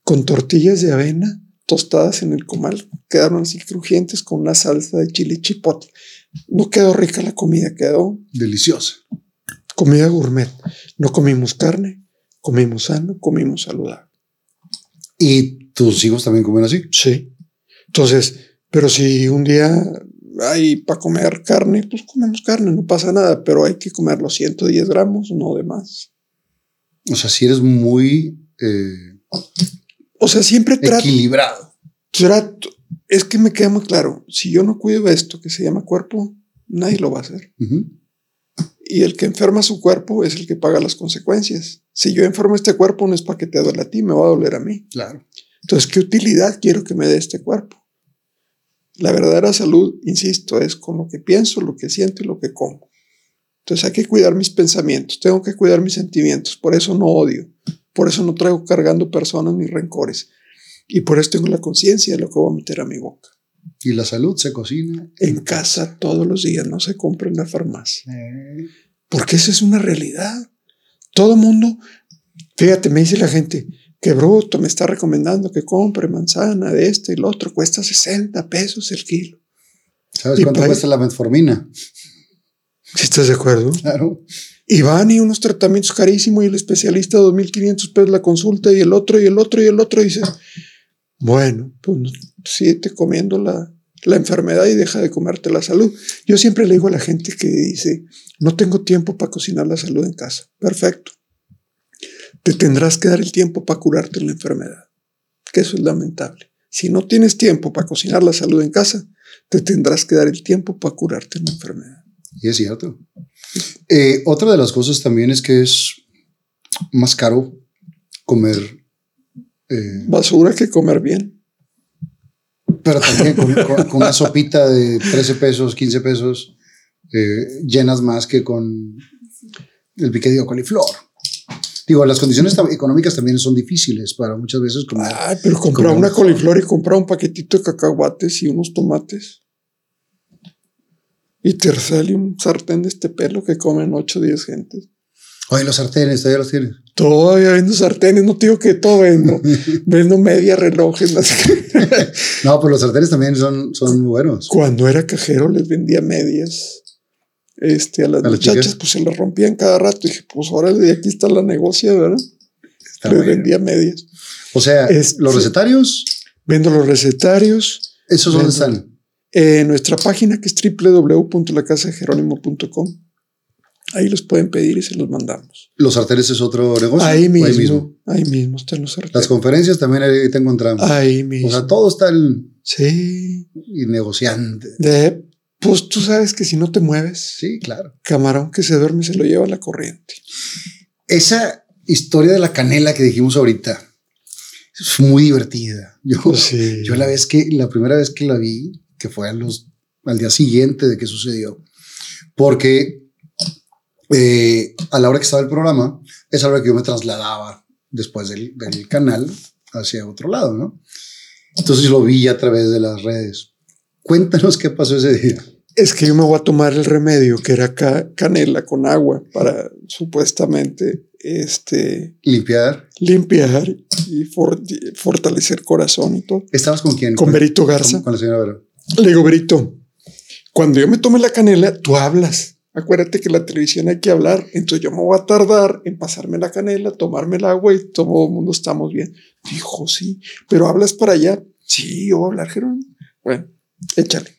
con tortillas de avena tostadas en el comal. Quedaron así crujientes con una salsa de chile chipotle. No quedó rica la comida, quedó Deliciosa. comida gourmet. No comimos carne, comimos sano, comimos saludable. Y tus hijos también comen así. Sí. Entonces, pero si un día hay para comer carne, pues comemos carne, no pasa nada, pero hay que comer los 110 gramos, no de más. O sea, si eres muy eh, O sea, siempre trato, equilibrado. trato, es que me queda muy claro, si yo no cuido esto que se llama cuerpo, nadie lo va a hacer. Y el que enferma su cuerpo es el que paga las consecuencias. Si yo enfermo este cuerpo, no es para que te duele a ti, me va a doler a mí. Claro. Entonces, ¿qué utilidad quiero que me dé este cuerpo? La verdadera salud, insisto, es con lo que pienso, lo que siento y lo que como. Entonces hay que cuidar mis pensamientos, tengo que cuidar mis sentimientos, por eso no odio, por eso no traigo cargando personas ni rencores. Y por eso tengo la conciencia de lo que voy a meter a mi boca. Y la salud se cocina. En casa todos los días, no se compra en la farmacia. Eh, Porque esa es una realidad. Todo mundo, fíjate, me dice la gente, que bruto, me está recomendando que compre manzana de este y lo otro, cuesta 60 pesos el kilo. ¿Sabes Y cuánto pa- cuesta la metformina? Si estás de acuerdo. Claro. Y van y unos tratamientos carísimos y el especialista 2.500 pesos la consulta y el otro y el otro y el otro. Y dices, bueno, pues síguete comiendo la, la enfermedad y deja de comerte la salud. Yo siempre le digo a la gente que dice, no tengo tiempo para cocinar la salud en casa. Perfecto. Te tendrás que dar el tiempo para curarte la enfermedad, que eso es lamentable. Si no tienes tiempo para cocinar la salud en casa, te tendrás que dar el tiempo para curarte la enfermedad. Y es cierto. Eh, otra de las cosas también es que es más caro comer, eh, Basura que comer bien. pero también con, con- con una sopita de 13 pesos, 15 pesos, eh, llenas más que con el picadillo de coliflor. Digo, las condiciones económicas también son difíciles para muchas veces comer. Ay, pero comprar una coliflor y comprar un paquetito de cacahuates y unos tomates. Y te sale un sartén de este pelo que comen 8 o 10 gentes. Oye, los sartenes, todavía los tienes. Todavía vendo sartenes, no te digo que todo vendo. vendo media relojes. qué. No, pero los sartenes también son, son buenos. Cuando era cajero les vendía medias. Este, a las ¿A las muchachas chicas? pues se las rompían cada rato. Y dije, pues órale, aquí está la negocia, ¿verdad? Está Le bueno. vendía medias. O sea, Es- los recetarios, Vendo los recetarios. ¿esos dónde Vendo- están? En nuestra página que es www.lacasajerónimo.com. Ahí los pueden pedir y se los mandamos. ¿Los arteres es otro negocio? Ahí ¿O mismo, ahí mismo. están los Las conferencias también ahí te encontramos. Ahí o mismo. sea, todo está el sí. y negociante. De, pues tú sabes que si no te mueves, Sí, claro. camarón que se duerme se lo lleva la corriente. Esa historia de la canela que dijimos ahorita es muy divertida. Yo, Pues sí. yo la vez que la primera vez que la vi, que fue a los, al día siguiente de que sucedió, porque eh, a la hora que estaba el programa, es a la hora que yo me trasladaba después del, del canal hacia otro lado, ¿no? Entonces lo vi a través de las redes. Cuéntanos qué pasó ese día. Es que yo me voy a tomar el remedio que era ca- canela con agua para supuestamente este, Limpiar. limpiar y for- fortalecer corazón y todo. ¿Estabas con quién? Con Berito Garza. Con, con la señora Vero. Le digo, Berito, cuando yo me tome la canela, tú hablas. Acuérdate que en la televisión hay que hablar. Entonces yo me voy a tardar en pasarme la canela, tomarme el agua y todo el mundo estamos bien. Dijo, sí, pero hablas para allá. Sí, yo voy a hablar, Jerónimo. Bueno, échale.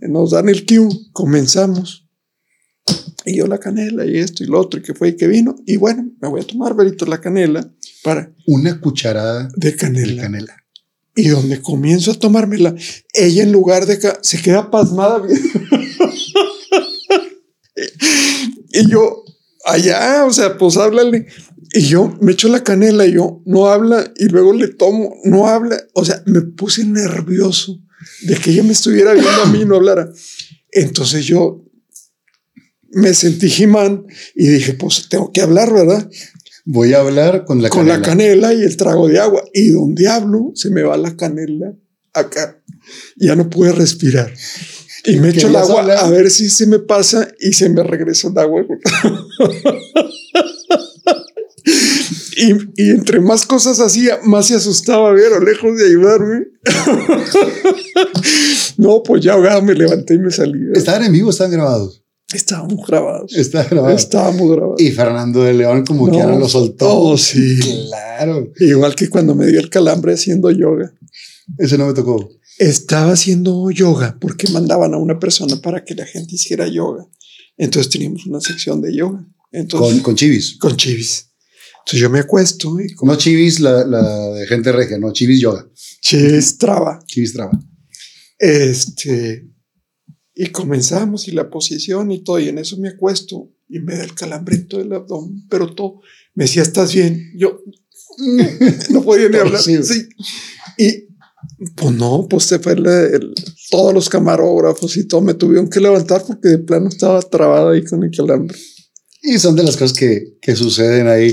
Nos dan el cue, comenzamos. Y yo la canela y esto y lo otro, y que fue y que vino. Y bueno, me voy a tomar, Berito, la canela para Una cucharada de de canela. Y donde comienzo a tomármela, ella en lugar de ca- se queda pasmada. y yo, allá, o sea, pues háblale. Y yo me echo la canela y yo no habla y luego le tomo, no habla. O sea, me puse nervioso de que ella me estuviera viendo a mí y no hablara. Entonces yo me sentí Jimán y dije, pues tengo que hablar, ¿verdad? Voy a hablar con la con canela. la canela y el trago de agua. Y donde hablo, se me va la canela acá. Ya no pude respirar. Y me echo el ¿Querías agua hablar? a ver si se me pasa y se me regresa el agua. y, y entre más cosas hacía, más se asustaba ver lejos de ayudarme. no, pues ya ahogado me levanté y me salí. ¿Estaban en vivo o estaban grabados? Estábamos grabados. Estaban grabados. Estábamos grabados. Y Fernando de León como que No. ahora lo soltó. Oh, sí. Claro. Igual que cuando me dio el calambre haciendo yoga. Ese no me tocó. Estaba haciendo yoga porque mandaban a una persona para que la gente hiciera yoga. Entonces teníamos una sección de yoga. Entonces, Con, con Chivis. con chivis. Entonces yo me acuesto y No Chivis, la, la de gente regia, no. Chivis Yoga. chivis traba. Chivis Traba. Este, y comenzamos y la posición y todo. Y en eso me acuesto y me da el calambre en todo el abdomen, pero todo. Me decía, ¿estás bien? Yo no podía ni hablar. Sí. Y pues no, pues se fue el- el- todos los camarógrafos y todo me tuvieron que levantar porque de plano estaba trabado ahí con el calambre. Y son de las cosas que, que suceden ahí.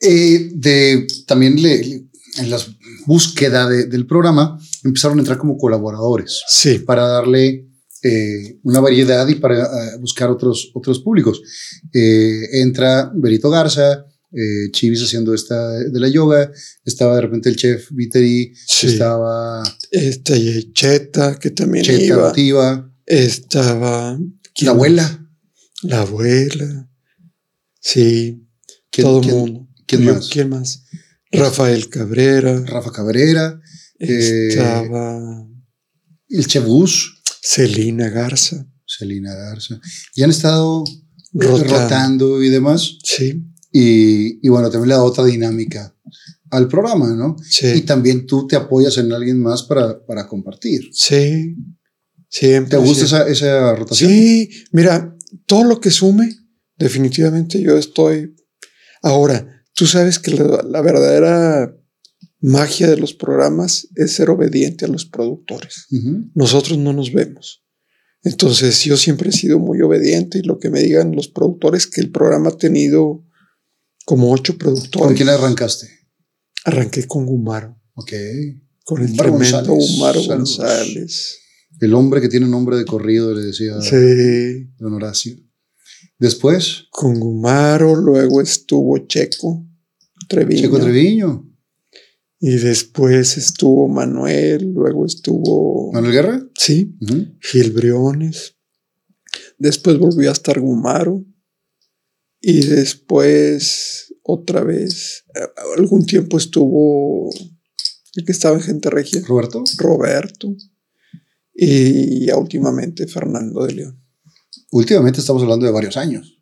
Eh, de, también le, le- en la búsqueda de- del programa empezaron a entrar como colaboradores Sí, para darle eh, una variedad y para eh, buscar otros, otros públicos. Eh, entra Berito Garza, eh, Chivis haciendo esta de la yoga, estaba de repente el chef Viteri, Sí. estaba este, Cheta, que también Cheta iba. Motiva, Estaba ¿quién la abuela. La abuela. Sí, ¿Quién- todo el quién- mundo. quién Yo- más? ¿Quién más? Rafael Cabrera. Rafa Cabrera, Estaba el chef Gus, Celina Garza. Selina Garza, y han estado Rotando. rotando y demás. Sí, Y, y bueno, también le da otra dinámica al programa, ¿no? Y sí, también tú te apoyas en alguien más para, para compartir. sí. Siempre. ¿Te gusta siempre. esa, esa rotación? Sí, mira, todo lo que sume, definitivamente yo estoy. Ahora, tú sabes que la, la verdadera magia de los programas es ser obediente a los productores. Nosotros no nos vemos. Entonces yo siempre he sido muy obediente y lo que me digan los productores que el programa ha tenido como ocho productores. ¿Con quién arrancaste? Arranqué con Gumaro, Ok. con el Gumaro tremendo González. Gumaro Saludos. González. El hombre que tiene nombre de corrido, le decía Sí, don Horacio. Después, con Gumaro, luego estuvo Checo Treviño. Checo Treviño. Y después estuvo Manuel, luego estuvo... Manuel Guerra. Sí, Ujú. Gil Briones. Después volvió a estar Gumaro. Y después otra vez. Eh, Algún tiempo estuvo el que estaba en Gente Regia, Roberto. Roberto. Y ya últimamente Fernando de León. Últimamente estamos hablando de varios años.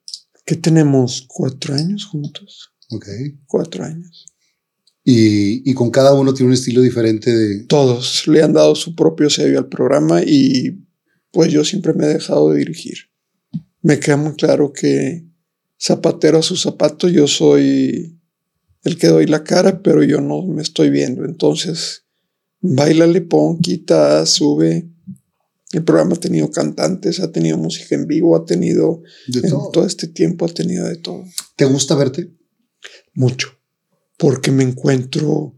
¿Qué tenemos? ¿Cuatro años juntos? Ok. Cuatro años. Y, y con cada uno tiene un estilo diferente de... Todos le han dado su propio sello al programa y pues yo siempre me he dejado de dirigir. Me queda muy claro que zapatero a su zapato, yo soy el que doy la cara, pero yo no me estoy viendo. Entonces, bailale, pon, quita, sube. El programa ha tenido cantantes, ha tenido música en vivo, ha tenido, de en todo. todo este tiempo ha tenido de todo. ¿Te gusta verte? Mucho. Porque me encuentro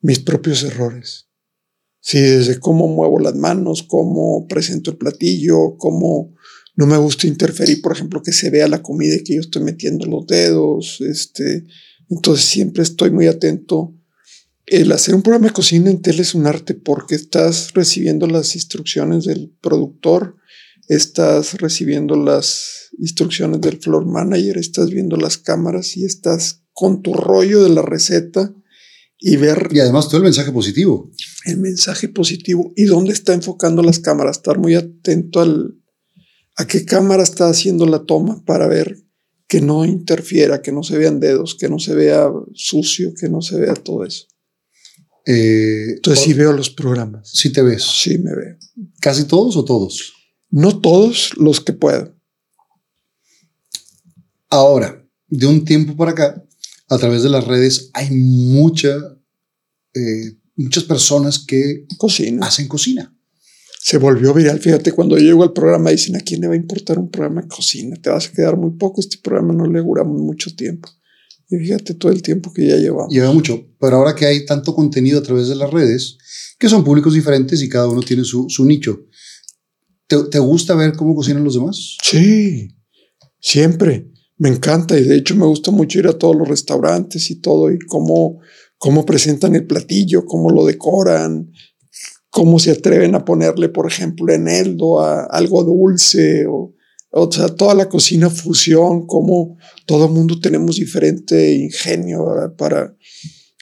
mis propios errores. Sí, desde cómo muevo las manos, cómo presento el platillo, cómo no me gusta interferir, por ejemplo, que se vea la comida y que yo estoy metiendo los dedos. Este, entonces siempre estoy muy atento. El hacer un programa de cocina en tele es un arte porque estás recibiendo las instrucciones del productor, estás recibiendo las instrucciones del floor manager, estás viendo las cámaras y estás con tu rollo de la receta y ver Y además todo el mensaje positivo. el mensaje positivo y dónde está enfocando las cámaras, estar muy atento al, a qué cámara está haciendo la toma para ver que no interfiera, que no se vean dedos, que no se vea sucio, que no se vea todo eso. Eh, Entonces sí veo los programas, sí te ves. sí me veo. ¿Casi todos o todos? No todos los que puedo. Ahora, de un tiempo para acá, a través de las redes, hay mucha, eh, muchas personas que Cocina. hacen cocina. Se volvió viral. Fíjate, cuando yo llego al programa dicen, ¿a quién le va a importar un programa de cocina? Te vas a quedar muy poco, este programa no le duramos mucho tiempo. Y fíjate todo el tiempo que ya llevamos. Lleva mucho, pero ahora que hay tanto contenido a través de las redes, que son públicos diferentes y cada uno tiene su, su nicho, ¿Te, te gusta ver cómo cocinan los demás? Sí, siempre. Me encanta y de hecho me gusta mucho ir a todos los restaurantes y todo y cómo, cómo presentan el platillo, cómo lo decoran, cómo se atreven a ponerle, por ejemplo, eneldo a algo dulce o, o sea, toda la cocina fusión, cómo todo el mundo tenemos diferente ingenio para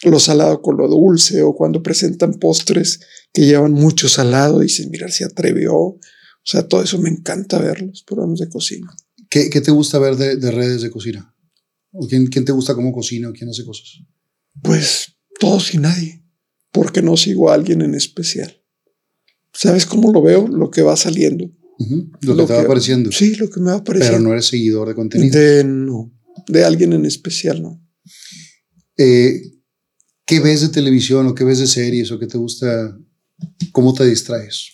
lo salado con lo dulce o cuando presentan postres que llevan mucho salado, dicen, mira, se atrevió. O sea, todo eso me encanta ver los programas de cocina. ¿Qué, qué te gusta ver de, de redes de cocina? ¿O quién, quién te gusta cómo cocina o quién hace cosas? Pues todos y nadie, porque no sigo a alguien en especial. ¿Sabes cómo lo veo? Lo que va saliendo. Ujú, Lo que te va apareciendo. Sí, lo que me va apareciendo. Pero no eres seguidor de contenido. De, no, de alguien en especial, no. Eh, ¿Qué ves de televisión o qué ves de series o qué te gusta? ¿Cómo te distraes?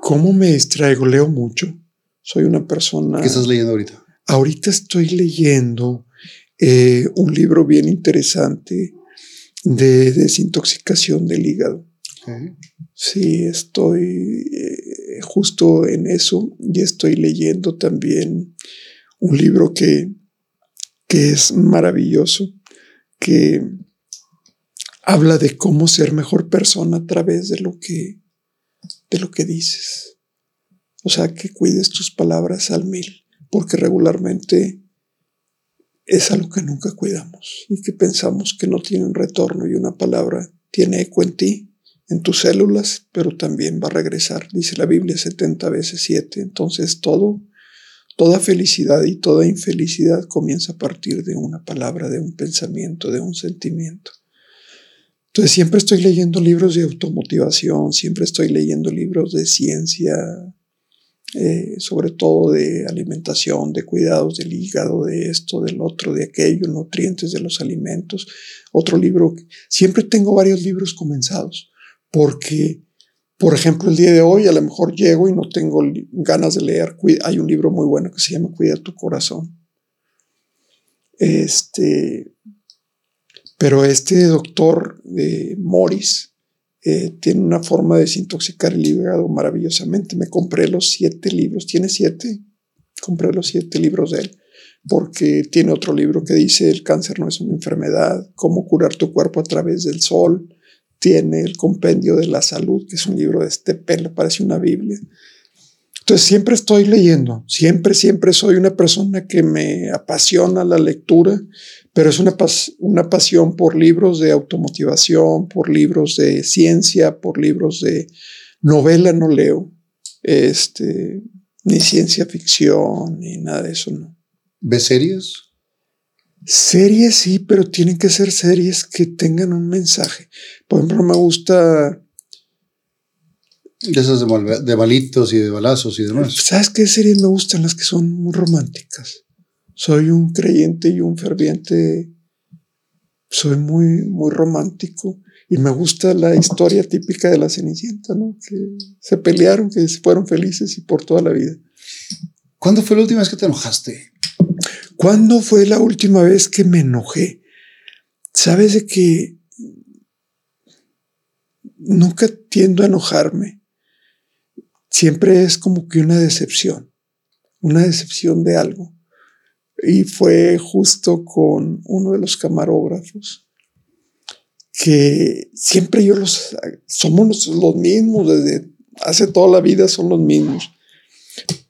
¿Cómo me distraigo? Leo mucho. Soy una persona... ¿Qué estás leyendo ahorita? Ahorita estoy leyendo eh, un libro bien interesante de desintoxicación del hígado. Okay. Sí, estoy eh, justo en eso y estoy leyendo también un libro que, que es maravilloso, que habla de cómo ser mejor persona a través de lo que, de lo que dices. O sea, que cuides tus palabras al mil, porque regularmente es algo que nunca cuidamos y que pensamos que no tienen retorno y una palabra tiene eco en ti en tus células, pero también va a regresar, dice la Biblia 70 veces 7. Entonces todo, toda felicidad y toda infelicidad comienza a partir de una palabra, de un pensamiento, de un sentimiento. Entonces siempre estoy leyendo libros de automotivación, siempre estoy leyendo libros de ciencia, eh, sobre todo de alimentación, de cuidados del hígado, de esto, del otro, de aquello, nutrientes de los alimentos. Otro libro, siempre tengo varios libros comenzados porque, por ejemplo, el día de hoy a lo mejor llego y no tengo ganas de leer. Hay un libro muy bueno que se llama Cuida tu corazón. Este, pero este doctor eh, Morris eh, tiene una forma de desintoxicar el hígado maravillosamente. Me compré los siete libros. ¿Tiene siete? Compré los siete libros de él porque tiene otro libro que dice el cáncer no es una enfermedad, cómo curar tu cuerpo a través del sol, tiene el compendio de la salud, que es un libro de este pelo, parece una Biblia. Entonces siempre estoy leyendo, siempre, siempre soy una persona que me apasiona la lectura, pero es una, una pasión por libros de automotivación, por libros de ciencia, por libros de novela, no leo, este, ni ciencia ficción, ni nada de eso, ¿no? ¿Ves series? Series sí, pero tienen que ser series que tengan un mensaje. Por ejemplo, me gusta... De esas de, de balitos y de balazos y demás. ¿Sabes qué series me gustan? Las que son muy románticas soy un creyente y un ferviente, soy muy, muy romántico y me gusta la historia típica de la Cenicienta, ¿no? Que se pelearon, que se fueron felices y por toda la vida. ¿Cuándo fue la última vez que te enojaste? ¿Cuándo fue la última vez que me enojé? Sabes de que nunca tiendo a enojarme. Siempre es como que una decepción, una decepción de algo y fue justo con uno de los camarógrafos que siempre yo los somos los mismos desde hace toda la vida son los mismos.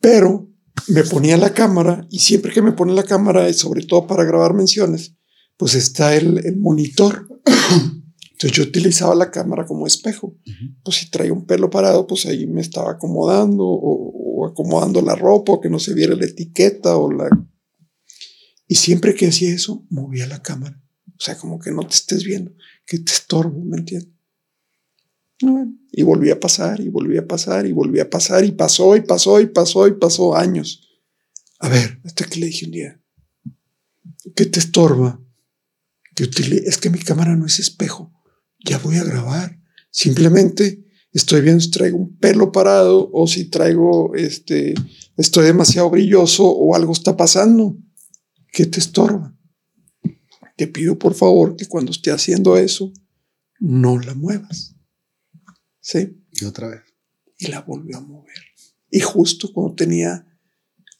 Pero me ponía la cámara y siempre que me pone la cámara y sobre todo para grabar menciones pues está el, monitor. Entonces yo utilizaba la cámara como espejo. Pues si traía un pelo parado pues ahí me estaba acomodando o, o acomodando la ropa o que no se viera la etiqueta o la y siempre que hacía eso, movía la cámara. O sea, como que no te estés viendo, que te estorbo, ¿me entiendes? Y volvía a pasar, y volvía a pasar, y volvía a pasar, y pasó, y pasó, y pasó, y pasó años. A ver, hasta que le dije un día, ¿qué te estorba? Que es que mi cámara no es espejo, ya voy a grabar. Simplemente estoy viendo si traigo un pelo parado o si traigo, este, estoy demasiado brilloso o algo está pasando. ¿Qué te estorba? Te pido por favor que cuando esté haciendo eso, no la muevas. ¿Sí? Y otra vez. Y la volvió a mover. Y justo cuando tenía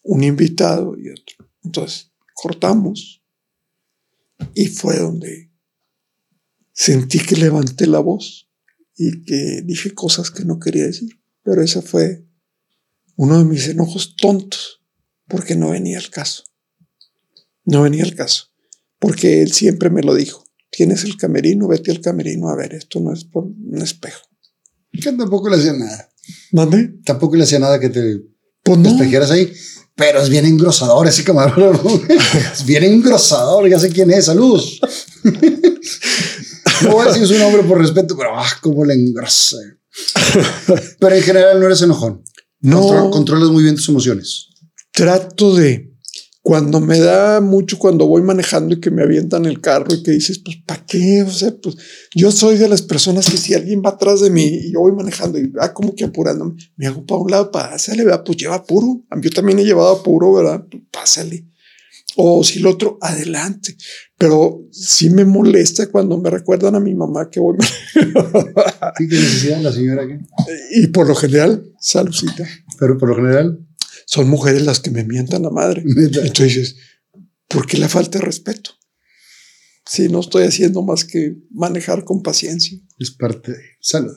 un invitado y otro. Entonces, cortamos. Y fue donde sentí que levanté la voz y que dije cosas que no quería decir. Pero ese fue uno de mis enojos tontos, porque no venía el caso. No venía el caso, porque él siempre me lo dijo. Tienes el camerino, vete al camerino a ver, esto no es por un espejo. Que tampoco le hacía nada. ¿Dónde? Tampoco le hacía nada que te, pues ahí. Pero es bien engrosador ese camarón. es bien engrosador, ya sé quién es. Saludos. no voy a decir su nombre por respeto, pero ah, cómo le engrosa. pero en general no eres enojón. No. controlas muy bien tus emociones. Trato de cuando me da mucho cuando voy manejando y que me avientan el carro y que dices, pues, ¿para qué? O sea, pues yo soy de las personas que si alguien va atrás de mí y yo voy manejando y va como que apurándome, me hago para un lado, pásale, ¿verdad? Pues lleva puro. Yo también he llevado puro, ¿verdad? Pues, pásale. O si el otro, adelante. Pero sí me molesta cuando me recuerdan a mi mamá que voy. ¿Sí que necesidad la señora aquí? Y por lo general, saludcita. Pero por lo general son mujeres las que me mientan la madre. Entonces, ¿por qué la falta de respeto? Si no estoy haciendo más que manejar con paciencia. Es parte de salud.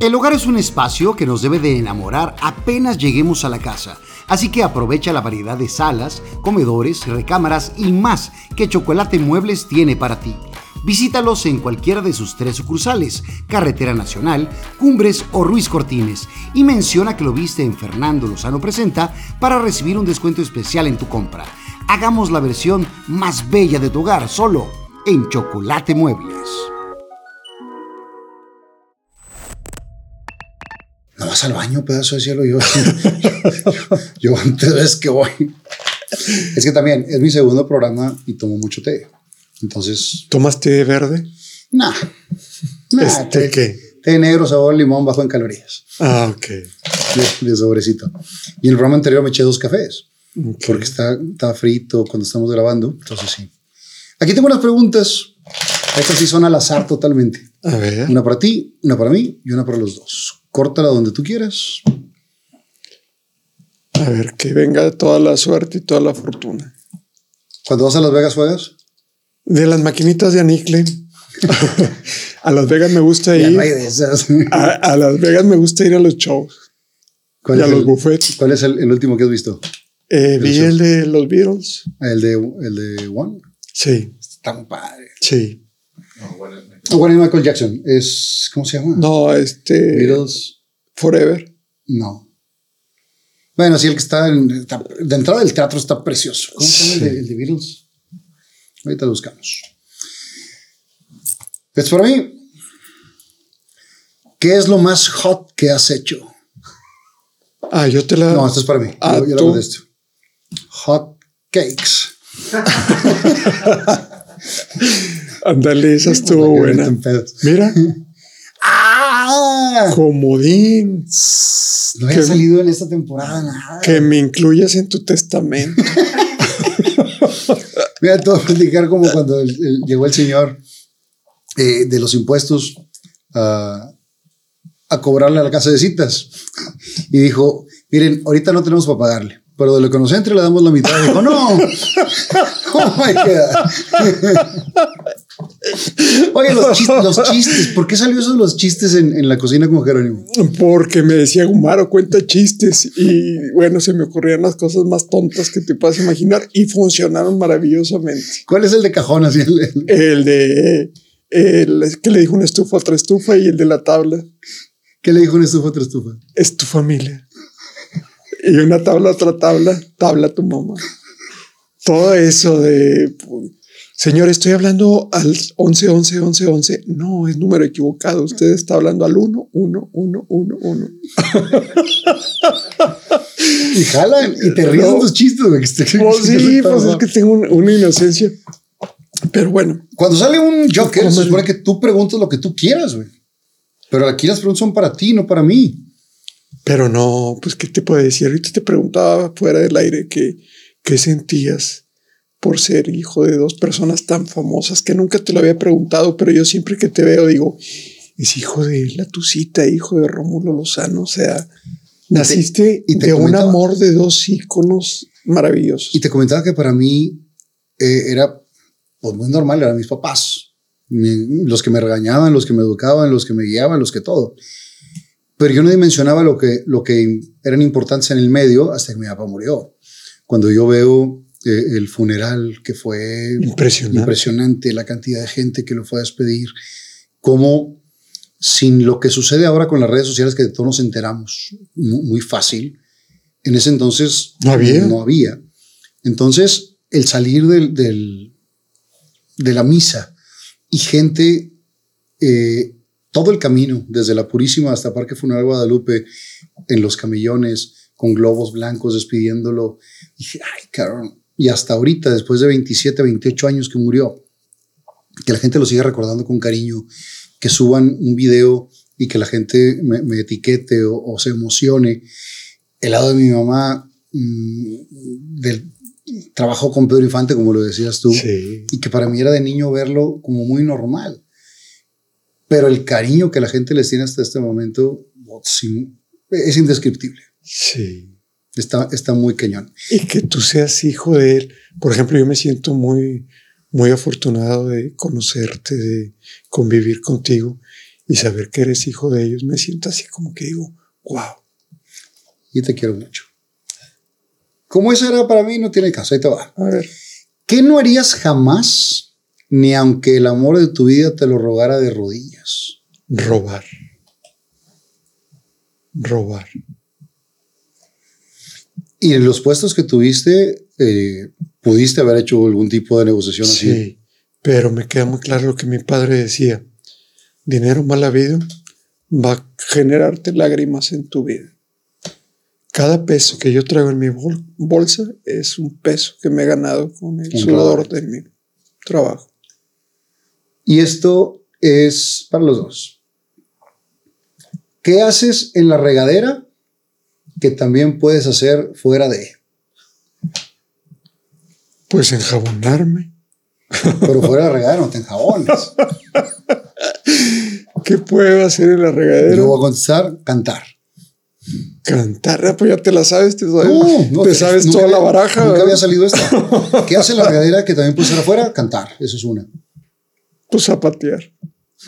El hogar es un espacio que nos debe de enamorar apenas lleguemos a la casa. Así que aprovecha la variedad de salas, comedores, recámaras y más que Chocolate Muebles tiene para ti. Visítalos en cualquiera de sus tres sucursales, Carretera Nacional, Cumbres o Ruiz Cortines, y menciona que lo viste en Fernando Lozano Presenta para recibir un descuento especial en tu compra. Hagamos la versión más bella de tu hogar solo en Chocolate Muebles. No vas al baño, pedazo de cielo. Yo, yo antes que voy. Es que también es mi segundo programa y tomo mucho té. Entonces. ¿Tomas té verde? No. ¿Este qué? Té negro, sabor limón, bajo en calorías. Ah, ok. De, sobrecito. Y en el programa anterior me eché dos cafés. Porque está, está frito cuando estamos grabando. Entonces sí. Aquí tengo unas preguntas. Estas sí son al azar totalmente. A ver. Una para ti, una para mí y una para los dos. Córtala donde tú quieras. A ver, que venga toda la suerte y toda la fortuna. Cuando vas a Las Vegas, juegas. De las maquinitas de Anicle. a Las Vegas me gusta ir. a, Las Vegas me gusta ir a los shows. y a los buffets. ¿Cuál es el, último que has visto? Eh, vi el de los Beatles. El de, el de One. Sí, Está muy padre. sí. No, bueno, es Michael Jackson. Es, ¿cómo se llama? No, este. Beatles. Forever. No. Bueno, sí, el que está, en- está- de entrada del teatro está precioso. ¿Cómo se llama el de, el de Beatles? Ahorita lo buscamos. Pues para mí, ¿qué es lo más hot que has hecho? Ah, yo te la. No, esto es para mí. Ah, yo, yo tú. lo contesto. Hot cakes. Ándale, esa estuvo Para que buena. Mira, ¡Ah! comodín. No había ¿Qué? salido en esta temporada nada. Que me incluyas en tu testamento. Mira, te voy a platicar como cuando el- el- llegó el señor eh, de los impuestos a, a cobrarle a la casa de citas y dijo, miren, ahorita no tenemos para pagarle, pero de lo que nos entre le damos la mitad. Dijo, no, oh my God. Oye, los chistes, los chistes, ¿por qué salió eso de los chistes en, en la cocina con Jerónimo? Porque me decía Gumaro, cuenta chistes. Y bueno, se me ocurrían las cosas más tontas que te puedas imaginar y funcionaron maravillosamente. ¿Cuál es el de cajón? Así, el- el- El de. El que le dijo una estufa a otra estufa y el de la tabla. ¿Qué le dijo una estufa a otra estufa? Es tu familia. Y una tabla a otra tabla, tabla a tu mamá. Todo eso de. Señor, estoy hablando al 11, 11, 11, 11. No, es número equivocado. Usted está hablando al 1, 1, 1, 1, 1. Y jalan y te ríes No. tus chistes, Pues sí, pues es que tengo un- una inocencia. Pero bueno, Cuando sale un Joker, se supone que tú preguntas lo que tú quieras, güey. Pero aquí las preguntas son para ti, no para mí. pero no, pues qué te puedo decir. Ahorita te preguntaba fuera del aire que qué sentías por ser hijo de dos personas tan famosas que nunca te lo había preguntado, pero yo siempre que te veo digo, es hijo de la Tucita, hijo de Rómulo Lozano, o sea, naciste y te de un amor de dos íconos maravillosos. Y te comentaba que para mí eh, era pues, muy normal, eran mis papás. Mi- los que me regañaban, los que me educaban, los que me guiaban, los que todo. Pero yo no dimensionaba lo que, lo que eran importantes en el medio hasta que mi papá murió. Cuando yo veo eh, el funeral que fue Impresionante. impresionante, la cantidad de gente que lo fue a despedir, cómo sin lo que sucede ahora con las redes sociales que todos nos enteramos mu- muy, fácil, en ese entonces No había. No había. Entonces, el salir del, del- de la misa y gente, eh, todo el camino, desde la Purísima hasta Parque Funeral Guadalupe, en los camillones, con globos blancos despidiéndolo, dije, ay, cabrón. Y hasta ahorita, después de 27, 28 años que murió, que la gente lo siga recordando con cariño, que suban un video y que la gente me, me etiquete o, o se emocione. El lado de mi mamá, mm, del trabajo con Pedro Infante, como lo decías tú, Sí. y que para mí era de niño verlo como muy normal. Pero el cariño que la gente les tiene hasta este momento es indescriptible. Sí. Está, está muy cañón. y que tú seas hijo de él. Por ejemplo, yo me siento muy, muy afortunado de conocerte, de convivir contigo y saber que eres hijo de ellos. Me siento así como que digo, wow. Y te quiero mucho. Como eso era para mí, no tiene caso. Ahí te va. A ver, ¿Qué no harías jamás, ni aunque el amor de tu vida te lo rogara de rodillas? robar. Robar. Y en los puestos que tuviste, eh, pudiste haber hecho algún tipo de negociación así. Sí, pero me queda muy claro lo que mi padre decía. Dinero mal habido va a generarte lágrimas en tu vida. Cada peso que yo traigo en mi bol- bolsa es un peso que me he ganado con el sudor de mi trabajo. Y esto es para los dos. ¿Qué haces en la regadera que también puedes hacer fuera de? Pues enjabonarme. Pero fuera de la regadera no te enjabones. ¿Qué puedo hacer en la regadera? Yo voy a contestar, cantar. Cantar. Ah, pues ya te la sabes, te sabes, No, no, te sabes nunca toda la baraja. Nunca había salido esta. ¿Qué hace la regadera que también puede ser afuera? Cantar. Eso es una. Pues zapatear.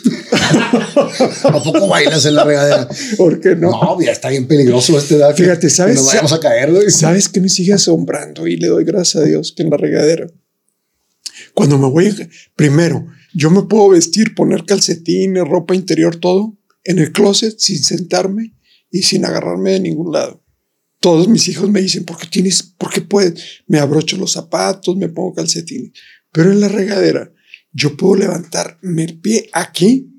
¿A poco bailas en la regadera? ¿Por qué no? No, ya está bien peligroso este edad. Fíjate, ¿sabes? Que nos vayamos a caer. ¿Sabes qué me sigue asombrando? Y le doy gracias a Dios que en la regadera. Cuando me voy, primero, yo me puedo vestir, poner calcetines, ropa interior, todo en el closet sin sentarme y sin agarrarme de ningún lado. Todos mis hijos me dicen, ¿por qué tienes, por qué puedes? Me abrocho los zapatos, me pongo calcetines. Pero en la regadera, yo puedo levantarme el pie aquí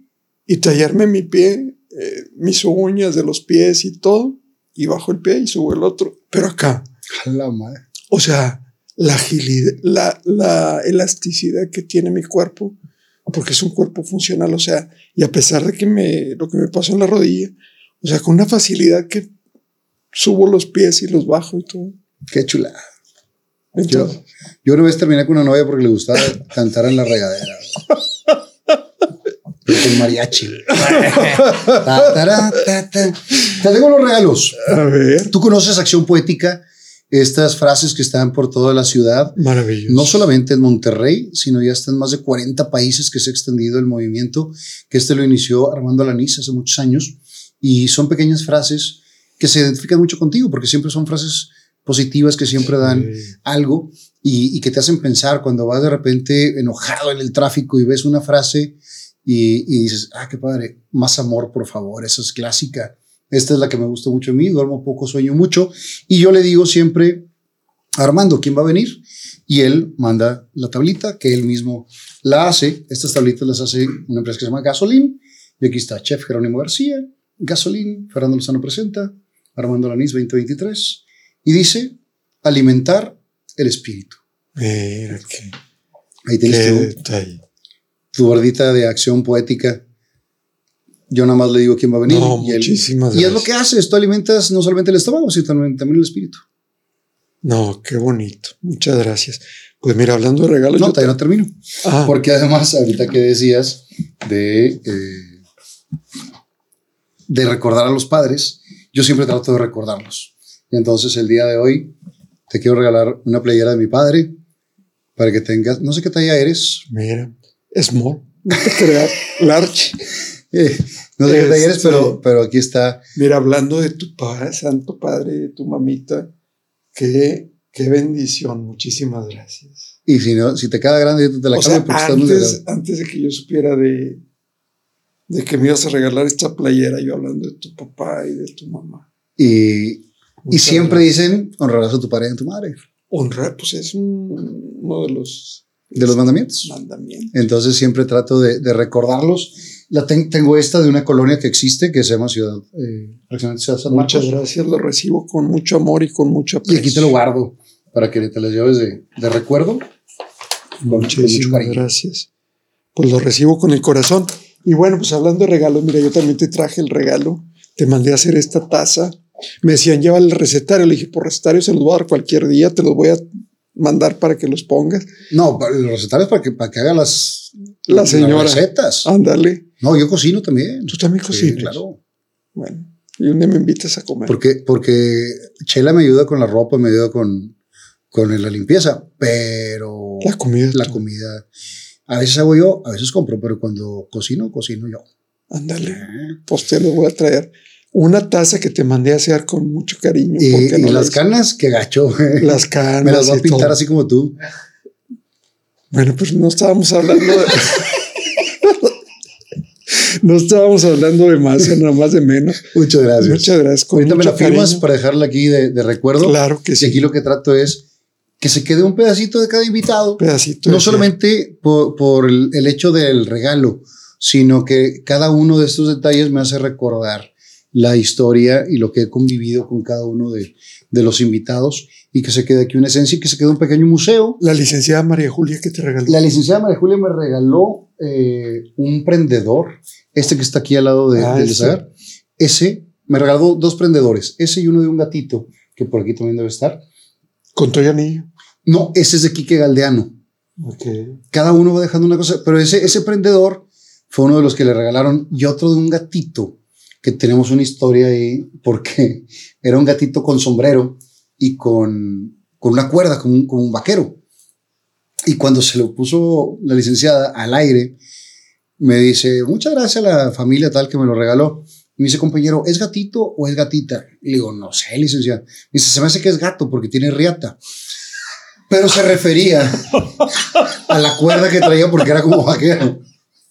y tallarme mi pie, eh, mis uñas de los pies y todo, y bajo el pie y subo el otro. Pero acá, la madre. o sea, la agilidad, la, la elasticidad que tiene mi cuerpo, porque es un cuerpo funcional, o sea, y a pesar de que me, lo que me pasó en la rodilla, o sea, con una facilidad que subo los pies y los bajo y todo. Qué chulada. Yo, yo una vez terminé con una novia porque le gustaba cantar en la regadera. Pero con mariachi. Ta, tará, ta, ta. Te tengo los regalos. a ver, Tú conoces Acción Poética, estas frases que están por toda la ciudad. maravilloso. No solamente en Monterrey, sino ya está en más de 40 países que se ha extendido el movimiento, que este lo inició Armando Alaniz hace muchos años. Y son pequeñas frases que se identifican mucho contigo, porque siempre son frases positivas que siempre dan Sí. algo y, y que te hacen pensar cuando vas de repente enojado en el tráfico y ves una frase y, y dices, ah, qué padre, más amor, por favor, esa es clásica. Esta es la que me gusta mucho a mí, duermo poco, sueño mucho. Y yo le digo siempre, Armando, ¿quién va a venir? Y él manda la tablita que él mismo la hace. Estas tablitas las hace una empresa que se llama Gasolín. Y aquí está Chef Jerónimo García, Gasolín, Fernando Lozano presenta, Armando Lanís 2023. Y dice, alimentar el espíritu. Mira qué, Ahí qué tienes tu, detalle. tu bordita de acción poética. Yo nada más le digo quién va a venir. No, y él- muchísimas y es lo que haces. Tú alimentas no solamente el estómago, sino también, también el espíritu. No, qué bonito. Muchas gracias. Pues mira, hablando de regalos, No, yo todavía no termino. Ah, Porque además, ahorita que decías de, eh, de recordar a los padres, yo siempre trato de recordarlos. Y entonces el día de hoy te quiero regalar una playera de mi padre para que tengas, no sé qué talla eres, mira, small, large. eh, no sé qué talla eres, Este- pero, pero aquí está. Mira, hablando de tu padre, santo padre, de tu mamita, qué, qué bendición. Muchísimas gracias. Y si, no, si te queda grande, yo te la o cambio sea, porque está muy antes, antes de que yo supiera de, de que me ibas a regalar esta playera, yo hablando de tu papá y de tu mamá. Y, y siempre dicen, honrarás a tu padre y a tu madre, Honrar, pues es un- uno de los de los mandamientos. mandamientos. Entonces siempre trato de, de recordarlos. La ten- tengo esta de una colonia que existe que se llama Ciudad, eh, Ciudad San Marcos. Muchas gracias, lo recibo con mucho amor y con mucho Y aprecio. aquí te lo guardo para que te las lleves de, de recuerdo. Muchísimas gracias. Pues lo recibo con el corazón. Y bueno, pues hablando de regalos, mira, yo también te traje el regalo. Te mandé a hacer esta taza. Me decían, lleva el recetario. Le dije, por recetario se los voy a dar cualquier día. Te los voy a mandar para que los pongas. No, los recetarios para que, para que haga las, La las señora. recetas. Ándale. No, yo cocino también. Tú también Sí, cocinas. claro. Bueno, y un día me invitas a comer. Porque, porque Chela me ayuda con la ropa, me ayuda con, con la limpieza, pero la comida. la tú. comida. A veces hago yo, a veces compro, pero cuando cocino, cocino yo. Ándale. Eh. Pues te lo voy a traer. Una taza que te mandé a hacer con mucho cariño. Y, porque y no las canas, qué gacho. Las canas. Me las voy a y pintar todo. así como tú. Bueno, pues no estábamos hablando de. no estábamos hablando de más, nada más de menos. Muchas gracias. Muchas gracias. Con Ahorita me la firmas para dejarla aquí de, de recuerdo. Claro que Y sí. aquí lo que trato es que se quede un pedacito de cada invitado. pedacito. No solamente por, por el, el hecho del regalo, sino que cada uno de estos detalles me hace recordar la historia y lo que he convivido con cada uno de, de los invitados y que se quede aquí una esencia y que se quede un pequeño museo. La licenciada María Julia que te regaló. La licenciada María Julia me regaló eh, un prendedor, este que está aquí al lado de, Ah, del ese. Zagar. Ese me regaló dos prendedores, ese y uno de un gatito, que por aquí también debe estar. Con Toy Anillo. No, ese es de Quique Galdeano. Ok. cada uno va dejando una cosa, pero ese, ese prendedor fue uno de los que le regalaron y otro de un gatito, que tenemos una historia ahí, porque era un gatito con sombrero y con, con una cuerda, como un, como un vaquero. Y cuando se lo puso la licenciada al aire, me dice, muchas gracias a la familia tal que me lo regaló. Y me dice, compañero, ¿es gatito o es gatita? Le digo, no sé, licenciado. Me dice, se me hace que es gato porque tiene riata. Pero se refería a la cuerda que traía porque era como vaquero.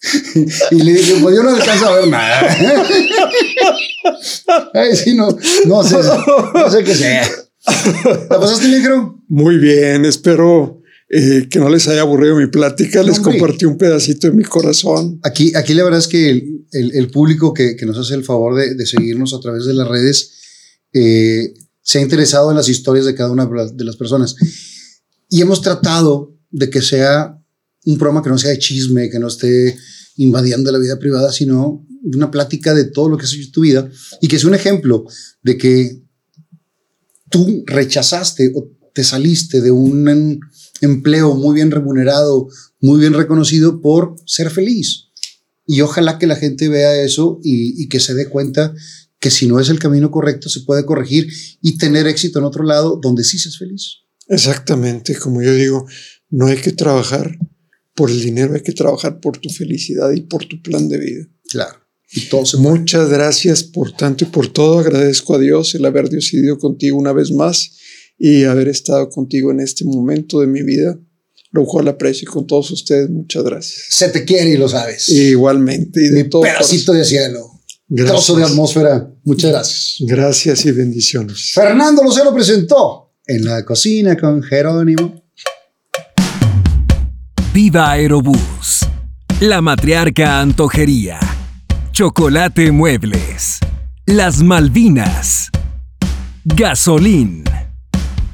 Y le dije, pues yo no alcanzo a ver nada. Ay, sí, no, no sé, no sé qué sea. ¿La pasaste bien, creo? Muy bien, espero eh, que no les haya aburrido mi plática. Les Hombre. compartí un pedacito de mi corazón. Aquí, aquí la verdad es que el, el- el público que, que nos hace el favor de, de seguirnos a través de las redes eh, se ha interesado en las historias de cada una de las, de las personas. Y hemos tratado de que sea un programa que no sea de chisme, que no esté invadiendo la vida privada, sino una plática de todo lo que en tu vida y que es un ejemplo de que tú rechazaste o te saliste de un em- empleo muy bien remunerado, muy bien reconocido por ser feliz. Y ojalá que la gente vea eso y, y que se dé cuenta que si no es el camino correcto, se puede corregir y tener éxito en otro lado donde sí seas feliz. Exactamente, como yo digo, no hay que trabajar por el dinero, hay que trabajar por tu felicidad y por tu plan de vida. Claro. Y todo se puede. Muchas gracias por tanto y por todo. Agradezco a Dios el haber decidido contigo una vez más y haber estado contigo en este momento de mi vida, lo cual aprecio y con todos ustedes. Muchas gracias. Se te quiere y lo sabes. Igualmente y de Mi todo pedacito de cielo. Gracias. Trozo de atmósfera. Muchas gracias. Gracias y bendiciones. Fernando Lucero presentó en la cocina con Jerónimo. Viva Aerobús. La Matriarca Antojería. Chocolate Muebles. Las Malvinas. Gasolín.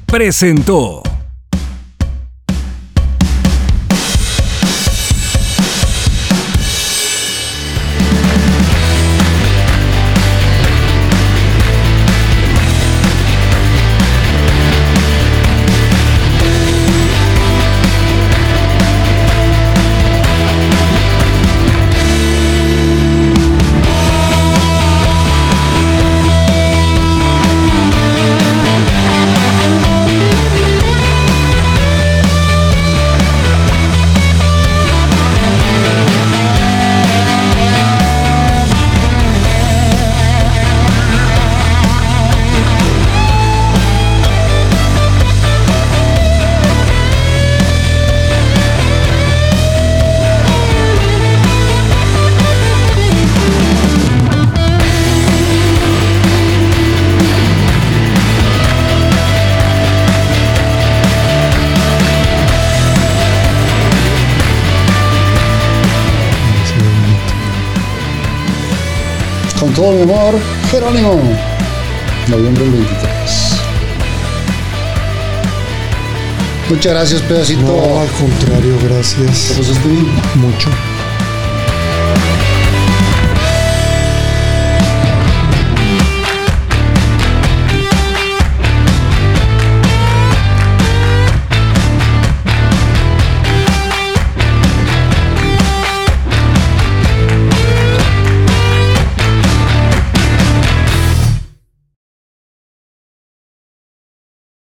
Presentó. Todo mi amor, Jerónimo. Noviembre del 23. Muchas gracias, pedacito. No, al contrario, gracias. ¿Te pasaste bien? Mucho.